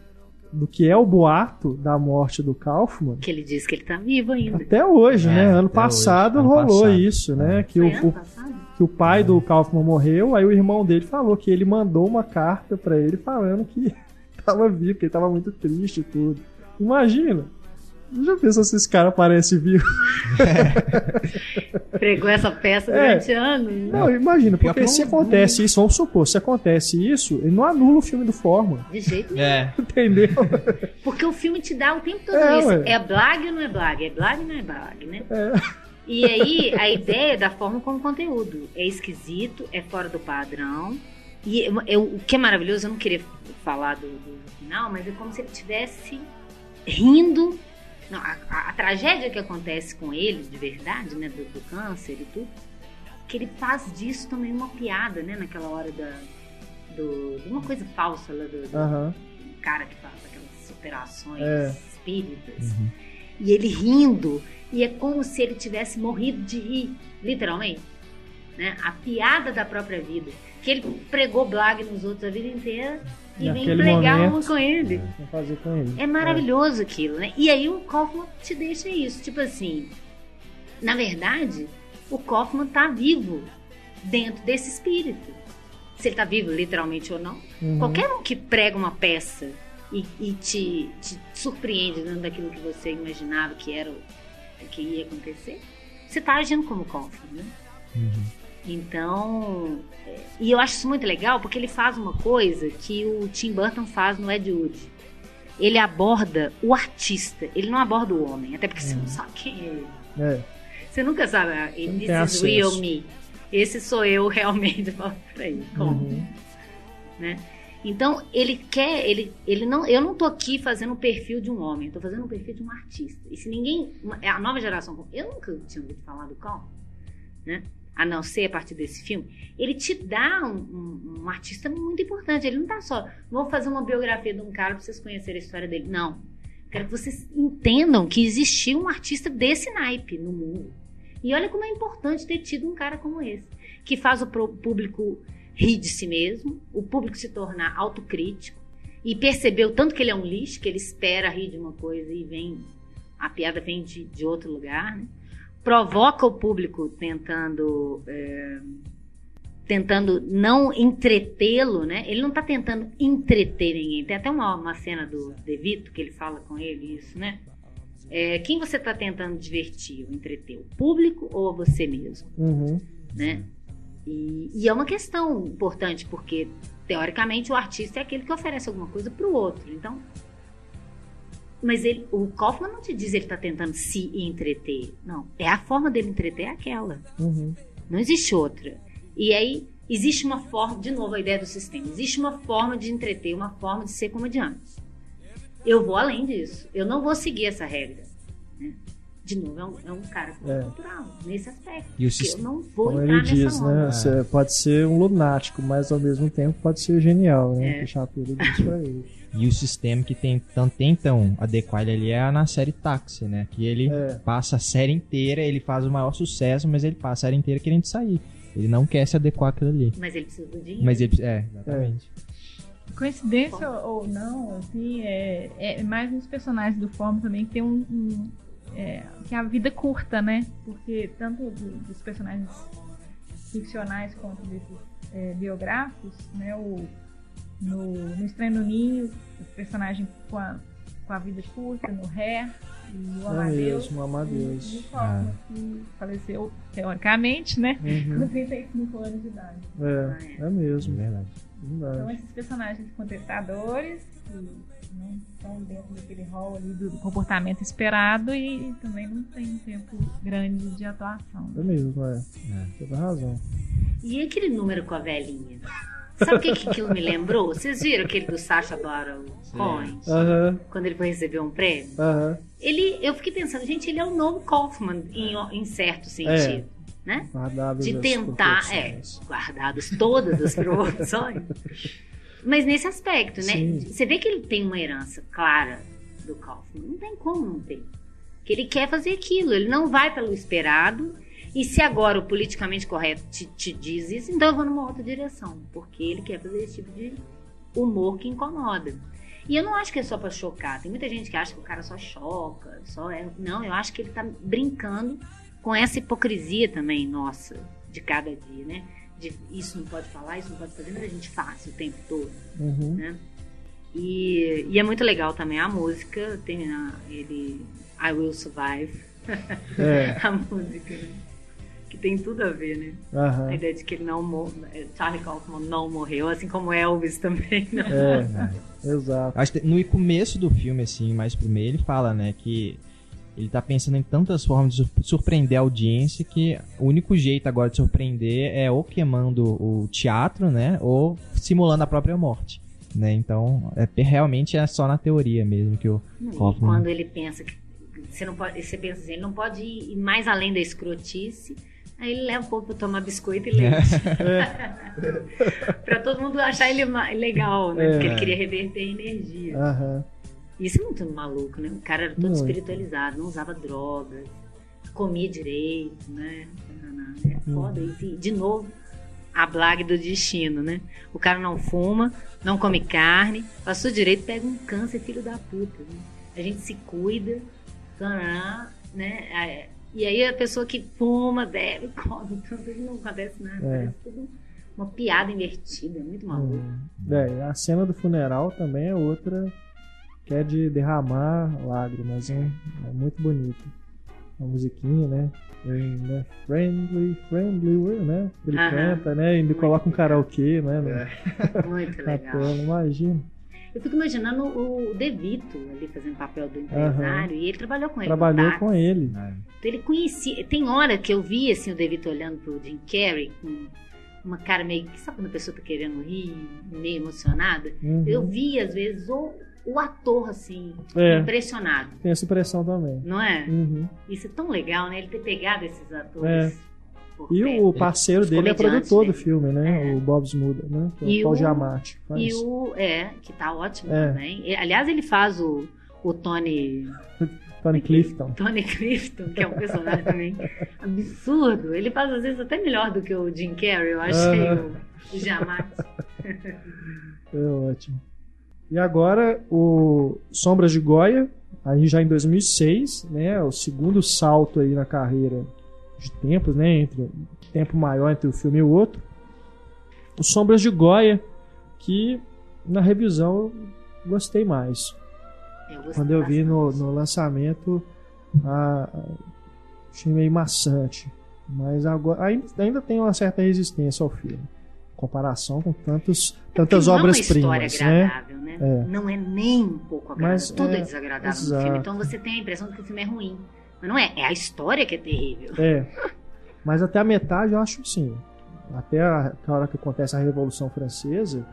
do que é o boato da morte do Kaufman, Que ele diz que ele tá vivo ainda. até hoje, É, né? Ano passado hoje. Ano rolou passado. isso, né? É. Que o, o- que o pai do Kaufman morreu, aí o irmão dele falou que ele mandou uma carta pra ele falando que tava vivo, que ele tava muito triste e tudo. Imagina. Já pensou se esse cara aparece vivo? Pregou essa peça É. durante anos. Não, imagina, porque que se não- acontece isso, vamos supor, se acontece isso, ele não anula o filme do Forma, De jeito nenhum. É. entendeu? Porque o filme te dá o tempo todo É, isso. ué. É blag ou não é blag? É blag ou não é blag, né? É. E aí, a ideia é da forma como conteúdo. É esquisito, é fora do padrão. E eu- eu- o que é maravilhoso, eu não queria falar do, do final, mas é como se ele estivesse rindo. Não, a, a- a tragédia que acontece com ele, de verdade, né? Do, do câncer e tudo, que ele faz disso também uma piada, né? Naquela hora da. Do, de uma coisa falsa lá do, do Aham. cara que faz aquelas operações É. espíritas. E ele rindo. E é como se ele tivesse morrido de rir, literalmente. Né? A piada da própria vida. Que ele pregou Blag nos outros a vida inteira e vem Naquele pregar momento. uma com ele. Com ele. É maravilhoso aquilo, né? E aí o Kaufman te deixa isso. Tipo assim, na verdade, o Kaufman tá vivo dentro desse espírito. Se ele tá vivo literalmente ou não. Uhum. Qualquer um que prega uma peça e, e te, te surpreende dentro daquilo que você imaginava que era o que ia acontecer, você tá agindo como Kaufman, né? Então, é, e eu acho isso muito legal porque ele faz uma coisa que o Tim Burton faz no Ed Wood. Ele aborda o artista, ele não aborda o homem, até porque você não sabe quem é ele. É. Você nunca sabe, ah, não this is acesso. real me. Esse sou eu realmente. Peraí, como? Uhum. né? Então, ele quer, ele, ele não, eu não tô aqui fazendo o perfil de um homem, eu tô fazendo o perfil de um artista. E se ninguém, a nova geração, eu nunca tinha ouvido falar do Cal, né? A não ser a partir desse filme, ele te dá um, um- um artista muito importante. Ele não tá só, vou fazer uma biografia de um cara pra vocês conhecerem a história dele. Não. Quero que vocês entendam que existia um artista desse naipe no mundo. E olha como é importante ter tido um cara como esse, que faz o público rir de si mesmo, o público se tornar autocrítico e perceber o tanto que ele é um lixo, que ele espera rir de uma coisa e vem a piada vem de, de outro lugar, né? Provoca o público tentando é, tentando não entretê-lo, né? Ele não tá tentando entreter ninguém. Tem até uma, uma cena do De Vito que ele fala com ele isso, né? É, quem você tá tentando divertir ou entreter? O público ou você mesmo? Uhum. né? E, e é uma questão importante, porque teoricamente o artista é aquele que oferece alguma coisa para o outro. Então, mas ele, o Kaufman não te diz ele está tentando se entreter. Não, é a forma dele entreter é aquela. Uhum. Não existe outra. E aí existe uma forma, de novo a ideia do sistema. Existe uma forma de entreter, uma forma de ser comediante. Eu vou além disso. Eu não vou seguir essa regra. né? de novo, é um, é um cara É. cultural nesse aspecto. E o Porque sis- eu não vou Como entrar ele nessa diz, onda. né? Você pode ser um lunático, mas ao mesmo tempo pode ser genial, né? É. Que o Chapiro diz pra ele. E o sistema que tem, tan- tentam adequar ele ali é na série Táxi, né? Que ele É. passa a série inteira, ele faz o maior sucesso, mas ele passa a série inteira querendo sair. Ele não quer se adequar àquilo ali. Mas ele precisa do dinheiro. Mas ele. É, exatamente. Coincidência ou ou não, assim, é, é mais uns personagens do Forma também que tem um. um- é, que a vida curta, né? Porque tanto do- dos personagens ficcionais quanto desses é, biográficos, né? O, no, no Estranho no Ninho, o personagem com a, com a vida curta, no Ré, e o É Amadeus. mesmo, o Amadeus. E o Kaufman, que faleceu teoricamente, né? Uhum. Com 35 anos de idade. É, é É mesmo. verdade. Então, Verdade. esses personagens contestadores, que não estão dentro daquele rol ali do do comportamento esperado e também não tem um tempo grande de atuação. É mesmo, é. É. Toda razão. E aquele número com a velhinha? Sabe o que, que aquilo me lembrou? Vocês viram aquele do Sacha Baron Cohen? Aham, Quando ele foi receber um prêmio? aham. Ele, eu fiquei pensando, gente, ele é o novo Kaufman em, em certo sentido, né? Guardadas De tentar, é, guardadas todas as proporções. Mas nesse aspecto, né? Sim. Você vê que ele tem uma herança clara do Kaufman. Não tem como não ter. Que ele quer fazer aquilo, ele não vai pelo esperado. E se agora o politicamente correto te, te diz isso, então eu vou numa outra direção. Porque ele quer fazer esse tipo de humor que incomoda. E eu não acho que é só pra chocar. Tem muita gente que acha que o cara só choca, só é. Não, eu acho que ele tá brincando com essa hipocrisia também, nossa, de cada dia, né? De isso não pode falar, isso não pode fazer, mas a gente faz o tempo todo, Uhum. né? E, e é muito legal também a música, tem a, ele I Will Survive, É, a música, né? Que tem tudo a ver, né? A aham. ideia de que ele não morreu, Charlie Kaufman não morreu, assim como Elvis também, né? É, exato. Acho que no começo do filme, assim, mais pro meio, ele fala, né, que ele tá pensando em tantas formas de sur- surpreender a audiência que o único jeito agora de surpreender é ou queimando o teatro, né, ou simulando a própria morte, né, então é, realmente é só na teoria mesmo que o E Kaufman... quando ele pensa que você não pode, você pensa assim, ele não pode ir mais além da escrotice, aí ele leva o povo pra tomar biscoito e leite. pra todo mundo achar ele legal, né? É. Porque ele queria reverter a energia. Aham. Isso é muito maluco, né? O cara era todo Muito. espiritualizado, não usava drogas, comia direito, né? É foda isso. E, de novo, a blague do destino, né? O cara não fuma, não come carne, passou direito, pega um câncer, filho da puta. Né? A gente se cuida, né? E aí a pessoa que fuma, bebe, come, tudo, e não acontece nada. É. Parece tudo uma piada invertida, é muito maluco. Uhum. É, a cena do funeral também é outra que é de derramar lágrimas, hein? É muito bonito. A musiquinha, né? Né? Friendly, friendly, world, né? Ele Aham. canta, né? E ele coloca um karaokê, né? É. Muito legal. imagina. Eu fico imaginando o De Vito ali fazendo o papel do empresário e ele trabalhou com ele. Trabalhou com ele. Então ele conhecia. Tem hora que eu vi assim, o De Vito olhando pro Jim Carrey com uma cara meio. Sabe quando a pessoa tá querendo rir, meio emocionada? Uhum. Eu vi, às vezes, o, o ator assim, É. impressionado. Tem essa impressão também. Não é? Uhum. Isso é tão legal, né? Ele ter pegado esses atores. É. E o parceiro Os dele é produtor do filme, né? É. O Bob Smuda, né? Que é o Paul Giamatti. Faz. E o. É, que tá ótimo É. também. Aliás, ele faz o, o Tony. Tony Clifton. Tony Clifton, que é um personagem também absurdo. Ele faz às vezes até melhor do que o Jim Carrey, eu achei Aham. o, o Giamatti. É ótimo. E agora o Sombras de Goya, aí já em 2006, né? O segundo salto aí na carreira de tempos, né? Entre tempo maior entre o filme e o outro. O Sombras de Goya, que na revisão eu gostei mais. Eu gostei Quando eu vi no, no lançamento, a, a- achei meio maçante. Mas agora ainda, ainda tem uma certa resistência ao filme. Em comparação com tantos, tantas Não é uma obras-primas, história né? agradável, né? É. Não é nem um pouco agradável. Mas Tudo é, é- desagradável no exato. filme. Então você tem a impressão de que o filme é ruim. Mas não é, é a história que é terrível. É. Mas até a metade eu acho sim. Até a, a hora que acontece a Revolução Francesa.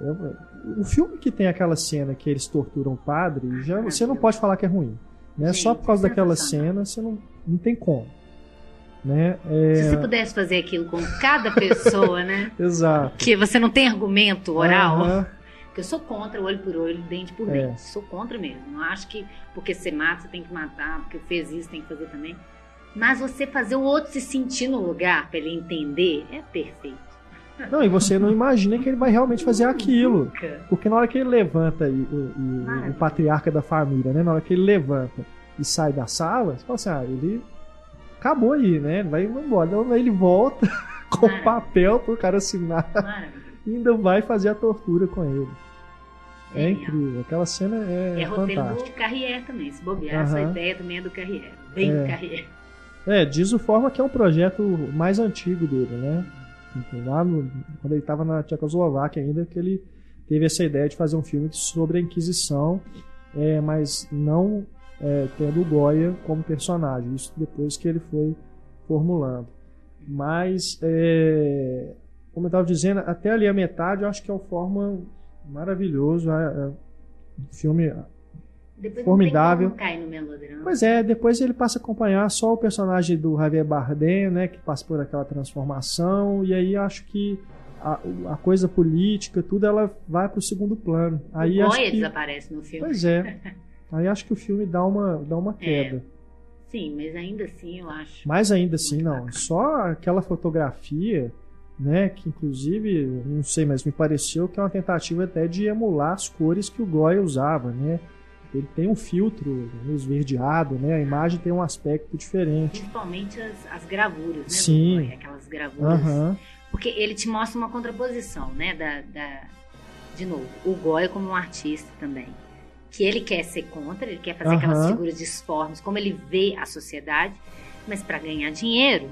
eu- o filme que tem aquela cena que eles torturam o padre, já, você não pode falar que é ruim. Né? Só por causa daquela sensacional. cena, você não, não tem como. Né? Se você É, pudesse fazer aquilo com cada pessoa, né? exato. Que você não tem argumento oral. Porque eu sou contra olho por olho, dente por É. dente. Sou contra mesmo. Não acho que porque você mata, você tem que matar, porque fez isso, tem que fazer também. Mas você fazer o outro se sentir no lugar pra ele entender é perfeito. Não, e você não imagina que ele vai realmente fazer aquilo. Porque na hora que ele levanta, e, o- e o patriarca da família, né? Na hora que ele levanta e sai da sala, você fala assim, ah, ele acabou aí, né? Vai embora. Então, aí ele volta com Maravilha. papel pro cara assinar Maravilha. e ainda vai fazer a tortura com ele. É, incrível. Aquela cena é, É roteiro fantástica. do Carrier também. Se bobear, a sua Aham. ideia também é do Carrier. Bem É. do Carrier. É, diz o Forma que é um projeto mais antigo dele, né? Lá no- quando ele estava na Tchecoslováquia ainda, que ele teve essa ideia de fazer um filme sobre a Inquisição, é, mas não é, tendo o Goya como personagem. Isso depois que ele foi formulando. Mas, é, como eu estava dizendo, até ali a metade eu acho que é um Forma maravilhoso. É, é um filme Depois Formidável. não cair no melodrama. Pois é, depois ele passa a acompanhar só o personagem do Javier Bardem, né, que passa por aquela transformação, e aí acho que a, a coisa política, tudo, ela vai pro segundo plano. Aí o acho que, desaparece no filme. pois é, aí acho que o filme dá uma, dá uma queda. Sim, mas ainda assim eu acho. Mas ainda assim, não, bacana. só aquela fotografia, né, que inclusive, não sei, mas me pareceu que é uma tentativa até de emular as cores que o Goya usava, né, ele tem um filtro esverdeado, né, a imagem tem um aspecto diferente. Principalmente as, as gravuras, né? Sim. Goya, aquelas gravuras. Aham. Porque ele te mostra uma contraposição, né? Da, da- De novo, o Goya como um artista também. Que ele quer ser contra, ele quer fazer Aham. aquelas figuras disformes, como ele vê a sociedade, mas para ganhar dinheiro,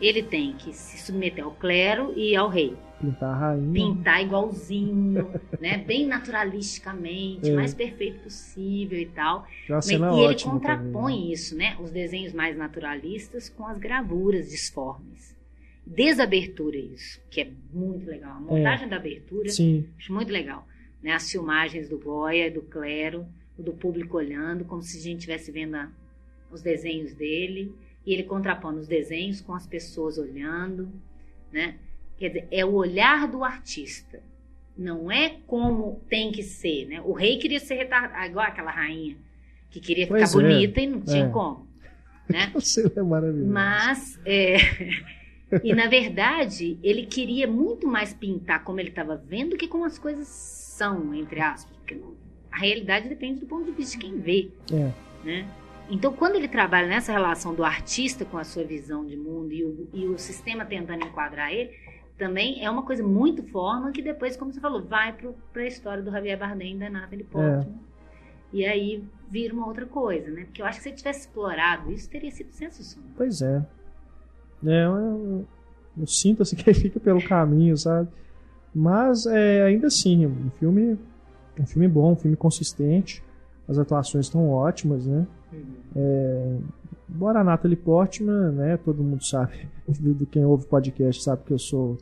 ele tem que se submeter ao clero e ao rei. Pintar a rainha. Pintar igualzinho, né? Bem naturalisticamente, É. mais perfeito possível e tal. Mas- e ele contrapõe também, né? isso, né? Os desenhos mais naturalistas com as gravuras disformes. Desde a abertura, isso, que é muito legal. A montagem da abertura, Sim, acho muito legal. Né? As filmagens do Goya, do Clero, do público olhando, como se a gente estivesse vendo a- os desenhos dele. E ele contrapondo os desenhos com as pessoas olhando, né? Quer dizer, é o olhar do artista. Não é como tem que ser, né? O rei queria ser retardado, igual aquela rainha que queria ficar Pois é, bonita e não tinha é. como, né? é maravilhoso. Mas, é, e na verdade, ele queria muito mais pintar como ele estava vendo do que como as coisas são, entre aspas. Porque a realidade depende do ponto de vista de quem vê, É. né? Então, quando ele trabalha nessa relação do artista com a sua visão de mundo e o, e o sistema tentando enquadrar ele, também é uma coisa muito forma que depois, como você falou, vai para a história do Javier Bardem e da Natalie Portman. E aí vira uma outra coisa, né? Porque eu acho que se ele tivesse explorado isso, teria sido sensacional. Pois é. É, eu, eu sinto assim que ele fica pelo caminho, sabe? Mas é, ainda assim, um filme, um filme bom, um filme consistente. As atuações estão ótimas, né? É, embora a Natalie Portman, né? Todo mundo sabe, do, do quem ouve podcast sabe que eu sou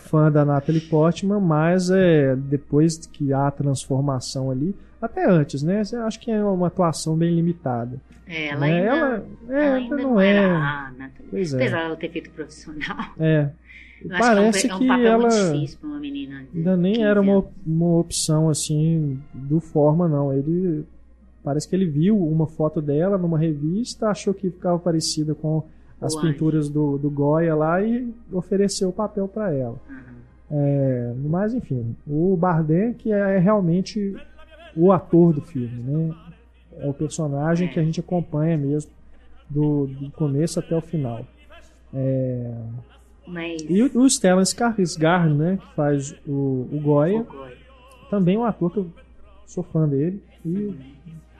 fã da Natalie Portman, mas é, depois que há a transformação ali, até antes, né? Eu acho que é uma atuação bem limitada. É, ela né? ainda, ela, é, ela ainda não, não, é. era a Nathalie. Pois é. Apesar dela ter feito profissional. É. Eu Parece que é um, que é um ela difícil para uma menina. ainda nem 15 era uma, uma opção assim do forma não. Ele parece que ele viu uma foto dela numa revista, achou que ficava parecida com as O pinturas do, do Goya lá e ofereceu o papel para ela. Aham. É, mas enfim, o Bardem que é realmente o ator do filme, né? É o personagem que a gente acompanha mesmo do, do começo até o final. É, Mas. e o, o Stellan Skarsgård, né, que faz o, o Goya, o Goya. também é um ator que eu sou fã dele e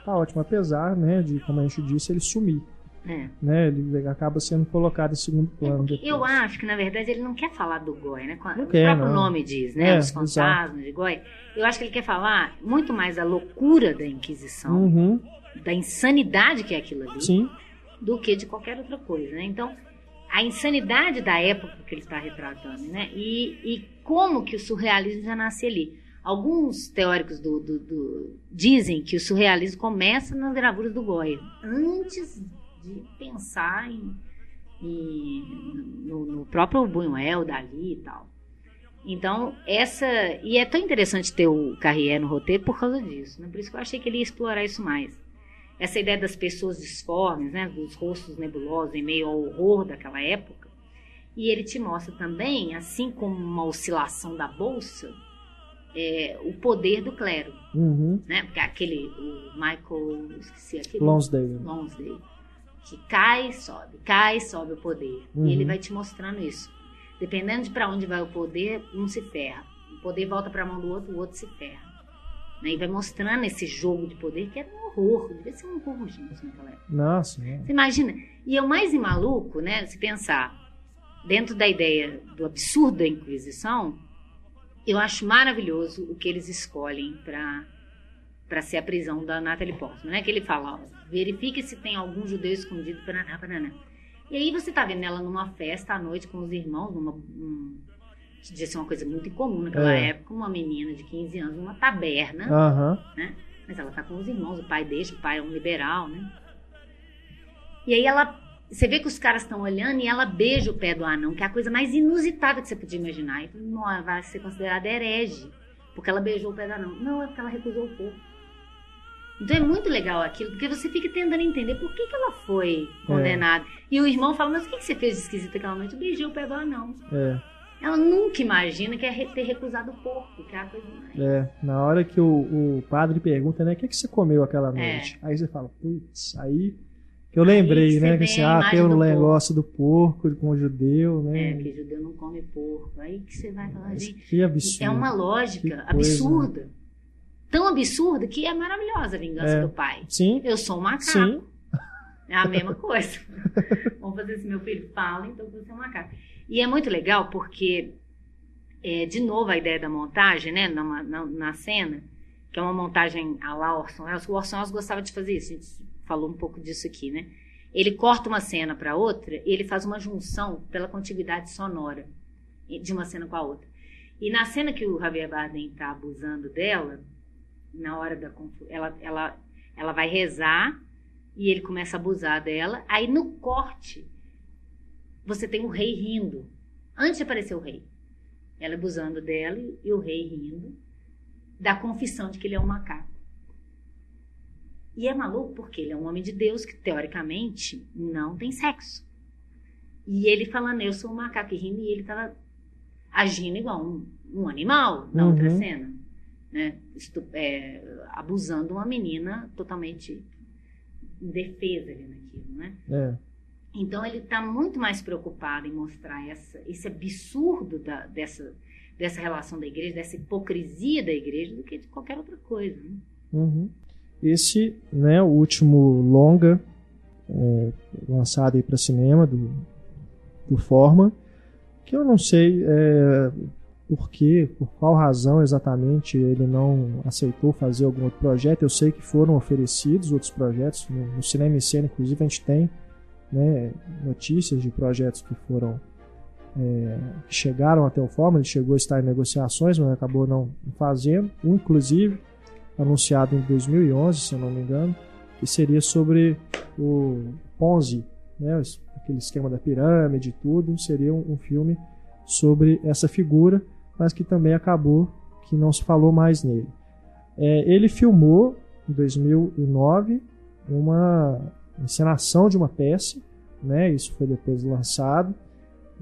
tá ótimo, apesar, né, de como a gente disse, ele sumir, É. né, ele acaba sendo colocado em segundo É plano. depois. eu acho que, na verdade, ele não quer falar do Goya, né? Não o quer, próprio não. nome diz, né? É, Os fantasmas de Goya. Eu acho que ele quer falar muito mais da loucura da Inquisição, Uhum, da insanidade que é aquilo ali, sim, do que de qualquer outra coisa, né? Então, a insanidade da época que ele está retratando, né? E, e como que o surrealismo já nasce ali. Alguns teóricos do, do- do- dizem que o surrealismo começa nas gravuras do Goya, antes de pensar em, em- no, no próprio Buñuel, Dali e tal. Então, essa. E é tão interessante ter o Carrier no roteiro por causa disso, né? Por isso que eu achei que ele ia explorar isso mais. Essa ideia das pessoas disformes, né? Dos rostos nebulosos em meio ao horror daquela época. E ele te mostra também, assim como uma oscilação da bolsa, é, o poder do clero, Uhum. né? Porque aquele, o Michael, esqueci aquele. Lonsdale. Lonsdale, que cai, sobe, cai, sobe o poder. Uhum. E ele vai te mostrando isso. Dependendo de para onde vai o poder, um se ferra. O poder volta para a mão do outro, o outro se ferra. Né? E vai mostrando esse jogo de poder que era um horror. Devia ser um horror, gente, naquela época. Nossa, é. Você imagina? E é o mais maluco, né? Se pensar dentro da ideia do absurdo da Inquisição, eu acho maravilhoso o que eles escolhem para para ser a prisão da Natalie Portman, né? Que ele fala, ó, verifique se tem algum judeu escondido para paraná. E aí você tá vendo ela numa festa à noite com os irmãos, numa um, devia ser uma coisa muito incomum naquela É. época, uma menina de 15 anos numa taberna, Aham. mas ela tá com os irmãos, o pai deixa, o pai é um liberal, né? E aí ela. Você vê que os caras estão olhando e ela beija o pé do anão, que é a coisa mais inusitada que você podia imaginar. E não, vai ser considerada herege, porque ela beijou o pé do anão. Não, é porque ela recusou o corpo. Então é muito legal aquilo, porque você fica tentando entender por que, que ela foi condenada. E o irmão fala, mas o que, que você fez de esquisito aquela noite? Eu beijei o pé do anão. É, Ela nunca imagina que é ter recusado o corpo, que é a coisa mais. é. Na hora que o, o padre pergunta, né, o que, que você comeu aquela É. noite? Aí você fala, putz, aí eu lembrei, né, que assim, a ah, imagem tem o do negócio do porco com o judeu, É, né? que judeu não come porco. Aí que você vai falar, Mas gente. que absurdo. É uma lógica absurda. Tão absurda que é maravilhosa a vingança É. do pai. Sim, Eu sou um macaco. sim. É a mesma coisa. Vamos fazer se meu filho fala, então você é um macaco. E é muito legal porque, é, de novo, a ideia da montagem, né, na, na, na cena, que é uma montagem à la Orson Welles. O Orson Welles gostava de fazer isso, a gente falou um pouco disso aqui, né? Ele corta uma cena para outra e ele faz uma junção pela contiguidade sonora de uma cena com a outra. E na cena que o Javier Bardem está abusando dela, na hora da ela, ela, ela vai rezar e ele começa a abusar dela. Aí no corte você tem o rei rindo. Antes de aparecer o rei, ela abusando dela e o rei rindo da confissão de que ele é um macaco. E é maluco porque ele é um homem de Deus que teoricamente não tem sexo. E ele falando, eu sou um macaco e rindo, e ele tava agindo igual um, um animal na outra Uhum. cena. Né? Estu- é, abusando uma menina totalmente indefesa ali naquilo, né? É. Então ele está muito mais preocupado em mostrar essa, esse absurdo da- dessa, dessa relação da igreja, dessa hipocrisia da igreja, do que de qualquer outra coisa. né? Uhum. Esse, né, o último longa é, lançado aí para cinema do, do Forma, que eu não sei é, por quê, por qual razão exatamente ele não aceitou fazer algum outro projeto. Eu sei que foram oferecidos outros projetos no, no cinema e cena, inclusive a gente tem né, notícias de projetos que foram é, que chegaram até o Forma. Ele chegou a estar em negociações, mas acabou não fazendo. Um, inclusive anunciado em 2011, se eu não me engano, que seria sobre o Ponzi, né, aquele esquema da pirâmide e tudo, seria um, um filme sobre essa figura, mas que também acabou que não se falou mais nele. É, ele filmou em 2009 uma encenação de uma peça, né, isso foi depois lançado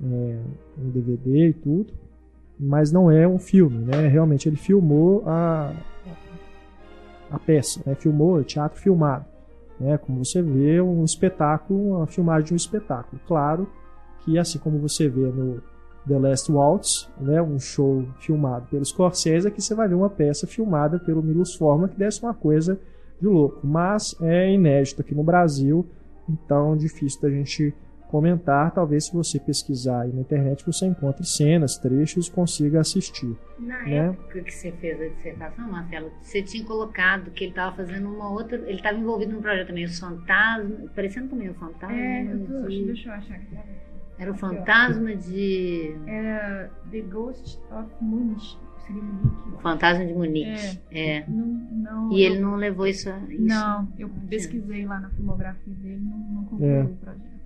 é, em DVD e tudo, mas não é um filme, né? Realmente ele filmou a, a peça, né? filmou teatro filmado, né? Como você vê um espetáculo, uma filmagem de um espetáculo. Claro que assim como você vê no The Last Waltz, né? Um show filmado pelo Scorsese, aqui você vai ver uma peça filmada pelo Milos Forman que deve ser uma coisa de louco, mas é inédito aqui no Brasil, então difícil da gente comentar. Talvez se você pesquisar aí na internet você encontre cenas, trechos e consiga assistir. Na Né? época que você fez a dissertação, Marcelo, você tinha colocado que ele estava fazendo uma outra. Ele estava envolvido num projeto também, os fantasmas. Parecendo também o fantasma. É, eu tô, de- deixa eu achar aqui. Era o ó. fantasma de. Era The Ghost of Munich. O Fantasma de Munique. É. Não, não, E ele eu- não levou isso a. Isso. Não, eu pesquisei lá na filmografia dele, não, não concluiu É. o projeto.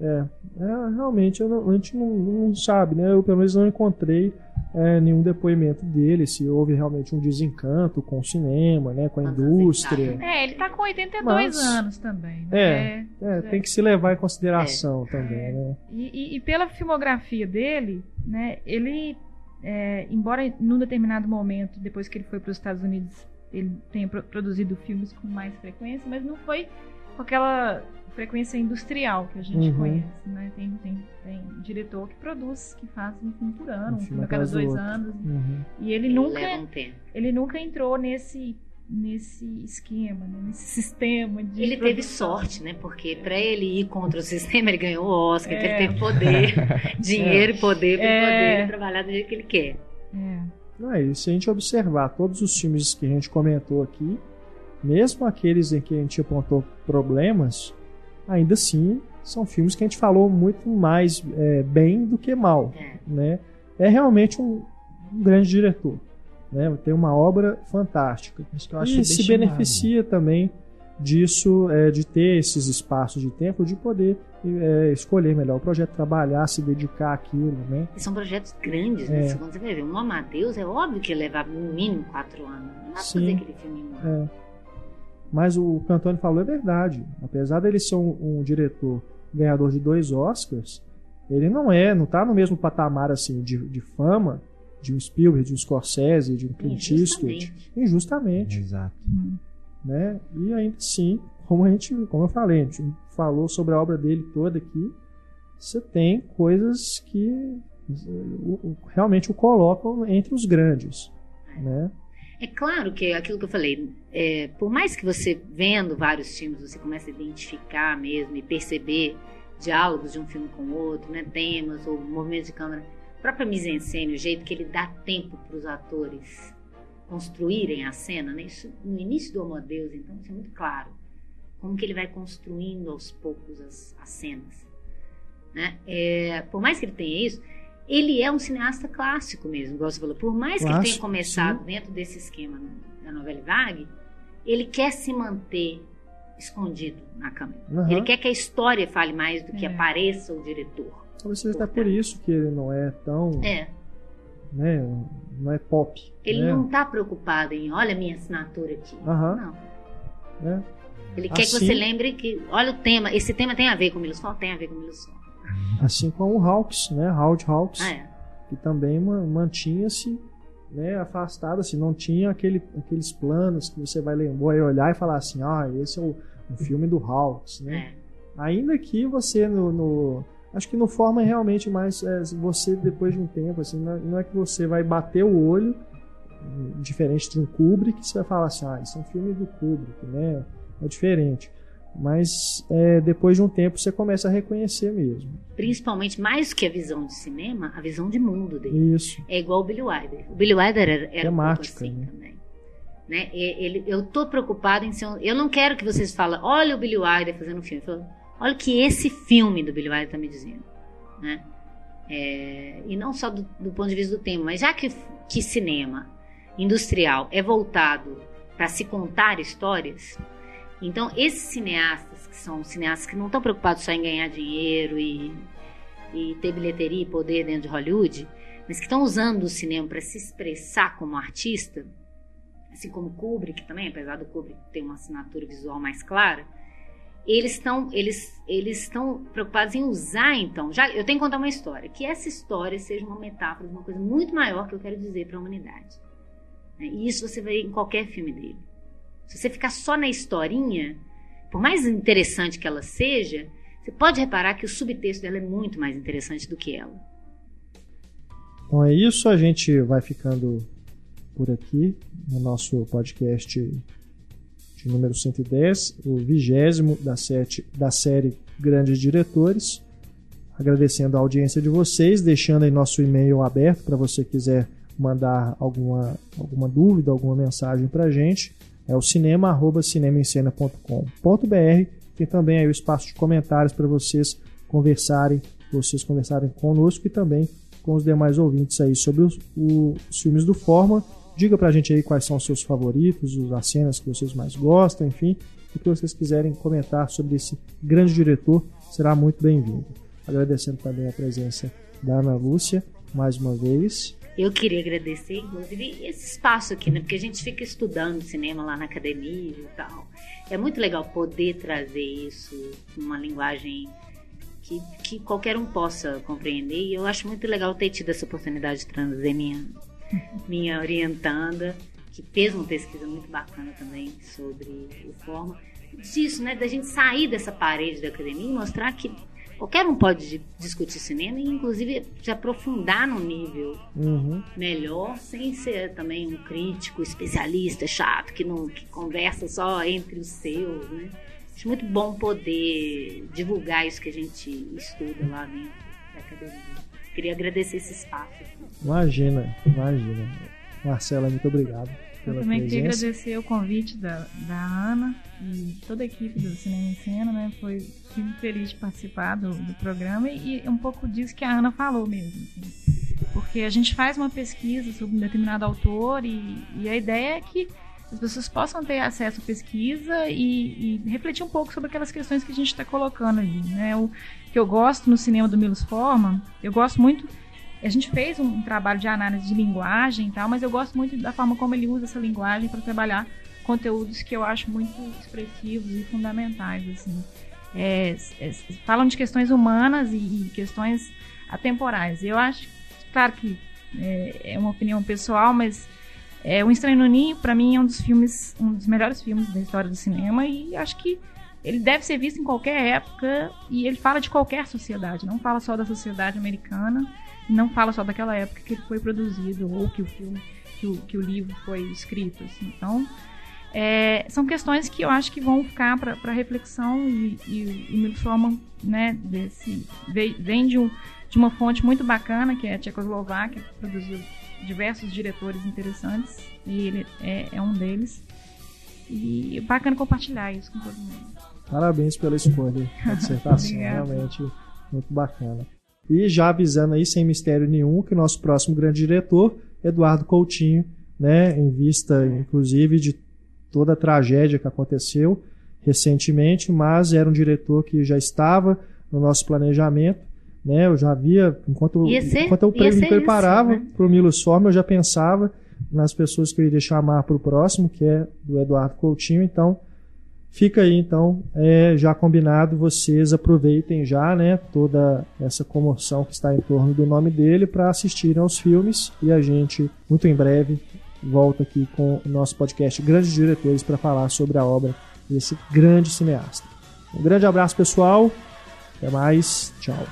É, é, realmente não- a gente não, não sabe, né? Eu pelo menos não encontrei é, nenhum depoimento dele, se houve realmente um desencanto com o cinema, né? Com a indústria. aceitável. É, ele tá com 82 Mas- anos também. É. né? É, tem que se levar em consideração É. também, né? E, e- pela filmografia dele, né, ele, é, embora num determinado momento, depois que ele foi para os Estados Unidos, ele tenha pro- produzido filmes com mais frequência, mas não foi com aquela frequência industrial que a gente Uhum. conhece, né? Tem, tem, tem diretor que produz, que faz um filme por ano, Um filme a cada dois outro. anos. Uhum. E ele, Ele nunca, um ele nunca entrou nesse nesse esquema, né? nesse sistema de Ele teve produção. sorte, né? Porque pra ele ir contra o sistema, ele ganhou o Oscar, então É. ele teve poder, dinheiro e poder pra É. poder trabalhar do jeito que ele quer. É. Não é isso. Se a gente observar todos os filmes que a gente comentou aqui, mesmo aqueles em que a gente apontou problemas, ainda assim são filmes que a gente falou muito mais é, bem do que mal. É. Né? É realmente um, um grande diretor. Né? Tem uma obra fantástica. Isso que eu acho E se beneficia também disso, é, de ter esses espaços de tempo, de poder é, escolher melhor o projeto, trabalhar, se dedicar àquilo. Né? E são projetos grandes, É. né? Quando você vai ver um Amadeus, é óbvio que ele levava no mínimo quatro anos. Não dá pra fazer aquele filme em um ano. É. Mas o que o Antônio falou é verdade. Apesar dele ser um, um diretor ganhador de dois Oscars, ele não é, não tá no mesmo patamar assim de, de fama de um Spielberg, de um Scorsese, de um Clint Eastwood, Injustamente. Exato. né? E ainda assim, como a gente, como eu falei, a gente falou sobre a obra dele toda aqui, você tem coisas que o- realmente o colocam entre os grandes, né? É claro que aquilo que eu falei, é, por mais que você vendo vários filmes, você comece a identificar mesmo e perceber diálogos de um filme com o outro, né, temas ou movimentos de câmera, a própria mise-en-scène, o jeito que ele dá tempo para os atores construírem a cena, né, isso, no início do Homo Deus, então, isso é muito claro, como que ele vai construindo aos poucos as, as cenas. Né? É, por mais que ele tenha isso, ele é um cineasta clássico mesmo, igual você falou. Por mais que ele tenha Clássico, começado dentro desse esquema da novela Vague, ele quer se manter escondido na câmera. Aham. Ele quer que a história fale mais do que É. apareça o diretor. Talvez seja até por isso que ele não é tão, É. né, não é pop. Ele né? não está preocupado em, olha a minha assinatura aqui. Aham. Não. né? Ele quer que Assim- você lembre que, olha o tema, esse tema tem a ver com o Milos Sol? Tem a ver com o Milos Sol. Assim como o Hawks, né? Howard Hawks, Ah, é. que também ma- mantinha-se né, afastado, assim, não tinha aquele, aqueles planos que você vai lembrar e olhar e falar assim, ah, esse é o, o filme do Hawks, né? É. Ainda que você no, no- acho que não forma realmente mais é, você depois de um tempo assim, não é, não é que você vai bater o olho hum, diferente de um Kubrick, você vai falar assim, ah, isso é um filme do Kubrick, né? É diferente. Mas é, depois de um tempo você começa a reconhecer mesmo. Principalmente, mais que a visão de cinema, a visão de mundo dele. Isso. É igual o Billy Wilder. O Billy Wilder era, era um pouco Temática, assim né? também. Né? Ele, eu tô preocupado em ser um, Eu não quero que vocês falem, olha o Billy Wilder fazendo um filme. Falo, olha o que esse filme do Billy Wilder tá me dizendo. Né? É, e não só do, do ponto de vista do tema, mas já que, que cinema industrial é voltado para se contar histórias, então esses cineastas, que são cineastas que não estão preocupados só em ganhar dinheiro e, e ter bilheteria e poder dentro de Hollywood, mas que estão usando o cinema para se expressar como artista, assim como Kubrick também, apesar do Kubrick ter uma assinatura visual mais clara, eles estão eles eles estão preocupados em usar então, já eu tenho que contar uma história, que essa história seja uma metáfora de uma coisa muito maior que eu quero dizer para a humanidade. E isso você vê em qualquer filme dele. Se você ficar só na historinha, por mais interessante que ela seja, você pode reparar que o subtexto dela é muito mais interessante do que ela. Então é isso, a gente vai ficando por aqui no nosso podcast de número 110, o vigésimo da, da série Grandes Diretores. Agradecendo a audiência de vocês, deixando aí nosso e-mail aberto para você quiser mandar alguma, alguma dúvida, alguma mensagem para a gente. É o cinema@cinemaencena.com.br. Tem também aí o espaço de comentários para vocês conversarem, vocês conversarem conosco e também com os demais ouvintes aí sobre os, os filmes do Forma. Diga pra gente aí quais são os seus favoritos, as cenas que vocês mais gostam, enfim, o que vocês quiserem comentar sobre esse grande diretor, será muito bem-vindo. Agradecendo também a presença da Ana Lúcia, mais uma vez. Eu queria agradecer, inclusive, esse espaço aqui, né? Porque a gente fica estudando cinema lá na academia e tal. É muito legal poder trazer isso numa linguagem que, que qualquer um possa compreender. E eu acho muito legal ter tido essa oportunidade de trazer minha, minha orientanda, que fez uma pesquisa muito bacana também sobre o forma. Disso, né? Da gente sair dessa parede da academia e mostrar que qualquer um pode discutir cinema e inclusive se aprofundar no nível Uhum. melhor sem ser também um crítico especialista chato que não que conversa só entre os seus né acho muito bom poder divulgar isso que a gente estuda lá dentro da academia queria agradecer esse espaço Imagina, imagina. Marcela, muito obrigado Eu pela também queria presença. agradecer o convite da, da Ana e toda a equipe do Cinema em Cena, né? Foi muito feliz de participar do, do programa e é um pouco disso que a Ana falou mesmo. assim. Porque a gente faz uma pesquisa sobre um determinado autor e, e a ideia é que as pessoas possam ter acesso à pesquisa e, e refletir um pouco sobre aquelas questões que a gente está colocando ali, né? O que eu gosto no cinema do Milos Forman, eu gosto muito a gente fez um, trabalho de análise de linguagem e tal, mas eu gosto muito da forma como ele usa essa linguagem para trabalhar conteúdos que eu acho muito expressivos e fundamentais, assim. É, é, falam de questões humanas e, e questões atemporais. Eu acho, claro que é, é uma opinião pessoal, mas é, O Estranho no Ninho, para mim, é um dos filmes, um dos melhores filmes da história do cinema e acho que ele deve ser visto em qualquer época e ele fala de qualquer sociedade, não fala só da sociedade americana, não fala só daquela época que ele foi produzido ou que o filme, que o, que o livro foi escrito. Assim. Então, é, são questões que eu acho que vão ficar para reflexão e, e Milos Forman né, desse, vem de, um, de uma fonte muito bacana, que é a Tchecoslováquia, que produziu diversos diretores interessantes, e ele é, é um deles. E é bacana compartilhar isso com todo mundo. Parabéns pela escolha da dissertação, realmente muito bacana. E já avisando aí, sem mistério nenhum, que o nosso próximo grande diretor, Eduardo Coutinho, né, em vista, inclusive, de toda a tragédia que aconteceu recentemente, mas era um diretor que já estava no nosso planejamento, né, eu já havia, enquanto, ser- enquanto eu me preparava né? para o Milos Forma, eu já pensava nas pessoas que eu iria chamar para o próximo, que é do Eduardo Coutinho, então Fica aí então, é, já combinado, vocês aproveitem já, né, toda essa comoção que está em torno do nome dele para assistirem aos filmes e a gente muito em breve volta aqui com o nosso podcast Grandes Diretores para falar sobre a obra desse grande cineasta. Um grande abraço pessoal, até mais, tchau.